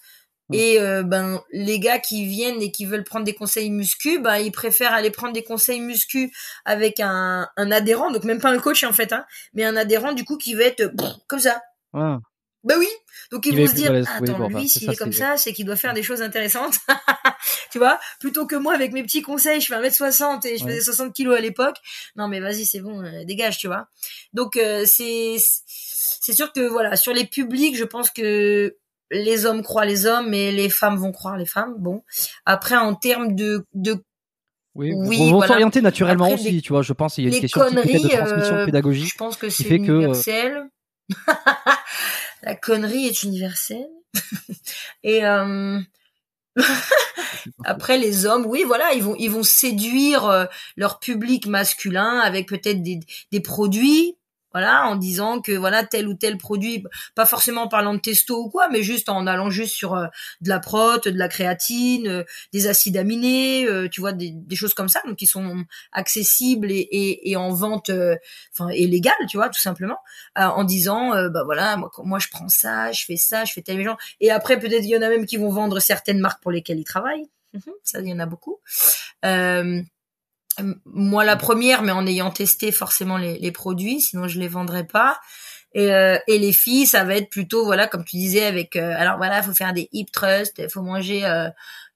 Et euh, ben les gars qui viennent et qui veulent prendre des conseils muscu, ben ils préfèrent aller prendre des conseils muscu avec un, un adhérent, donc même pas un coach en fait, hein, mais un adhérent du coup qui va être comme ça. Ah. Bah oui. Donc ils vont se dire, attends, lui, s'il est, comme ça, c'est qu'il doit faire des choses intéressantes. tu vois, plutôt que moi avec mes petits conseils, je fais 1m60 et je faisais 60 kilos à l'époque. Non mais vas-y, c'est bon, euh, dégage, tu vois. Donc euh, c'est c'est sûr que voilà, sur les publics, je pense que les hommes croient les hommes et les femmes vont croire les femmes. Bon, après en termes de de oui, oui vont s'orienter naturellement aussi, tu vois. Je pense qu'il y a une question de transmission euh, pédagogique. Je pense que c'est universel. la connerie est universelle. et euh... après les hommes, oui, voilà, ils vont ils vont séduire euh, leur public masculin avec peut-être des, des produits voilà, en disant que voilà tel ou tel produit, pas forcément en parlant de testo ou quoi, mais juste en allant juste sur euh, de la prot, de la créatine, euh, des acides aminés, euh, tu vois, des, des, choses comme ça, donc qui sont accessibles et, et, et en vente, enfin et légales, tu vois, tout simplement, en disant bah voilà, moi, moi, je prends ça, je fais ça, je fais tel genre, et après peut-être il y en a même qui vont vendre certaines marques pour lesquelles ils travaillent, mhm, ça il y en a beaucoup. Euh, moi la première, mais en ayant testé forcément les, les produits, sinon je les vendrais pas. Et, euh, et, les filles, ça va être plutôt, voilà, comme tu disais, avec, euh, alors voilà, faut faire des hip thrusts, il faut manger euh,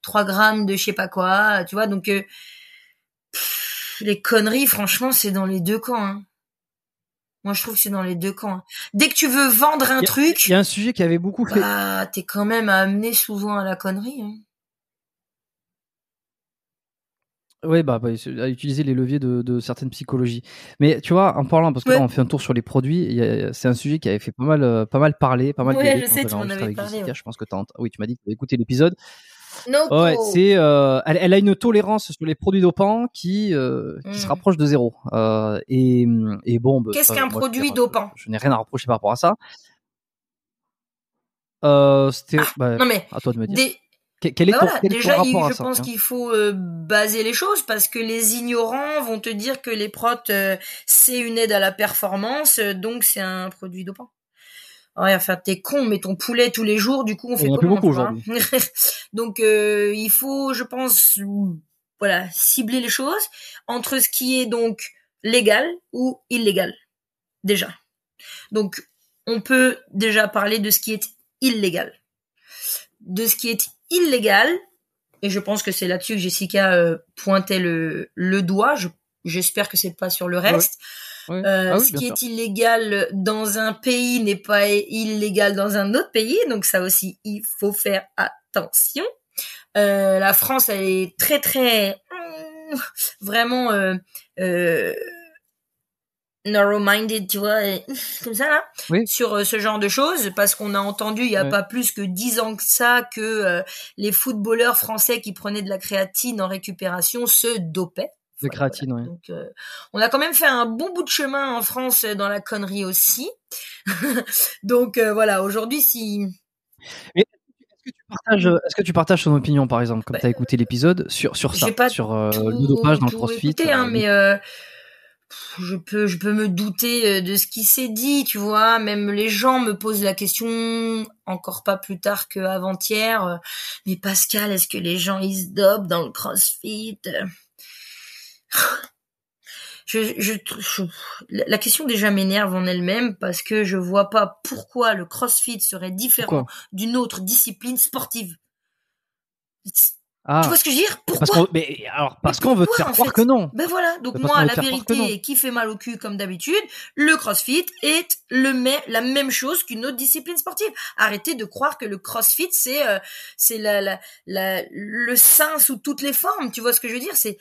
3 grammes de je sais pas quoi, tu vois, donc euh, les conneries, franchement, c'est dans les deux camps. Hein. Moi, je trouve que c'est dans les deux camps. Hein. Dès que tu veux vendre un truc, il y a un sujet qui avait beaucoup fait. Bah, t'es quand même amené souvent à la connerie. Hein. Oui, bah, bah, à utiliser les leviers de, de, certaines psychologies. Mais tu vois, en parlant, parce que là, on fait un tour sur les produits, c'est un sujet qui avait fait pas mal, euh, pas mal parler, pas mal. Ouais, je sais, tu m'en avais parlé. Je pense que as, oui, tu m'as dit que tu as écouté l'épisode. No ouais, c'est, euh, elle, elle, a une tolérance sur les produits dopants qui, euh, qui se hmm. rapproche de zéro. Euh, et, et bon, bah, qu'est-ce qu'un produit dopant? Je, n'ai rien à reprocher par rapport à ça. Euh, c'était, ah, bah, non mais, à toi de me dire. Des quel est ton, voilà, déjà, je pense qu'il faut euh, baser les choses parce que les ignorants vont te dire que les protes euh, c'est une aide à la performance, euh, donc c'est un produit dopant. Ouais, enfin t'es con, mais ton poulet tous les jours, du coup on fait on comment beaucoup aujourd'hui. Donc il faut, je pense, voilà, cibler les choses entre ce qui est donc légal ou illégal, déjà. Donc on peut déjà parler de ce qui est illégal de ce qui est illégal, et je pense que c'est là-dessus que Jessica euh, pointait le, le doigt, j'espère que c'est pas sur le reste. Euh, ah ce qui est illégal dans un pays n'est pas illégal dans un autre pays, donc ça aussi il faut faire attention. Euh, la France elle est très très vraiment narrow-minded, tu vois, comme ça là, sur euh, ce genre de choses, parce qu'on a entendu il y a pas plus que dix ans que ça que euh, les footballeurs français qui prenaient de la créatine en récupération se dopaient. De créatine, oui. Donc, euh, on a quand même fait un bon bout de chemin en France dans la connerie aussi. Donc voilà, aujourd'hui, si. est-ce que tu partages, est-ce que tu partages ton opinion, par exemple, comme bah, tu as écouté l'épisode sur sur ça, pas sur le dopage dans le CrossFit écouté, hein, mais je peux je peux me douter euh, de ce qui s'est dit, tu vois, même les gens me posent la question encore pas plus tard que avant-hier euh, mais Pascal, est-ce que les gens ils se dopent dans le CrossFit je, je, la question déjà m'énerve en elle-même parce que je vois pas pourquoi le CrossFit serait différent d'une autre discipline sportive. Ah. Tu vois ce que je veux dire? Pourquoi parce mais alors parce qu'on veut te faire croire que non? Ben voilà. Donc moi, la vérité, qui fait mal au cul comme d'habitude, le CrossFit est le la même chose qu'une autre discipline sportive. Arrêtez de croire que le CrossFit c'est euh, c'est la, la, la, le sein sous toutes les formes. Tu vois ce que je veux dire? C'est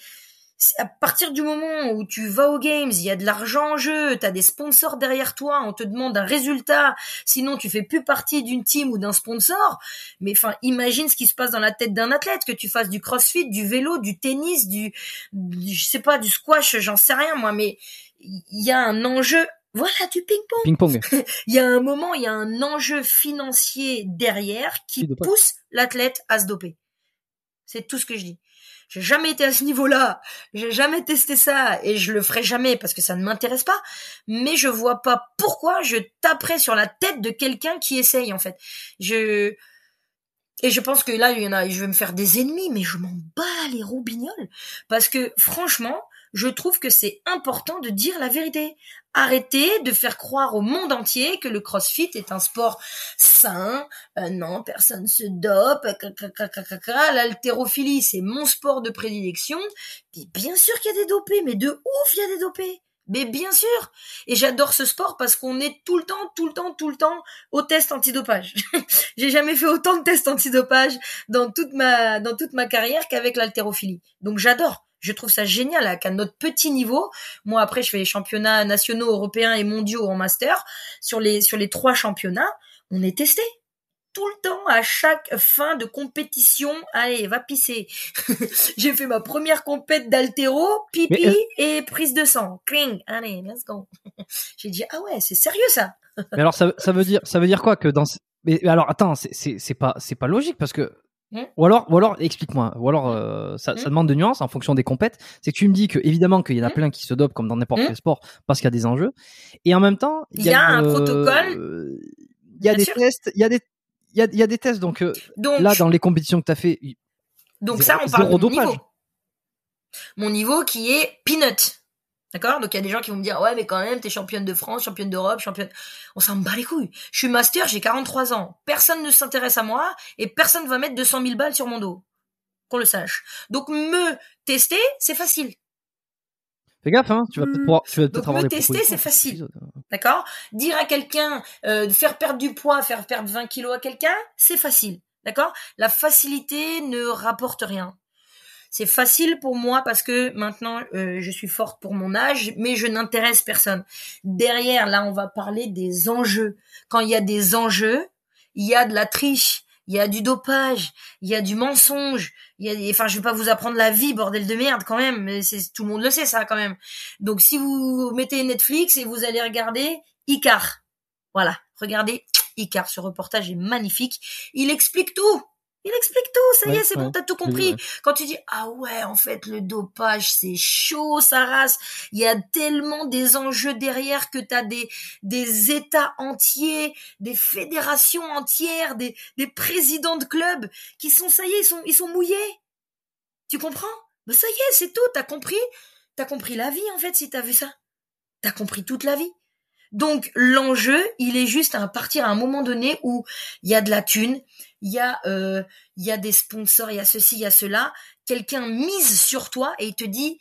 à partir du moment où tu vas aux games, il y a de l'argent en jeu, tu as des sponsors derrière toi, on te demande un résultat, sinon tu fais plus partie d'une team ou d'un sponsor. Mais enfin, imagine ce qui se passe dans la tête d'un athlète, que tu fasses du crossfit, du vélo, du tennis, du, je sais pas, du squash, j'en sais rien moi, mais il y a un enjeu voilà du ping-pong. Ping-pong. il y a un moment, il y a un enjeu financier derrière qui pousse l'athlète à se doper. C'est tout ce que je dis. J'ai jamais été à ce niveau-là. J'ai jamais testé ça et je le ferai jamais parce que ça ne m'intéresse pas. Mais je vois pas pourquoi je taperais sur la tête de quelqu'un qui essaye, en fait. Je, et je pense que là, il y en a, je vais me faire des ennemis, mais je m'en bats les roubignoles. Parce que, franchement, je trouve que c'est important de dire la vérité. Arrêtez de faire croire au monde entier que le crossfit est un sport sain. Euh, non, personne se dope. L'haltérophilie, c'est mon sport de prédilection. Et bien sûr qu'il y a des dopés, mais de ouf, il y a des dopés. Mais bien sûr. Et j'adore ce sport parce qu'on est tout le temps, tout le temps, tout le temps au test antidopage. J'ai jamais fait autant de tests antidopage dans toute ma, dans toute ma carrière qu'avec l'haltérophilie. Donc j'adore je trouve ça génial qu'à notre petit niveau, moi après je fais les championnats nationaux, européens et mondiaux en master, sur les sur les trois championnats, on est testé tout le temps à chaque fin de compétition. Allez, va pisser. J'ai fait ma première compète d'altéro, pipi et prise de sang. Cling. Allez, let's go. J'ai dit ah ouais, c'est sérieux ça. Mais alors ça, ça veut dire ça veut dire quoi que dans mais alors attends, c'est c'est pas c'est pas logique parce que Mmh. Ou alors, ou alors, explique-moi. Ou alors, euh, ça, ça, mmh. demande de nuances en fonction des compètes. C'est que tu me dis que évidemment qu'il y en a mmh. plein qui se dopent comme dans n'importe quel sport parce qu'il y a des enjeux. Et en même temps, il y, a, un protocole. Il y a des tests. Il y a des, il y a, y a des tests. Donc, euh, donc, là, dans les compétitions que tu as fait. Donc ça, on parle de mon niveau. Mon niveau qui est peanut. D'accord? Donc il y a des gens qui vont me dire ouais mais quand même t'es championne de France, championne d'Europe, championne. On s'en bat les couilles. Je suis master, j'ai 43 ans. Personne ne s'intéresse à moi et personne va mettre 200 000 balles sur mon dos. Qu'on le sache. Donc me tester, c'est facile. Fais gaffe, hein. Tu vas peut-être pouvoir, tu vas peut-être avoir me tester, c'est facile. D'accord? Dire à quelqu'un, euh, faire perdre du poids, faire perdre 20 kilos à quelqu'un, c'est facile. D'accord? La facilité ne rapporte rien c'est facile pour moi parce que maintenant euh, je suis forte pour mon âge, mais je n'intéresse personne. Derrière, là, on va parler des enjeux. Quand il y a des enjeux, il y a de la triche, il y a du dopage, il y a du mensonge, il y a enfin je vais pas vous apprendre la vie bordel de merde quand même, c'est tout le monde le sait ça quand même. Donc si vous mettez Netflix et vous allez regarder Icar. Voilà, regardez Icar, ce reportage est magnifique, il explique tout. Il explique tout, ça y est, c'est bon, t'as tout compris. Quand tu dis ah ouais, en fait le dopage c'est chaud, ça race. Il y a tellement des enjeux derrière que t'as des des États entiers, des fédérations entières, des des présidents de clubs qui sont ça y est, ils sont ils sont mouillés. Tu comprends? Ben ça y est, c'est tout. T'as compris? T'as compris la vie en fait si t'as vu ça. T'as compris toute la vie. Donc l'enjeu, il est juste à partir à un moment donné où il y a de la thune, il y a euh, il y a des sponsors, il y a ceci, il y a cela. Quelqu'un mise sur toi et il te dit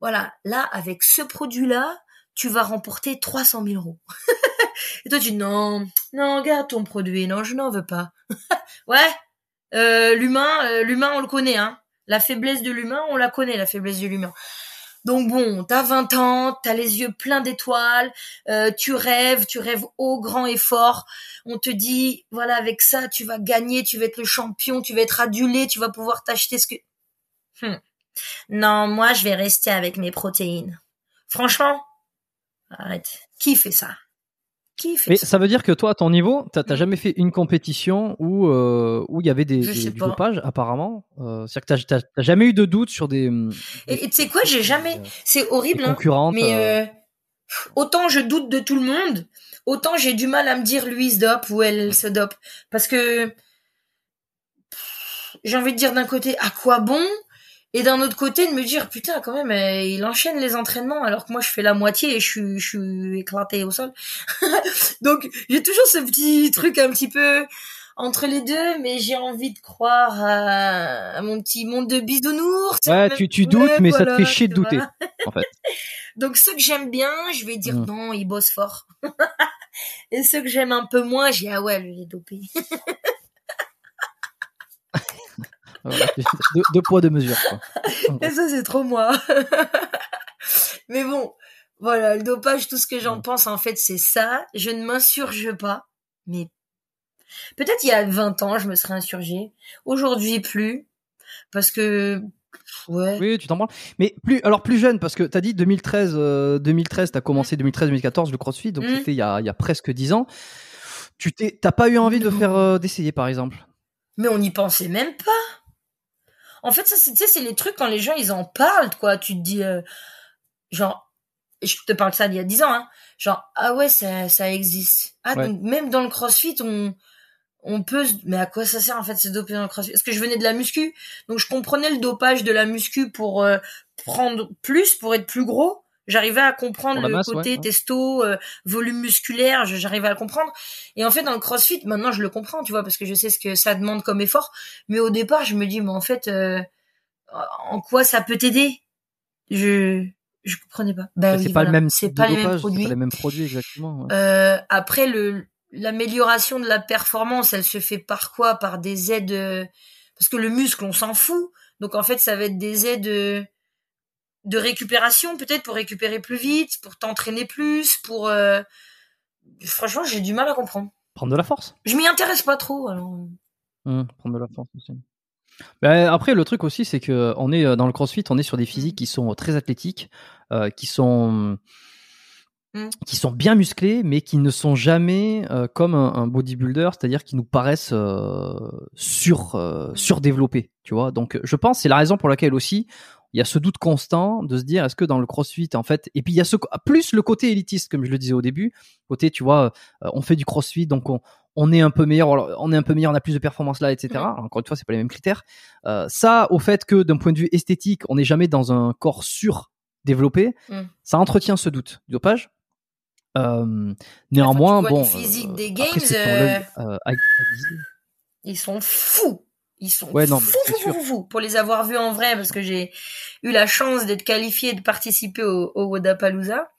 voilà là avec ce produit là, tu vas remporter 300 000 euros. et toi tu dis non non garde ton produit, non je n'en veux pas. ouais euh, l'humain euh, l'humain on le connaît hein. La faiblesse de l'humain on la connaît la faiblesse de l'humain. Donc bon, t'as 20 ans, t'as les yeux pleins d'étoiles, euh, tu rêves, tu rêves haut, grand et fort. On te dit, voilà, avec ça, tu vas gagner, tu vas être le champion, tu vas être adulé, tu vas pouvoir t'acheter ce que... Hmm. Non, moi, je vais rester avec mes protéines. Franchement, arrête. Qui fait ça? Mais ça. veut dire que toi, à ton niveau, t'as mm. jamais fait une compétition où euh, où il y avait des, des du dopage apparemment. Euh, C'est-à-dire que t'as jamais eu de doute sur des. Et tu sais quoi, j'ai jamais. C'est horrible. Hein, mais euh, autant je doute de tout le monde, autant j'ai du mal à me dire lui se dope ou elle se dope parce que j'ai envie de dire d'un côté à quoi bon? Et d'un autre côté de me dire putain quand même euh, il enchaîne les entraînements alors que moi je fais la moitié et je suis je suis éclaté au sol. Donc j'ai toujours ce petit truc un petit peu entre les deux mais j'ai envie de croire à, mon petit monde de bisounours. Ouais tu, tu doutes mais ça te fait chier de douter en fait. Donc ceux que j'aime bien je vais dire mm. non il bosse fort. Et ceux que j'aime un peu moins j'ai ah ouais lui il est dopé deux, poids, deux mesures. Et ça, c'est trop moi. Mais bon, voilà, le dopage, tout ce que j'en pense, en fait, c'est ça. Je ne m'insurge pas. Mais peut-être il y a 20 ans, je me serais insurgée. Aujourd'hui, plus. Parce que Ouais. Oui, tu t'en parles. Mais plus, alors plus jeune, parce que tu as dit 2013, euh, 2013, t'as commencé 2013-2014 le CrossFit, donc mmh. c'était il y a, y a presque 10 ans. Tu t'as pas eu envie de faire, euh, d'essayer par exemple? Mais on n'y pensait même pas. En fait, ça, c'est, c'est les trucs quand les gens, ils en parlent, quoi. Tu te dis, euh, genre, je te parle de ça d'il y a dix ans, hein. Genre, ah ouais, ça, ça existe. Ah, donc, même dans le crossfit, on, on peut, mais à quoi ça sert, en fait, se doper dans le crossfit? Parce que je venais de la muscu. Donc, je comprenais le dopage de la muscu pour euh, prendre plus, pour être plus gros. J'arrivais à comprendre le côté testo, euh, volume musculaire, j'arrivais à le comprendre. Et en fait, dans le CrossFit, maintenant, je le comprends, tu vois, parce que je sais ce que ça demande comme effort. Mais au départ, je me dis, mais en fait, euh, en quoi ça peut t'aider? Je je comprenais pas. Bah, c'est pas le même. C'est pas, les mêmes produits. Pas les mêmes produits exactement. Euh, après, le l'amélioration de la performance, elle se fait par quoi? Par des aides. Parce que le muscle, on s'en fout. Donc en fait, ça va être des aides de récupération peut-être pour récupérer plus vite, pour t'entraîner plus, pour euh... franchement j'ai du mal à comprendre. Prendre de la force? Je m'y intéresse pas trop alors. Mmh, prendre de la force aussi. Bah, après le truc aussi c'est que on est euh, dans le CrossFit, on est sur des physiques qui sont très athlétiques, euh, qui sont mmh. qui sont bien musclés, mais qui ne sont jamais euh, comme un, bodybuilder, c'est-à-dire qui nous paraissent euh, sur mmh. surdéveloppés, tu vois. Donc je pense c'est la raison pour laquelle aussi il y a ce doute constant de se dire est-ce que dans le CrossFit en fait et puis il y a ce plus le côté élitiste comme je le disais au début côté tu vois euh, on fait du CrossFit donc on, on est un peu meilleur on est un peu meilleur on a plus de performance là etc encore une fois c'est pas les mêmes critères. Euh, ça au fait que d'un point de vue esthétique on n'est jamais dans un corps sur développé mm. ça entretient ce doute. Du dopage euh, néanmoins bon physique des games ils sont fous ils sont ouais, non, fous, fous, fous, fous, pour les avoir vus en vrai parce que j'ai eu la chance d'être qualifié et de participer au, au Wodapalooza.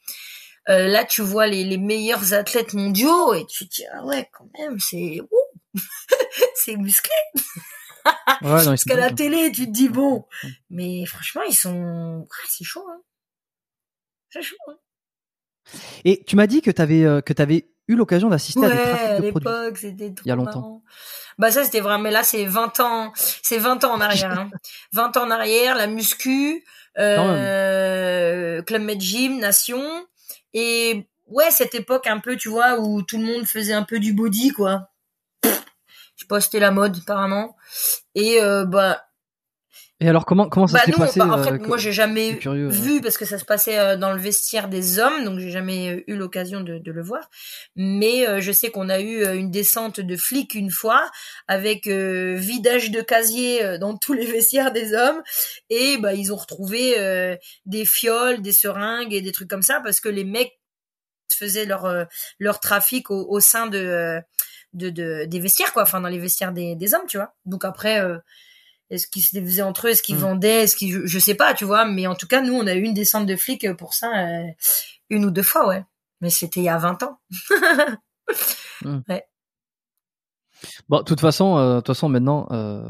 Euh, là, tu vois les, les, meilleurs athlètes mondiaux et tu te dis ah ouais quand même c'est c'est musclé. Parce qu'à la télé, tu te dis bon, mais franchement, ils sont, c'est chaud. Hein. C'est chaud. Hein. Et tu m'as dit que tu avais euh, que avais eu l'occasion d'assister à des trafics de produits. l'époque, c'était Il y a longtemps. Bah ça c'était vraiment mais là c'est 20 ans, c'est 20 ans en arrière hein. 20 ans en arrière, la muscu, euh, Club Med Gym, Nation et ouais, cette époque un peu, tu vois, où tout le monde faisait un peu du body quoi. Je sais pas, c'était la mode apparemment. Et euh, bah et alors comment comment ça bah s'est passé bah, En fait, moi j'ai jamais vu parce que ça se passait euh, dans le vestiaire des hommes, donc j'ai jamais euh, eu l'occasion de, de, le voir. Mais euh, je sais qu'on a eu une descente de flics une fois avec vidage de casier dans tous les vestiaires des hommes et bah ils ont retrouvé des fioles, des seringues et des trucs comme ça parce que les mecs faisaient leur leur trafic au, au sein de, de, de, des vestiaires quoi, enfin dans les vestiaires des, des hommes, tu vois. Donc après est-ce qu'ils se faisaient entre eux? Est-ce qu'ils mm. vendaient? Est-ce qu'ils je, sais pas, tu vois. Mais en tout cas, nous, on a eu une descente de flics pour ça euh, une ou deux fois, ouais. Mais c'était il y a 20 ans. Mm. Ouais. Bon, de toute façon, euh, de toute façon, maintenant, euh,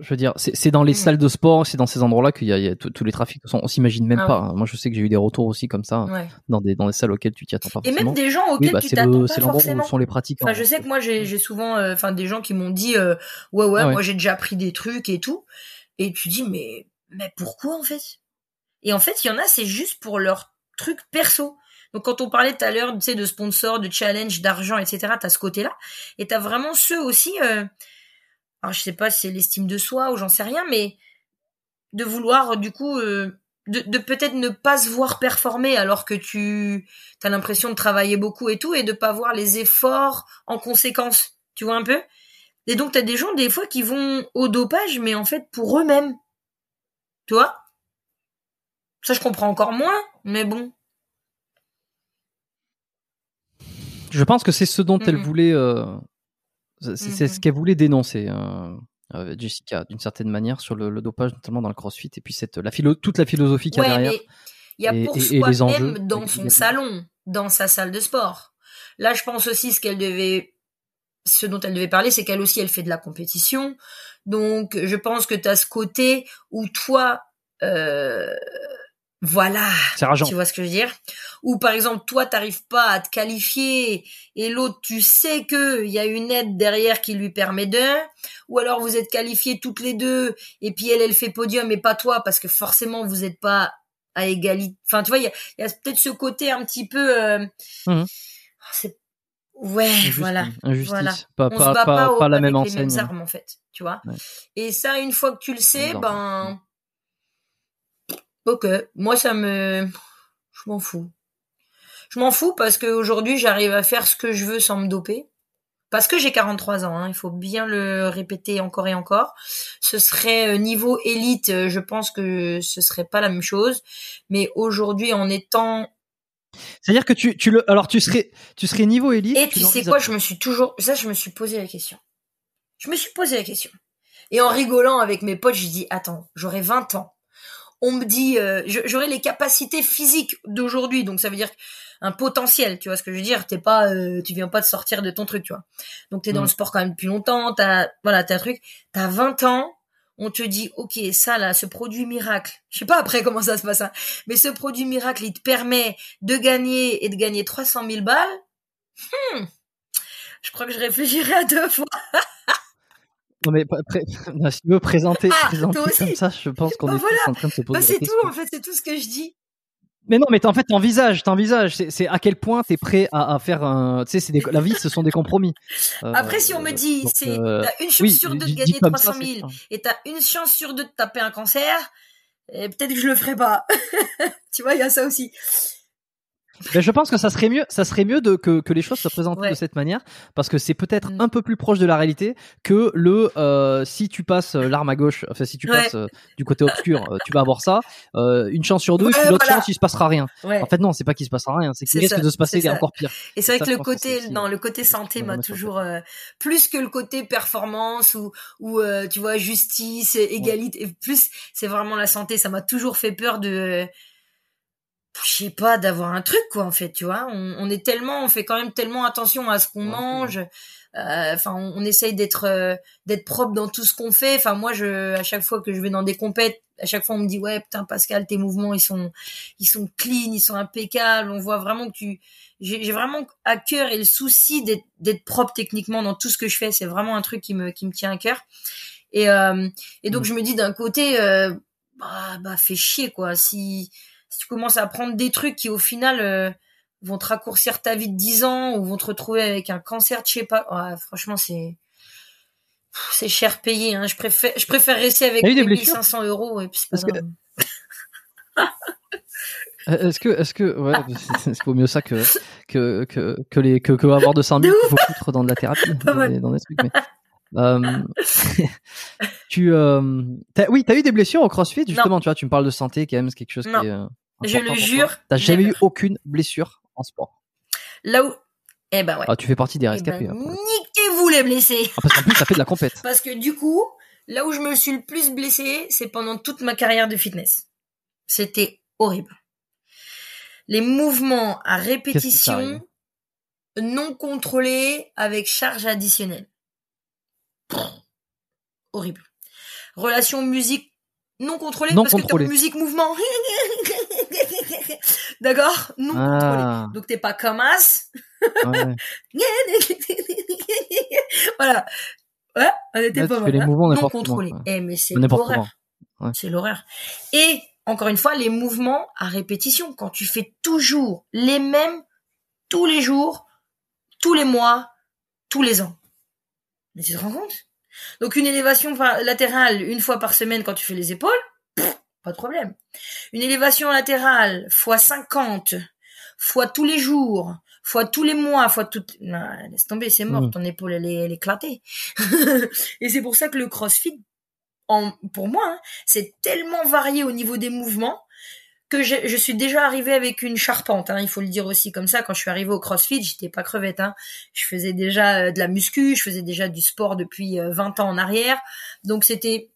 je veux dire, c'est dans les mm. salles de sport, c'est dans ces endroits-là qu'il y a, tous les trafics. On s'imagine même ah pas. Hein. Moi, je sais que j'ai eu des retours aussi comme ça dans des dans des salles auxquelles tu t'y attends pas. Et même des gens auxquels bah, tu t'attends pas forcément. Où sont les pratiques. Enfin, je sais que moi, j'ai souvent, euh, enfin, des gens qui m'ont dit, euh, ouais, ouais, moi, j'ai déjà pris des trucs et tout. Et tu dis, mais mais pourquoi en fait? Et en fait, il y en a, c'est juste pour leur truc perso. Donc quand on parlait tout à l'heure, tu sais, de sponsors, de challenge, d'argent, etc. T'as ce côté-là, et t'as vraiment ceux aussi. Euh, alors je sais pas si c'est l'estime de soi ou j'en sais rien, mais de vouloir du coup euh, de, de peut-être ne pas se voir performer alors que tu as l'impression de travailler beaucoup et tout et de pas voir les efforts en conséquence, tu vois un peu? Et donc tu as des gens des fois qui vont au dopage mais en fait pour eux-mêmes. Tu vois? Ça je comprends encore moins, mais bon. Je pense que c'est ce dont elle voulait euh, c'est ce mmh qu'elle voulait dénoncer, euh, euh, Jessica, d'une certaine manière, sur le, dopage, notamment dans le CrossFit, et puis cette, la philo, toute la philosophie qu'il y a derrière. Il y a pour soi-même dans son salon, dans sa salle de sport. Là, je pense aussi ce qu'elle devait, ce dont elle devait parler, c'est qu'elle aussi, elle fait de la compétition. Donc, je pense que tu as ce côté où toi, euh, voilà. Tu vois ce que je veux dire? Ou par exemple, toi, t'arrives pas à te qualifier et l'autre, tu sais que il y a une aide derrière qui lui permet de. Ou alors vous êtes qualifiés toutes les deux et puis elle, elle fait podium et pas toi parce que forcément vous êtes pas à égalité. Enfin, tu vois, il y a, peut-être ce côté un petit peu. Euh... Mmh. C'est ouais, voilà. Voilà. Pas, On se bat pas, pas, la même les mêmes armes en fait, tu vois? Et ça, une fois que tu le sais, ben Ok, moi ça me, je m'en fous. Je m'en fous parce qu'aujourd'hui j'arrive à faire ce que je veux sans me doper. Parce que j'ai 43 ans, hein, il faut bien le répéter encore et encore. Ce serait euh, niveau élite, euh, je pense que ce serait pas la même chose. Mais aujourd'hui, en étant c'est-à-dire que tu, tu le, alors tu serais, tu serais niveau élite. Et tu, sais quoi, je me suis toujours, ça, je me suis posé la question. Je me suis posé la question. Et en rigolant avec mes potes, je dis, attends, j'aurai 20 ans on me dit euh, j'aurai les capacités physiques d'aujourd'hui donc ça veut dire un potentiel tu vois ce que je veux dire? T'es pas euh, tu viens pas de sortir de ton truc tu vois. Donc t'es dans mm. le sport quand même depuis longtemps t'as voilà t'as un truc t'as 20 ans on te dit ok ça là ce produit miracle je sais pas après comment ça se passe hein, mais ce produit miracle il te permet de gagner et de gagner 300 000 balles? Hmm, je crois que je réfléchirai à deux fois Non mais après, si tu veux présenter, ah, présenter comme ça, je pense qu'on bah est en train de se poser bah, C'est tout, en fait, c'est tout ce que je dis. Mais non, mais en fait, t'envisages, t'envisages. C'est à quel point t'es prêt à, à, faire un. Tu sais, la vie, ce sont des compromis. Euh, Après, si on me dit, c'est euh, t'as une chance sur deux de gagner 300 000 et t'as une chance sur deux de taper un cancer, peut-être que je le ferai pas. tu vois, il y a ça aussi. Ben, je pense que ça serait mieux, ça serait mieux de, que, que les choses soient présentées de cette manière, parce que c'est peut-être mm. un peu plus proche de la réalité que le euh, si tu passes euh, l'arme à gauche, enfin si tu passes euh, du côté obscur, euh, tu vas avoir ça. une chance sur deux, ouais, l'autre chance il se passera rien. En fait non, c'est pas qu'il se passera rien, c'est qu'il risque de se passer encore pire. Et c'est vrai que le côté, dans le côté santé m'a toujours plus que le côté performance ou ou tu vois justice, égalité, plus c'est vraiment la santé. Ça m'a toujours fait peur de je sais pas, d'avoir un truc quoi en fait, tu vois. On, on, est tellement, on fait quand même tellement attention à ce qu'on mange. Euh, enfin, on, on, essaye d'être euh, d'être propre dans tout ce qu'on fait. Enfin, moi, je à chaque fois que je vais dans des compètes, à chaque fois on me dit ouais putain Pascal, tes mouvements ils sont ils sont clean, ils sont impeccables. On voit vraiment que tu j'ai vraiment à cœur et le souci d'être d'être propre techniquement dans tout ce que je fais. C'est vraiment un truc qui me qui me tient à cœur. Et euh, et donc mmh. je me dis d'un côté euh, bah bah fais chier quoi si si tu commences à prendre des trucs qui au final euh, vont te raccourcir ta vie de 10 ans ou vont te retrouver avec un cancer je sais pas ouais, franchement c'est c'est cher payé hein. je préfère je préfère rester avec 1500 euros et puis c'est pas euh, Est-ce que, est-ce que, ouais, c'est vaut mieux ça que que que que les que, que avoir de 5000 qu'il faut foutre dans de la thérapie, dans, des, dans des trucs. Mais, euh, tu, euh, as, oui, t'as eu des blessures au CrossFit justement. Non. Tu vois, tu me parles de santé, quand même, c'est quelque chose non. qui est. Je le jure. T'as jamais eu aucune blessure en sport? Là où, eh ben ouais. Ah, tu fais partie des rescapés. Eh ben, niquez-vous les blessés. Ah, parce qu'en plus, ça fait de la compète. parce que du coup, là où je me suis le plus blessé, c'est pendant toute ma carrière de fitness. C'était horrible. Les mouvements à répétition non contrôlés avec charge additionnelle. horrible. Relation musique non contrôlée non parce contrôlée. que musique mouvement. D'accord Non ah. contrôlée. Donc t'es pas comme as. Ouais. voilà. Ouais, on était Là, pas mal. les hein. mouvements non contrôlés. comment, Eh mais c'est l'horreur. Ouais. C'est l'horreur. Et encore une fois, les mouvements à répétition. Quand tu fais toujours les mêmes tous les jours, tous les mois, tous les ans. Mais tu te rends compte? Donc une élévation latérale une fois par semaine quand tu fais les épaules, pas de problème. Une élévation latérale fois 50, fois tous les jours, fois tous les mois, fois tout... Non, laisse tomber, c'est mort, Mm. ton épaule elle est, elle est éclatée. Et c'est pour ça que le CrossFit, en, pour moi, hein, c'est tellement varié au niveau des mouvements que je, je suis déjà arrivée avec une charpente. Hein, il faut le dire aussi comme ça. Quand je suis arrivée au CrossFit, j'étais pas crevette. Hein. Je faisais déjà euh, de la muscu, je faisais déjà du sport depuis euh, 20 ans en arrière. Donc c'était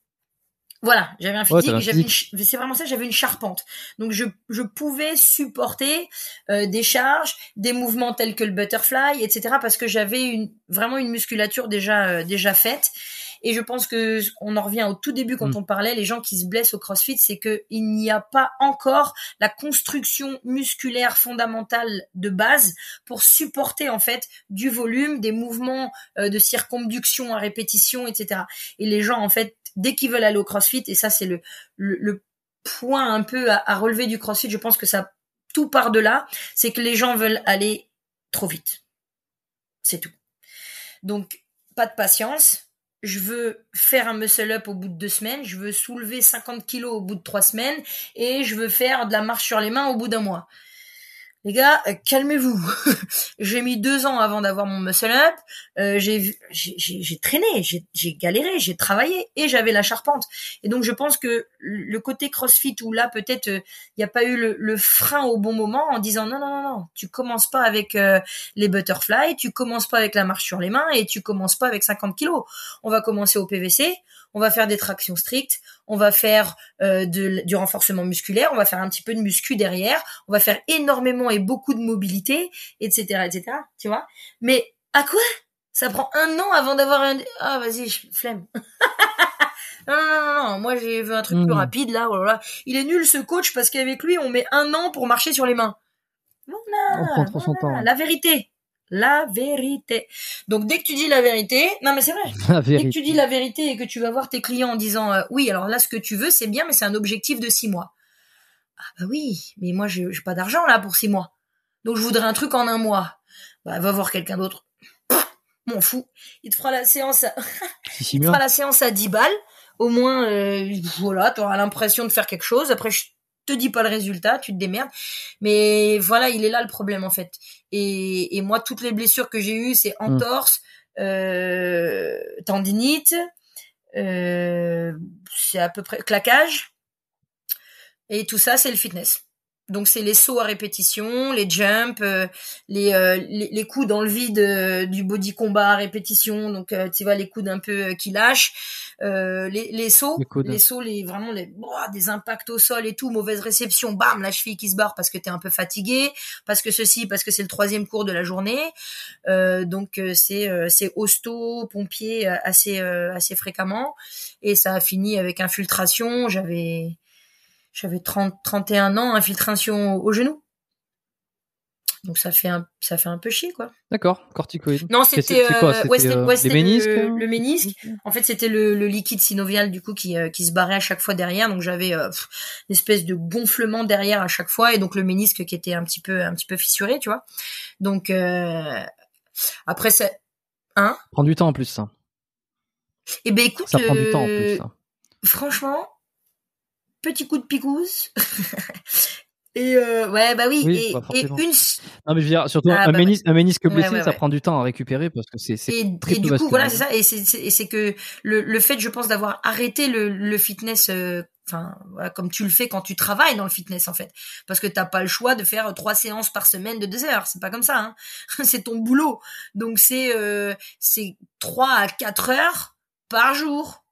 voilà, j'avais un physique, j'avais c'est vraiment ça, j'avais une charpente. Donc je, je pouvais supporter euh, des charges, des mouvements tels que le butterfly, etc. parce que j'avais une vraiment une musculature déjà euh, déjà faite. Et je pense que on en revient au tout début quand Mm. on parlait, les gens qui se blessent au CrossFit, c'est que il n'y a pas encore la construction musculaire fondamentale de base pour supporter en fait du volume, des mouvements euh, de circonduction à répétition, etc. Et les gens en fait, dès qu'ils veulent aller au CrossFit, et ça c'est le, point un peu à, à relever du CrossFit, je pense que ça tout part de là, c'est que les gens veulent aller trop vite. C'est tout. Donc pas de patience. Je veux faire un muscle up au bout de deux semaines. Je veux soulever 50 kilos au bout de trois semaines. Et je veux faire de la marche sur les mains au bout d'un mois. Les gars, euh, calmez-vous. j'ai mis deux ans avant d'avoir mon muscle up. Euh, j'ai j'ai traîné, j'ai galéré, j'ai travaillé et j'avais la charpente. Et donc je pense que le côté CrossFit où là peut-être il n'y a pas eu le, le frein au bon moment en disant non non non non, tu commences pas avec euh, les butterflies, tu commences pas avec la marche sur les mains et tu commences pas avec 50 kilos. On va commencer au PVC, on va faire des tractions strictes, on va faire euh, de, du renforcement musculaire, on va faire un petit peu de muscu derrière, on va faire énormément et beaucoup de mobilité, etc., etc. Tu vois Mais à quoi Ça prend un an avant d'avoir un. Ah vas-y, je- flemme. non, non, non, non, moi j'ai vu un truc plus rapide là. Oh là là. Il est nul ce coach parce qu'avec lui on met un an pour marcher sur les mains. Voilà, On prend trop son voilà, temps. La vérité. La vérité. Donc dès que tu dis la vérité, non mais c'est vrai. La Dès que tu dis la vérité et que tu vas voir tes clients en disant euh, oui, alors là ce que tu veux c'est bien, mais c'est un objectif de six mois. Ah bah oui, mais moi j'ai pas d'argent là pour six mois, donc je voudrais un truc en un mois. Bah va voir quelqu'un d'autre. Pff, M'en fous. Il te fera la séance, à... Il te fera la séance à 10 balles. Au moins euh, voilà, t'auras l'impression de faire quelque chose. Après je te dis pas le résultat, tu te démerdes. Mais voilà, il est là le problème en fait. Et, et moi toutes les blessures que j'ai eues, c'est entorse, euh, tendinite, euh, c'est à peu près claquage. Et tout ça, c'est le fitness. Donc c'est les sauts à répétition, les jumps, euh, les, euh, les, les coups dans le vide euh, du body combat à répétition. Donc tu vois les coups un peu qui lâchent, les, les sauts, les, sauts, les vraiment les des impacts au sol et tout, mauvaise réception, bam la cheville qui se barre parce que t'es un peu fatigué, parce que ceci, parce que c'est le troisième cours de la journée. donc c'est c'est hosto, pompier assez assez fréquemment et ça a fini avec infiltration. J'avais j'avais 30, 31 ans, infiltration au, genou. Donc ça fait un, ça fait un peu chier quoi. D'accord, corticoïde. Non, c'était euh, le, ménisque le, ménisque. En fait, c'était le, liquide synovial du coup qui, euh, qui se barrait à chaque fois derrière. Donc j'avais euh, une espèce de gonflement derrière à chaque fois et donc le ménisque qui était un petit peu un petit peu fissuré, tu vois. Donc après c'est hein? Prend du temps en plus ça. Eh ben écoute, ça prend du temps en plus. Ça. Franchement, petit coup de picouse. et euh, ouais, bah oui. et, et, une. Non mais je veux dire, surtout ah, un, bah, ménisque, un, ménisque, blessé, ça prend du temps à récupérer parce que c'est très Et du coup, voilà, c'est ça. Et c'est que le, le fait, je pense, d'avoir arrêté le, le fitness. Euh, enfin, voilà, comme tu le fais quand tu travailles dans le fitness en fait, parce que t'as pas le choix de faire trois séances par semaine de deux heures, c'est pas comme ça, hein. c'est ton boulot, donc c'est euh, c'est trois à quatre heures par jour,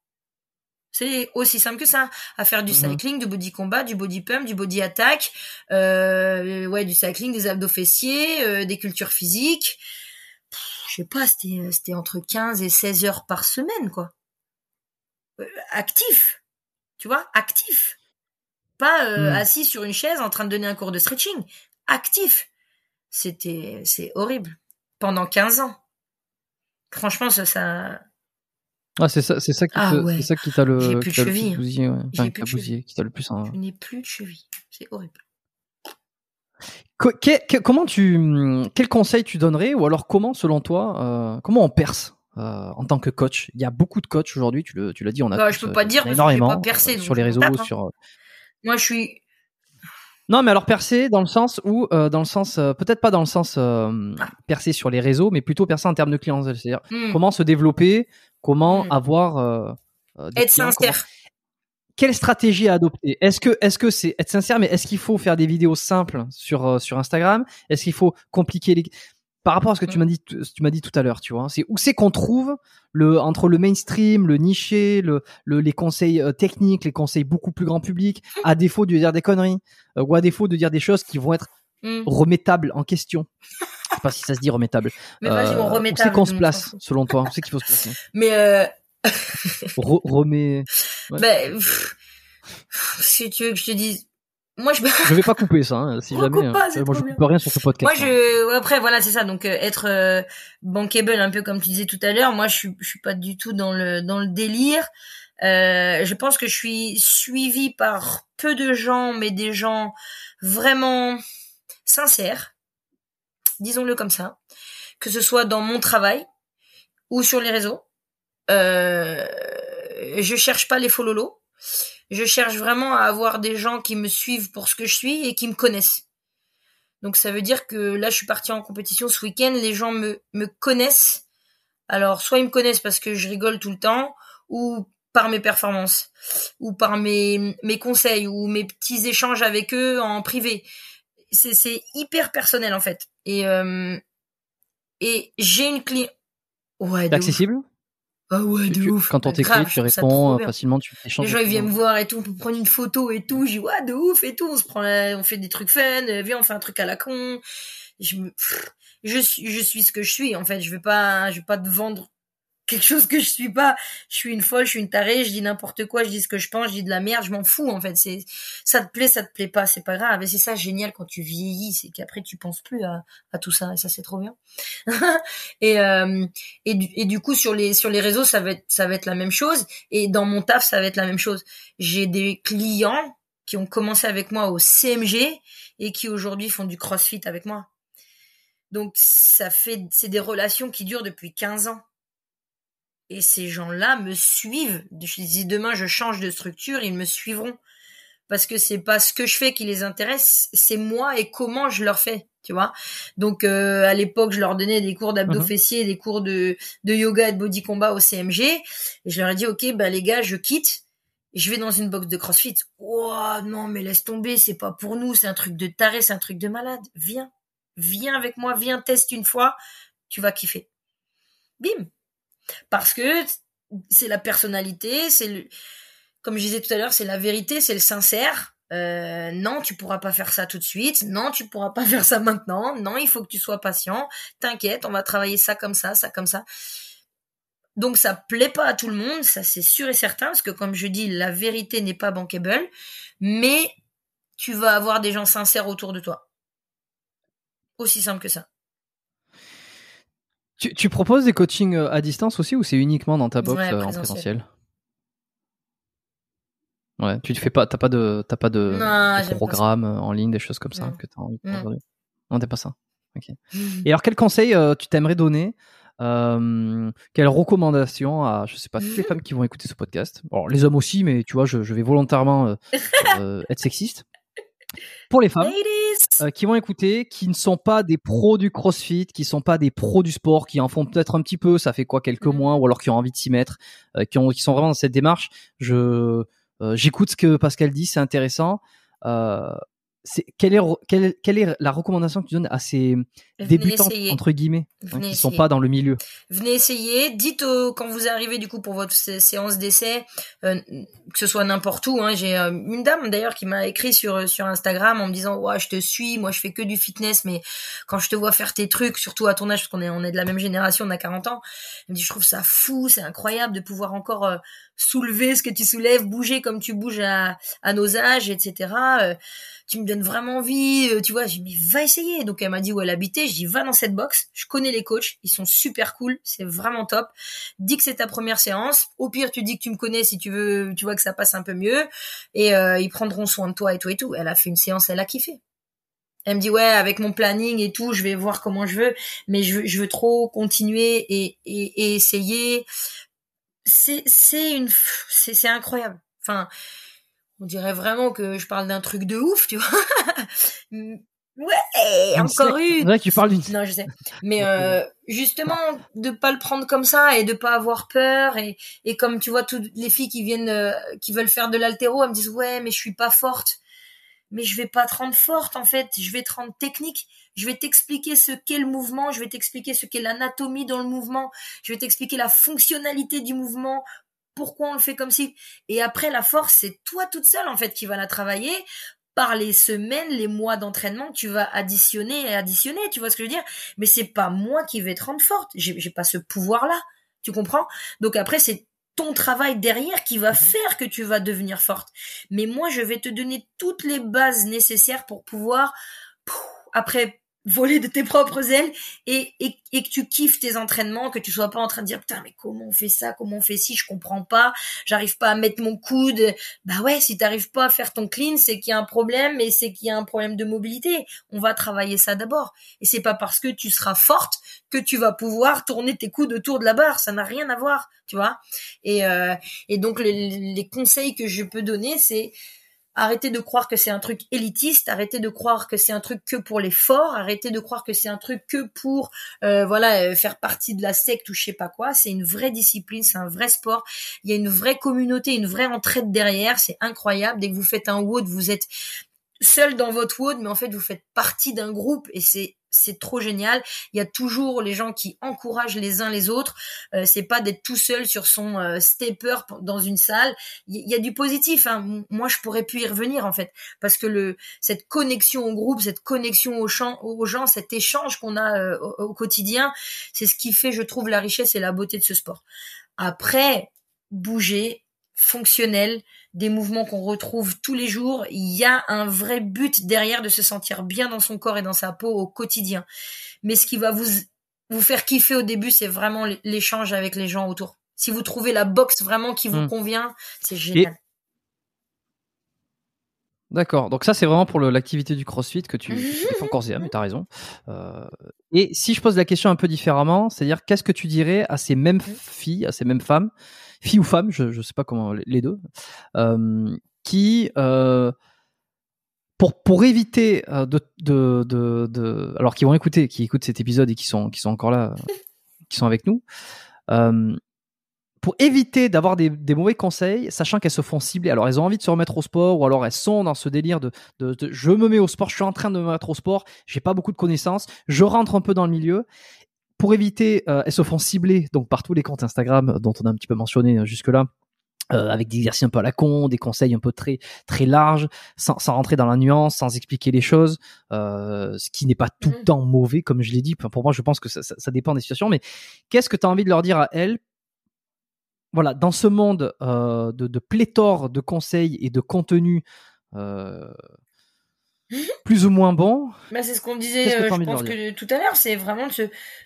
c'est aussi simple que ça. À faire du mhm. cycling, du body combat, du body pump, du body attack, euh, ouais, du cycling, des abdos fessiers, euh, des cultures physiques. Je sais pas, c'était c'était entre 15 et 16 heures par semaine, quoi. Euh, actif. Tu vois, actif. Pas euh, mhm. assis sur une chaise en train de donner un cours de stretching. Actif. C'était c'est horrible. Pendant 15 ans. Franchement, ça, ça ah, c'est ça, c'est ça qui, ah, ça qui t'a le, J'ai plus de cheville. Bousillé, ouais. enfin, qui, bousillé, qui t'a le plus. Hein. Je n'ai plus de cheville. C'est horrible. que, comment tu, quel conseil tu donnerais, ou alors comment, selon toi, euh, comment on perce euh, en tant que coach? Il y a beaucoup de coachs aujourd'hui. Tu l'as dit, on a. Bah, tous, je peux pas dire énormément pas percer, sur les réseaux, tape, hein. sur. Moi, je suis. Non, mais alors percer dans le sens où, euh, dans le sens, euh, peut-être pas dans le sens euh, percer sur les réseaux, mais plutôt percer en termes de clientèle. C'est-à-dire hmm. comment se développer, comment hmm. avoir être sincère. Quelle stratégie à adopter? Est-ce que, est-ce que c'est être sincère, mais est-ce qu'il faut faire des vidéos simples sur sur Instagram? Est-ce qu'il faut compliquer les par rapport à ce que tu m'as dit, tu m'as dit tout à l'heure, tu vois, c'est où c'est qu'on trouve le entre le mainstream, le niché, le, les conseils euh, techniques, les conseils beaucoup plus grand public, à défaut de dire des conneries euh, ou à défaut de dire des choses qui vont être mm. remettables en question. Je sais pas si ça se dit remettable. Mais vas-y, on Où c'est qu'on se place, selon toi Où c'est qu'il faut se placer? Mais euh... remets. Ben, si tu veux que je te dise moi je je vais pas couper ça hein, si jamais hein. moi je coupe rien sur ce podcast moi je après voilà c'est ça. Donc euh, être euh, bankable un peu comme tu disais tout à l'heure moi je suis je suis pas du tout dans le dans le délire. Euh, je pense que je suis suivi par peu de gens mais des gens vraiment sincères disons-le comme ça que ce soit dans mon travail ou sur les réseaux. Euh, je cherche pas les fololos je cherche vraiment à avoir des gens qui me suivent pour ce que je suis et qui me connaissent. Donc ça veut dire que là, je suis partie en compétition ce week-end, les gens me, me connaissent. Alors, soit ils me connaissent parce que je rigole tout le temps, ou par mes performances, ou par mes, mes conseils, ou mes petits échanges avec eux en privé. C'est hyper personnel en fait. Et, euh, et j'ai une cliente... Ouais, accessible? Ah ouais, de ouf. Quand on t'écrit, tu réponds facilement, tu échanges. Les gens ils viennent me voir et tout, on peut prendre une photo et tout. J'ai ouais, de ouf et tout. On se prend, on fait des trucs fun. Euh, viens, on fait un truc à la con. Je me, je suis, je suis ce que je suis. En fait, je vais pas, je vais pas te vendre quelque chose que je suis pas. Je suis une folle, je suis une tarée, je dis n'importe quoi, je dis ce que je pense, je dis de la merde, je m'en fous en fait. C'est ça te plaît, ça te plaît pas, c'est pas grave. Et c'est ça génial quand tu vieillis, c'est qu'après tu penses plus à, à, tout ça et ça c'est trop bien. et, euh, et, du, et du coup sur les sur les réseaux ça va être ça va être la même chose et dans mon taf ça va être la même chose. J'ai des clients qui ont commencé avec moi au CMG et qui aujourd'hui font du CrossFit avec moi. Donc ça fait c'est des relations qui durent depuis 15 ans et ces gens-là me suivent. Je dis demain je change de structure, ils me suivront parce que c'est pas ce que je fais qui les intéresse, c'est moi et comment je leur fais, tu vois. Donc euh, à l'époque, je leur donnais des cours d'abdos mhm. fessiers, des cours de, de yoga et de body combat au CMG et je leur ai dit OK, bah les gars, je quitte Je vais dans une box de CrossFit. Oh non, mais laisse tomber, c'est pas pour nous, c'est un truc de taré, c'est un truc de malade. Viens, viens avec moi, viens, teste une fois, tu vas kiffer. Bim. Parce que c'est la personnalité, c'est comme je disais tout à l'heure, c'est la vérité, c'est le sincère. Euh, non, tu pourras pas faire ça tout de suite. Non, tu pourras pas faire ça maintenant. Non, il faut que tu sois patient. T'inquiète, on va travailler ça comme ça, ça comme ça. Donc ça plaît pas à tout le monde, ça c'est sûr et certain, parce que comme je dis, la vérité n'est pas bankable, mais tu vas avoir des gens sincères autour de toi. Aussi simple que ça. Tu, proposes des coachings euh, à distance aussi ou c'est uniquement dans ta box euh, en présentiel. Ouais, tu te fais pas, t'as pas de, t'as pas de, programme en ligne, des choses comme ça que t'as envie de Non, t'es pas ça. Ok. Et alors, quel conseil euh, tu t'aimerais donner euh, quelle recommandation à, je sais pas, toutes les femmes qui vont écouter ce podcast? Alors, les hommes aussi, mais tu vois, je, vais volontairement euh, euh, être sexiste. Pour les femmes qui vont écouter, qui ne sont pas des pros du CrossFit, qui sont pas des pros du sport, qui en font peut-être un petit peu, ça fait quoi quelques mm. mois, ou alors qui ont envie de s'y mettre, qui, ont, qui sont vraiment dans cette démarche. Je j'écoute ce que Pascal dit, c'est intéressant. Euh, quelle, est, quelle, quelle, est la recommandation que tu donnes à ces débutants entre guillemets hein, qui ne sont pas dans le milieu? Venez essayer. Dites quand vous arrivez du coup pour votre séance d'essai, euh, que ce soit n'importe où. Hein. J'ai euh, une dame d'ailleurs qui m'a écrit sur sur Instagram en me disant ouais je te suis, moi je fais que du fitness, mais quand je te vois faire tes trucs, surtout à ton âge parce qu'on est on est de la même génération, on a 40 ans, elle me dit je trouve ça fou, c'est incroyable de pouvoir encore euh, soulever ce que tu soulèves, bouger comme tu bouges à, à nos âges, etc tu me donnes vraiment envie, euh, tu vois, j'ai dit, va essayer. Donc elle m'a dit où elle habitait, je dis, va dans cette box, je connais les coachs, ils sont super cool, c'est vraiment top. Dis que c'est ta première séance, au pire tu dis que tu me connais si tu veux, tu vois que ça passe un peu mieux, et euh, ils prendront soin de toi et tout et tout. Elle a fait une séance, elle a kiffé. Elle me dit ouais avec mon planning et tout je vais voir comment je veux. Mais je veux, je veux trop continuer et, et, et essayer c'est c'est une c'est incroyable enfin on dirait vraiment que je parle d'un truc de ouf, tu vois. ouais, encore une. C'est tu parles d'une. Non, je sais. Mais euh, justement, de pas le prendre comme ça et de pas avoir peur et et comme tu vois toutes les filles qui viennent, euh, qui veulent faire de l'altéro, elles me disent ouais, mais je suis pas forte. Mais je vais pas te rendre forte en fait. Je vais te rendre technique. Je vais t'expliquer ce qu'est le mouvement. Je vais t'expliquer ce qu'est l'anatomie dans le mouvement. Je vais t'expliquer la fonctionnalité du mouvement pourquoi on le fait comme si et après la force c'est toi toute seule en fait qui va la travailler par les semaines, les mois d'entraînement, tu vas additionner et additionner, tu vois ce que je veux dire? Mais c'est pas moi qui vais te rendre forte, j'ai, j'ai pas ce pouvoir-là, tu comprends? Donc après c'est ton travail derrière qui va mhm. faire que tu vas devenir forte. Mais moi je vais te donner toutes les bases nécessaires pour pouvoir après voler de tes propres ailes et, et, et, que tu kiffes tes entraînements, que tu sois pas en train de dire putain mais comment on fait ça, comment on fait ci, je comprends pas, j'arrive pas à mettre mon coude. Bah ouais, si t'arrives pas à faire ton clean, c'est qu'il y a un problème et c'est qu'il y a un problème de mobilité. On va travailler ça d'abord. Et c'est pas parce que tu seras forte que tu vas pouvoir tourner tes coudes autour de la barre, ça n'a rien à voir, tu vois. Et, euh, et donc les, les conseils que je peux donner, c'est Arrêtez de croire que c'est un truc élitiste, arrêtez de croire que c'est un truc que pour les forts, arrêtez de croire que c'est un truc que pour euh, voilà euh, faire partie de la secte ou je sais pas quoi. C'est une vraie discipline, c'est un vrai sport. Il y a une vraie communauté, une vraie entraide derrière. C'est incroyable. Dès que vous faites un WOD, vous êtes seul dans votre WOD, mais en fait vous faites partie d'un groupe et c'est c'est trop génial. Il y a toujours les gens qui encouragent les uns les autres. Euh, c'est pas d'être tout seul sur son euh, stepper dans une salle. Il y, a du positif. Hein. Moi, je pourrais plus y revenir en fait, parce que le cette connexion au groupe, cette connexion aux gens, cet échange qu'on a euh, au, au, quotidien, c'est ce qui fait, je trouve, la richesse et la beauté de ce sport. Après, bouger, fonctionnel, des mouvements qu'on retrouve tous les jours. Il y a un vrai but derrière de se sentir bien dans son corps et dans sa peau au quotidien. Mais ce qui va vous, vous faire kiffer au début, c'est vraiment l'échange avec les gens autour. Si vous trouvez la boxe vraiment qui vous hmm. convient, c'est génial. D'accord. Donc ça, c'est vraiment pour l'activité du CrossFit que tu, fais encore mais t'as raison. Euh, et si je pose la question un peu différemment, c'est-à-dire qu'est-ce que tu dirais à ces mêmes filles, à ces mêmes femmes fille ou femme, je ne sais pas comment les deux, euh, qui euh, pour pour éviter euh, de, de, de, alors qui vont écouter, qui écoutent cet épisode et qui sont qui sont encore là, qui sont avec nous, pour éviter d'avoir des, mauvais conseils, sachant qu'elles se font cibler. Alors, elles ont envie de se remettre au sport, ou alors elles sont dans ce délire de, je me mets au sport, je suis en train de me mettre au sport, j'ai pas beaucoup de connaissances, je rentre un peu dans le milieu. Pour éviter, euh, elles se font cibler donc par tous les comptes Instagram dont on a un petit peu mentionné euh, jusque-là. Euh, avec des exercices un peu à la con, des conseils un peu très très larges, sans, sans rentrer dans la nuance, sans expliquer les choses, ce qui n'est pas tout le mmh. temps mauvais, comme je l'ai dit. Pour moi, je pense que ça, ça, ça dépend des situations. Mais qu'est-ce que tu as envie de leur dire à elles? Voilà, dans ce monde euh, de, pléthore de conseils et de contenus euh, plus ou moins bons. Bah, c'est ce qu'on disait, euh, je pense que tout à l'heure, c'est vraiment de se,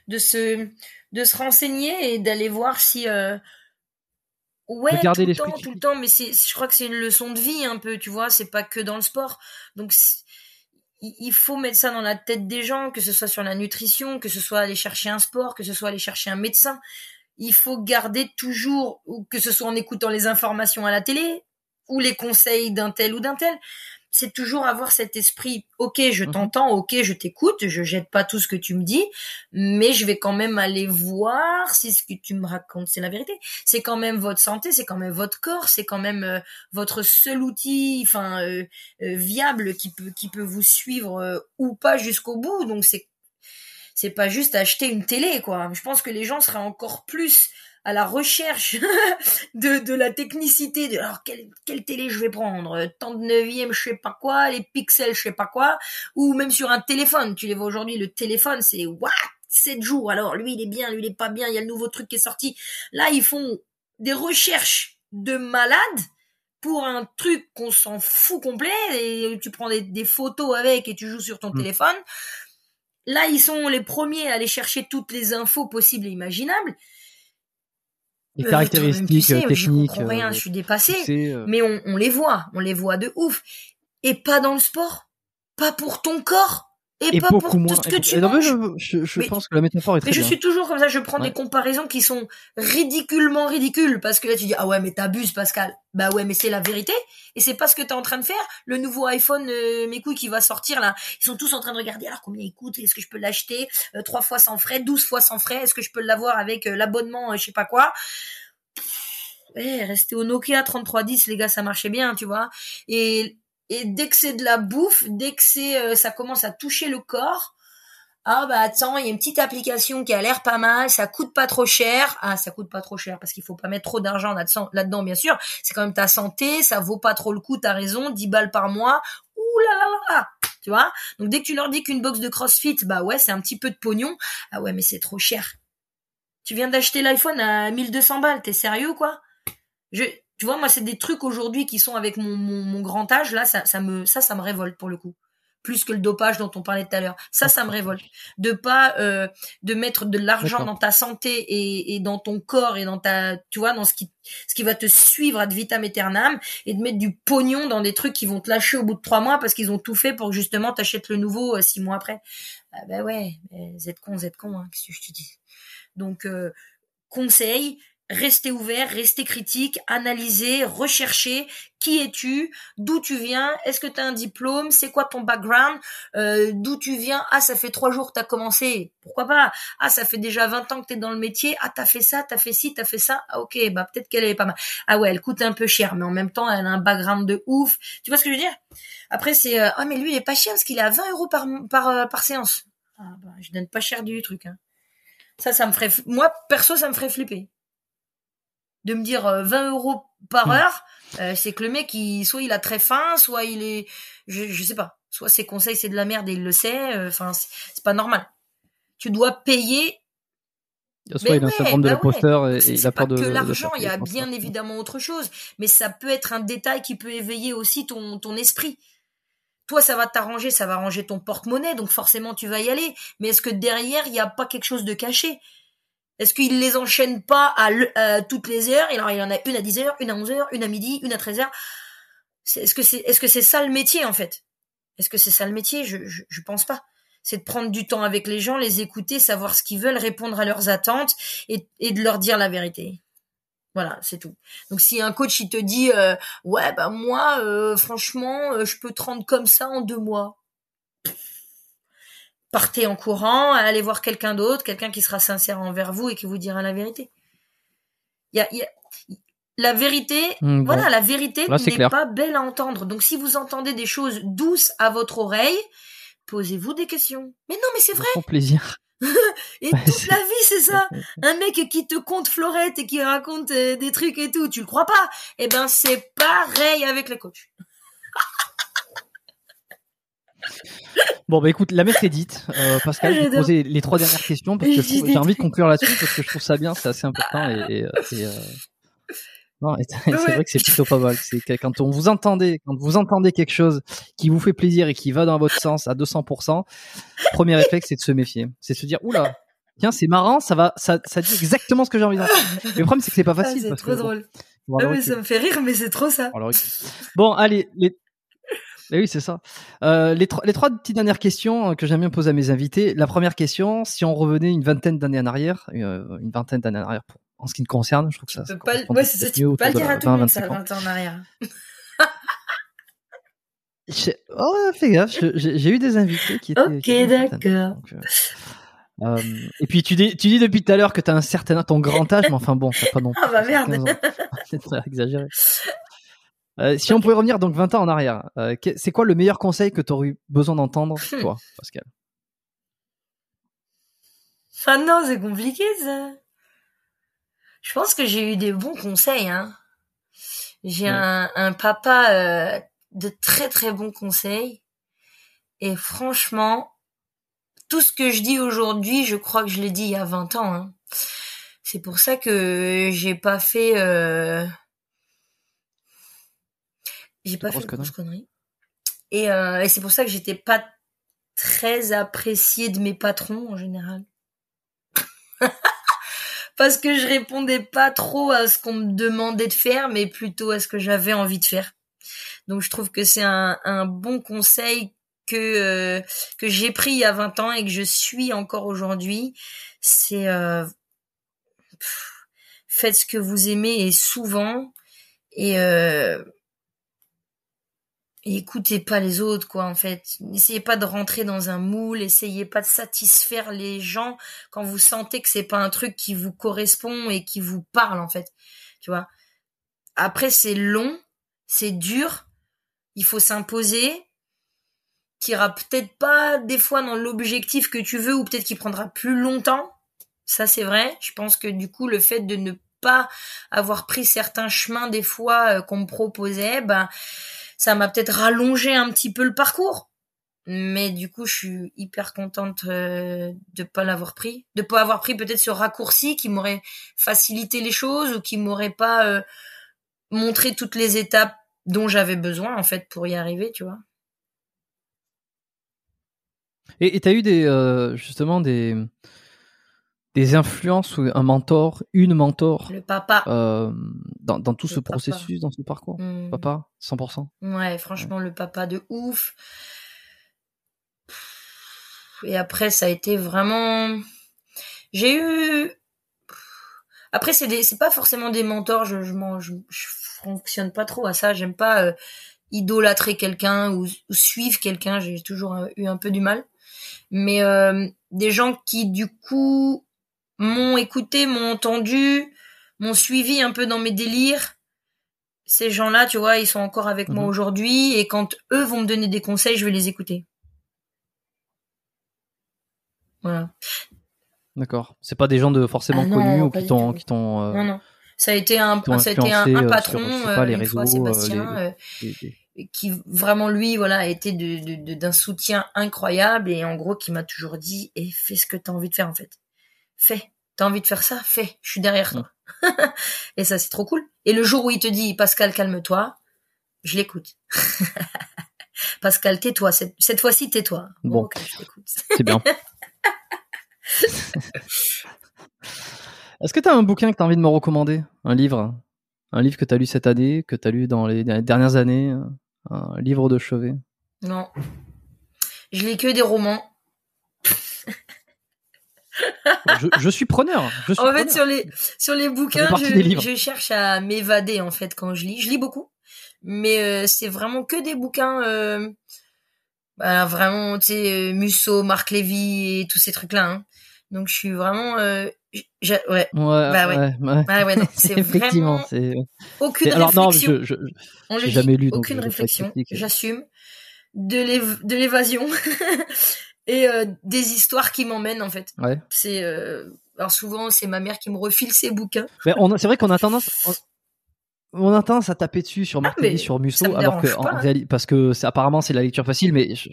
de se, de se renseigner et d'aller voir si. Ouais, tout le temps, tout le temps, mais c'est, je crois que c'est une leçon de vie un peu, tu vois, c'est pas que dans le sport. Donc, il faut mettre ça dans la tête des gens, que ce soit sur la nutrition, que ce soit aller chercher un sport, que ce soit aller chercher un médecin il faut garder toujours, que ce soit en écoutant les informations à la télé ou les conseils d'un tel ou d'un tel, c'est toujours avoir cet esprit, ok, je mhm. t'entends, ok, je t'écoute, je jette pas tout ce que tu me dis, mais je vais quand même aller voir si ce que tu me racontes, c'est la vérité. C'est quand même votre santé, c'est quand même votre corps, c'est quand même euh, votre seul outil, enfin, euh, euh, viable qui peut, qui peut vous suivre ou pas jusqu'au bout. Donc c'est c'est pas juste acheter une télé, quoi. Je pense que les gens seraient encore plus à la recherche de, de la technicité de alors quelle, quelle télé je vais prendre tant de neuvième je sais pas quoi les pixels je sais pas quoi ou même sur un téléphone tu les vois aujourd'hui le téléphone c'est what? 7 jours alors lui il est bien lui il est pas bien il y a le nouveau truc qui est sorti là ils font des recherches de malades pour un truc qu'on s'en fout complet et tu prends des, des, photos avec et tu joues sur ton mmh. téléphone Là, ils sont les premiers à aller chercher toutes les infos possibles et imaginables. Les euh, caractéristiques techniques. Je comprends rien, euh, je suis dépassé. Euh. Mais on, on les voit, on les voit de ouf. Et pas dans le sport. Pas pour ton corps et, pas pour tout ce que tu manges. je, je, pense que la métaphore est très Mais je suis toujours comme ça, je prends des comparaisons qui sont ridiculement ridicules parce que là tu dis ah ouais mais t'abuses Pascal. Bah ouais mais c'est la vérité et c'est pas ce que t'es en train de faire. Le nouveau iPhone euh, mes couilles qui va sortir là, ils sont tous en train de regarder alors combien il coûte, est-ce que je peux l'acheter euh, trois fois sans frais, 12 fois sans frais, est-ce que je peux l'avoir avec euh, l'abonnement je sais pas quoi. Eh, rester au Nokia 3310 les gars, ça marchait bien, tu vois. Et et dès que c'est de la bouffe, dès que c'est euh, ça commence à toucher le corps, ah bah attends, il y a une petite application qui a l'air pas mal, ça coûte pas trop cher. Ah, ça coûte pas trop cher parce qu'il faut pas mettre trop d'argent là-dedans, bien sûr. C'est quand même ta santé, ça vaut pas trop le coup, t'as raison, 10 balles par mois. Ouh là là là Tu vois? Donc dès que tu leur dis qu'une box de CrossFit, bah ouais, c'est un petit peu de pognon. Ah ouais, mais c'est trop cher. Tu viens d'acheter l'iPhone à 1200 balles, t'es sérieux quoi? Je tu vois, moi, c'est des trucs aujourd'hui qui sont avec mon, mon, grand âge, là, ça, ça, me, ça, ça me révolte pour le coup. Plus que le dopage dont on parlait tout à l'heure. Ça, ça me révolte. De pas, euh, de mettre de l'argent dans ta santé et, et, dans ton corps et dans ta, tu vois, dans ce qui, ce qui va te suivre ad vitam aeternam et de mettre du pognon dans des trucs qui vont te lâcher au bout de trois mois parce qu'ils ont tout fait pour que justement t'achètes le nouveau euh, six mois après. Ah ben ouais, vous êtes con, vous êtes con, hein, qu'est-ce que je te dis? Donc, euh, conseil, rester ouvert, rester critique, analyser, rechercher qui es-tu, d'où tu viens, est-ce que tu as un diplôme, c'est quoi ton background, euh, d'où tu viens, ah ça fait trois jours que tu as commencé, pourquoi pas, ah ça fait déjà 20 ans que tu es dans le métier, ah t'as fait ça, t'as fait ci, t'as fait ça, ah ok, bah peut-être qu'elle est pas mal, ah ouais elle coûte un peu cher, mais en même temps elle a un background de ouf, tu vois ce que je veux dire? Après c'est, euh, ah mais lui il est pas cher parce qu'il est à 20 euros par, par, euh, par séance, ah bah je donne pas cher du truc, hein. ça ça me ferait, moi perso ça me ferait flipper de me dire 20 euh, euros par hmm. heure, euh, c'est que le mec, il, soit il a très faim, soit il est, je, je sais pas, soit ses conseils c'est de la merde et il le sait. Euh, enfin, c'est pas normal. Tu dois payer. Soit il a un syndrome de et, il a pas de. que l'argent, il y a bien évidemment autre chose, mais ça peut être un détail qui peut éveiller aussi ton ton esprit. Toi, ça va t'arranger, ça va arranger ton porte-monnaie, donc forcément tu vas y aller. Mais est-ce que derrière, il n'y a pas quelque chose de caché? Est-ce qu'il les enchaîne pas à, toutes les heures? Il en a une à 10 heures, une à 11 heures, une à midi, une à 13 heures. Est-ce que c'est est-ce que c'est ça le métier en fait? Est-ce que c'est ça le métier? Je, je, pense pas. C'est de prendre du temps avec les gens, les écouter, savoir ce qu'ils veulent, répondre à leurs attentes et, et de leur dire la vérité. Voilà, c'est tout. Donc si un coach il te dit euh, ouais bah moi euh, franchement euh, je peux te rendre comme ça en deux mois partez en courant, allez voir quelqu'un d'autre, quelqu'un qui sera sincère envers vous et qui vous dira la vérité. y a, y a- la vérité, bon. voilà, la vérité n'est pas belle à entendre. Donc, si vous entendez des choses douces à votre oreille, posez-vous des questions. Mais non, mais c'est vrai. Sans plaisir. Et toute la vie, c'est ça. Un mec qui te conte Florette et qui raconte euh, des trucs et tout, tu le crois pas? Eh ben, c'est pareil avec le coach. Bon, bah écoute, la messe est dite. Euh, Pascal, je vais poser les trois dernières questions parce que j'ai envie de conclure là-dessus parce que je trouve ça bien, c'est assez important et, et, euh, et, euh, non, c'est Ouais. vrai que c'est plutôt pas mal. C'est quand on vous entendez, quand vous entendez quelque chose qui vous fait plaisir et qui va dans votre sens à 200%, premier réflexe c'est de se méfier, c'est de se dire oula. Tiens, c'est marrant, ça va, ça, ça dit exactement ce que j'ai envie d'entendre. Le problème, c'est que c'est pas Ah, facile. c'est parce trop que, bon, drôle. Ah recul. ça me fait rire, mais c'est trop ça. Bon, allez, les... Oui, c'est ça. Euh, les, trois, les trois petites dernières questions euh, que j'aime bien poser à mes invités. La première question, si on revenait une vingtaine d'années en arrière, euh, une vingtaine d'années en arrière pour- en ce qui me concerne, je trouve que ça, Tu peux pas, ouais, ça, tu peux pas le dire à tout le monde, 20, ça, 25 ans. 20 ans en arrière. Je- Oh, fais gaffe, j'ai eu des invités qui étaient. Ok, d'accord. Euh, et puis tu dis, tu dis depuis tout à l'heure que tu as un certain ton grand âge, mais enfin bon, t'as pas non plus. Ah bah merde. 15 ans. C'est exagéré. Euh, si on pouvait revenir donc 20 ans en arrière, euh, c'est quoi le meilleur conseil que tu aurais eu besoin d'entendre, Hmm. toi, Pascal? Ah non, c'est compliqué ça. Je pense que j'ai eu des bons conseils. Hein. J'ai Ouais. un, un papa euh, de très très bons conseils. Et franchement, tout ce que je dis aujourd'hui, je crois que je l'ai dit il y a 20 ans. Hein. C'est pour ça que j'ai pas fait... J'ai pas Grosse fait de grosses conneries. Et, euh, et c'est pour ça que j'étais pas très appréciée de mes patrons en général. Parce que je répondais pas trop à ce qu'on me demandait de faire, mais plutôt à ce que j'avais envie de faire. Donc je trouve que c'est un, un bon conseil que euh, que j'ai pris il y a 20 ans et que je suis encore aujourd'hui. C'est euh, faites ce que vous aimez et souvent et euh, écoutez pas les autres quoi en fait. N'essayez pas de rentrer dans un moule essayez pas de satisfaire les gens quand vous sentez que c'est pas un truc qui vous correspond et qui vous parle en fait. Tu vois? Après c'est long c'est dur il faut s'imposer qui ira peut-être pas des fois dans l'objectif que tu veux ou peut-être qu'il prendra plus longtemps. Ça c'est vrai. Je pense que du coup le fait de ne pas avoir pris certains chemins des fois euh, qu'on me proposait ben ça m'a peut-être rallongé un petit peu le parcours. Mais du coup, je suis hyper contente euh, de pas l'avoir pris, de pas avoir pris peut-être ce raccourci qui m'aurait facilité les choses ou qui m'aurait pas euh, montré toutes les étapes dont j'avais besoin en fait pour y arriver, tu vois. Et tu as eu des, euh, justement des, des influences ou un mentor, une mentor Le papa. euh, dans, dans tout Le ce papa. processus, dans ce parcours? Hmm. Papa, 100%. Ouais, franchement, le papa de ouf. Et après, ça a été vraiment. J'ai eu. Après, c'est des, c'est pas forcément des mentors. Je, je, m'en- je, je fonctionne pas trop à ça. J'aime pas euh, idolâtrer quelqu'un ou, ou suivre quelqu'un. J'ai toujours euh, eu un peu du mal. Mais euh, des gens qui, du coup, m'ont écouté, m'ont entendu, m'ont suivi un peu dans mes délires ces gens-là, tu vois, ils sont encore avec moi Mhm. aujourd'hui et quand eux vont me donner des conseils, je vais les écouter. Voilà. D'accord. C'est pas des gens de forcément Ah non, connus ou qui t'ont, qui t'ont, euh, Non, non. Ça a été un, t'ont ça a été un, euh, patron, sur, je sais pas, les une fois, réseaux, Sébastien, les- qui vraiment lui, voilà, a été de, de- de- d'un soutien incroyable et en gros qui m'a toujours dit, et fais ce que t'as envie de faire en fait. Fais. T'as envie de faire ça? Fais. Je suis derrière toi. et ça, c'est trop cool. Et le jour où il te dit, Pascal, calme-toi, je l'écoute. Pascal, tais-toi. Cette, cette fois-ci, tais-toi. Bon. ok, je t'écoute. C'est bien. Est-ce que tu as un bouquin que tu as envie de me recommander? Un livre? Un livre que tu as lu cette année, que tu as lu dans les dernières années? Un livre de chevet? Non. Je lis que des romans. je, je suis preneur. Je suis En fait, sur les, sur les bouquins, je, je cherche à m'évader, en fait, quand je lis. Je lis beaucoup. Mais euh, c'est vraiment que des bouquins, euh, bah, vraiment, tu sais, euh, Musso, Marc Lévy et tous ces trucs-là. Hein. Donc je suis vraiment, euh, ouais, Ouais, Bah ouais. ouais, ouais. ah ouais, non, c'est Effectivement, vraiment aucune Alors non, réflexion. je, je, On le jamais dit, lu, donc aucune réflexion, j'assume. De l'évasion et euh, des histoires qui m'emmènent en fait. ouais. C'est euh, alors souvent c'est ma mère qui me refile ses bouquins. Mais on, a- c'est vrai qu'on a tendance. On... on a tendance à taper dessus sur Marc Ah, sur Musso, alors que en hein. parce que c'est apparemment c'est la lecture facile, mais je,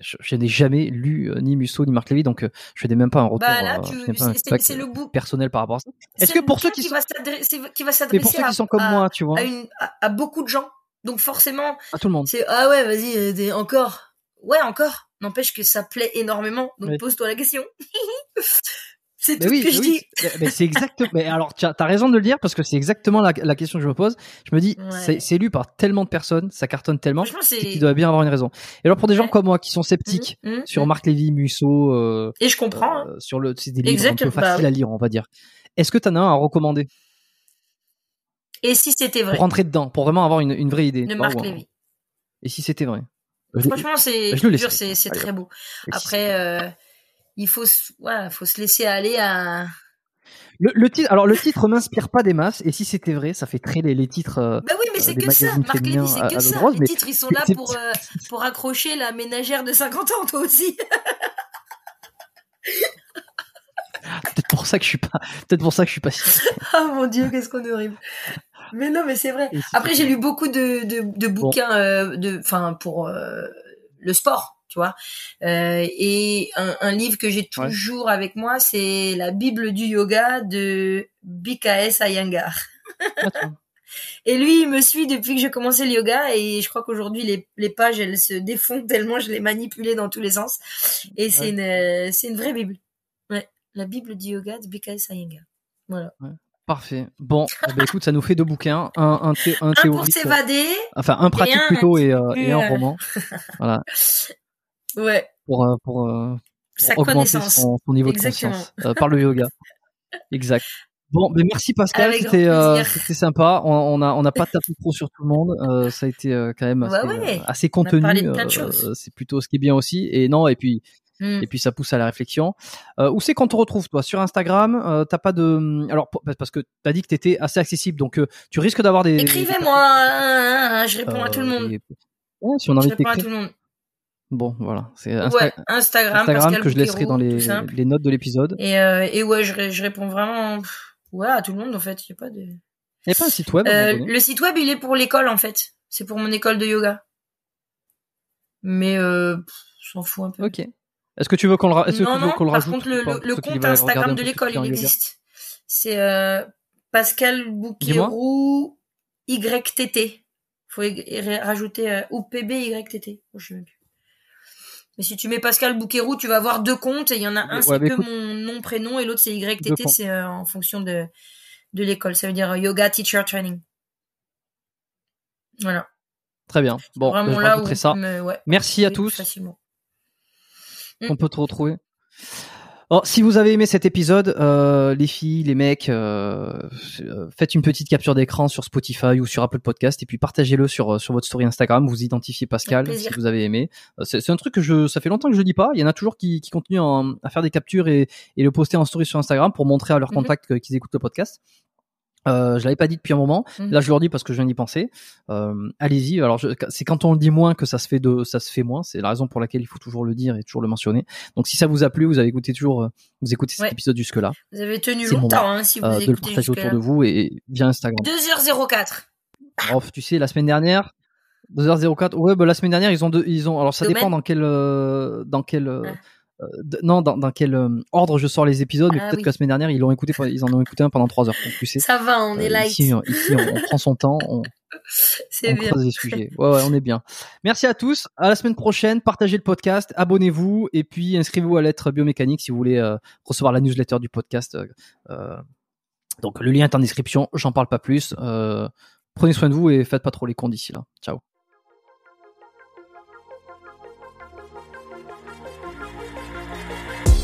je, je n'ai jamais lu euh, ni Musso ni Marc Lévy, donc euh, je n'ai même pas un retour. Bah euh, c'est- le book. personnel par rapport à ça. Est-ce que pour ceux qui sont, va qui va s'adresser pour ceux à, qui sont comme à- moi, tu vois, à, une- à- beaucoup de gens. Donc forcément, à tout le monde. c'est ah ouais, vas-y, encore. Ouais, encore. N'empêche que ça plaît énormément. Donc pose-toi la question. c'est tout oui, ce que je oui, dis. c'est- mais c'est exactement. Mais alors, tu as t'as raison de le dire parce que c'est exactement la, la question que je me pose. Je me dis, Ouais. c'est- lu par tellement de personnes, ça cartonne tellement, qu'il doit bien avoir une raison. Et alors pour des gens Ouais. comme moi qui sont sceptiques Mhm, mhm, sur mhm. Marc Lévy, Musso, euh, Et je comprends. hein. euh, sur le, c'est des livres un peu bah faciles oui. à lire, on va dire. Est-ce que t'en as un à recommander? Et si c'était vrai? Pour rentrer dedans, pour vraiment avoir une, une vraie idée de Marc Lévy. Et si c'était vrai? Franchement, c'est. laisserai. c'est très beau. Après, euh, il faut, se- ouais, faut se laisser aller à. Le, le titre, alors le titre m'inspire pas des masses, et si c'était vrai, ça fait très les, les titres. euh, Bah oui, mais c'est que ça. Marc c'est que ça. rose, Les titres, ils sont là pour, euh, pour accrocher la ménagère de 50 ans, toi aussi. peut-être pour ça que je suis pas, peut-être pour ça que je suis pas. Ah mon dieu, qu'est-ce qu'on est horrible. Mais non, mais c'est vrai. Après, j'ai lu beaucoup de, de, de bouquins, euh, de, enfin, pour euh, le sport, tu vois. Euh, et un, un livre que j'ai Ouais. toujours avec moi, c'est la Bible du yoga de BKS Iyengar. Et lui, il me suit depuis que j'ai commencé le yoga et je crois qu'aujourd'hui les, les pages elles se défont tellement je les manipulais dans tous les sens. Et c'est Ouais. une euh, c'est une vraie bible. Ouais, la Bible du yoga de BKS Iyengar. Voilà. Parfait. Bon, ben, écoute, ça nous fait deux bouquins, un, un, thé- un Un pour s'évader. enfin un pratique un plutôt et, euh, et un roman. voilà, Ouais, pour euh, pour, euh, sa pour augmenter connaissance. son, son niveau Exactement. de conscience euh, par le yoga. Exact. Bon, ben merci Pascal, c'était euh, sympa. On, on a on n'a pas tapé trop sur tout le monde. Euh, ça a été euh, quand même Bah assez, ouais. euh, assez On a contenu. c'est plutôt ce qui est bien aussi. Et non, et puis Hmm. et puis ça pousse à la réflexion. Euh, où c'est qu'on te retrouve toi? Sur Instagram euh, T'as pas de alors pour- parce que t'as dit que t'étais assez accessible, donc euh, tu risques d'avoir des Écrivez-moi, hein, hein, je réponds à tout le monde. Ouais, si on Je réponds à tout le monde. Bon, voilà, c'est Insta- Ouais, Instagram, Instagram que je laisserai dans les, notes de l'épisode. Et, et ouais, je, je réponds vraiment ouais, à tout le monde en fait. A pas de... Il n'y a pas un site web le site web, il est pour l'école en fait. C'est pour mon école de yoga. Mais euh, s'en fout un peu. Ok. Est-ce que tu veux qu'on le, ra- est-ce que non, non, par rajoute contre, le, compte Instagram de l'école, il existe. C'est euh, Pascal Bouquerou YTT. Faut y- rajouter euh, ou PBYTT. Oh, je sais même plus. Mais si tu mets Pascal Bouquerou, tu vas avoir deux comptes et il y en a un Ouais, c'est bah que mon nom prénom et l'autre c'est YTT, c'est euh, en fonction de de l'école. Ça veut dire euh, Yoga Teacher Training. Voilà. Très bien. Bon, je là où ça. peut me- ouais, Merci à tous. facilement. On peut te retrouver. Si vous avez aimé cet épisode, euh, les filles, les mecs, euh, euh, faites une petite capture d'écran sur Spotify ou sur Apple Podcast et puis partagez-le sur sur votre story Instagram. Vous identifiez Pascal si vous avez aimé. C'est un truc que je, ça fait longtemps que je le dis pas. Il y en a toujours qui, qui continuent en- à faire des captures et, et le poster en story sur Instagram pour montrer à leurs Mhm. contacts qu'ils écoutent le podcast. Euh, je l'avais pas dit depuis un moment. Mhm. Là, je leur dis parce que je viens d'y penser. Euh, Allez-y. Alors, c'est quand on le dit moins que ça se fait de, ça se fait moins. C'est la raison pour laquelle il faut toujours le dire et toujours le mentionner. Donc, si ça vous a plu, vous avez écouté toujours, euh, vous écoutez cet Ouais. épisode jusque là, Vous avez tenu longtemps hein, si vous euh, de le partager autour de vous et, via Instagram. 2h04. Oh, tu sais, la semaine dernière, 2h04. Ouais, bah, la semaine dernière, ils ont deux, ils ont. Alors, ça Domaine dépend dans quel, dans quel. Non, dans, dans quel euh, ordre je sors les épisodes, mais Ah peut-être oui. que la semaine dernière ils l'ont écouté, ils en ont écouté un pendant 3 heures. Donc tu sais, Ça va, on est euh, light. ici, on- ici, on, on prend son temps, on, C'est on bien. creuse les sujets. Ouais, ouais, on est bien. Merci à tous. À la semaine prochaine. Partagez le podcast, abonnez-vous et puis inscrivez-vous à l'être biomécanique si vous voulez euh, recevoir la newsletter du podcast. Euh, donc le lien est en description. J'en parle pas plus. Prenez soin de vous et faites pas trop les cons d'ici là. Ciao.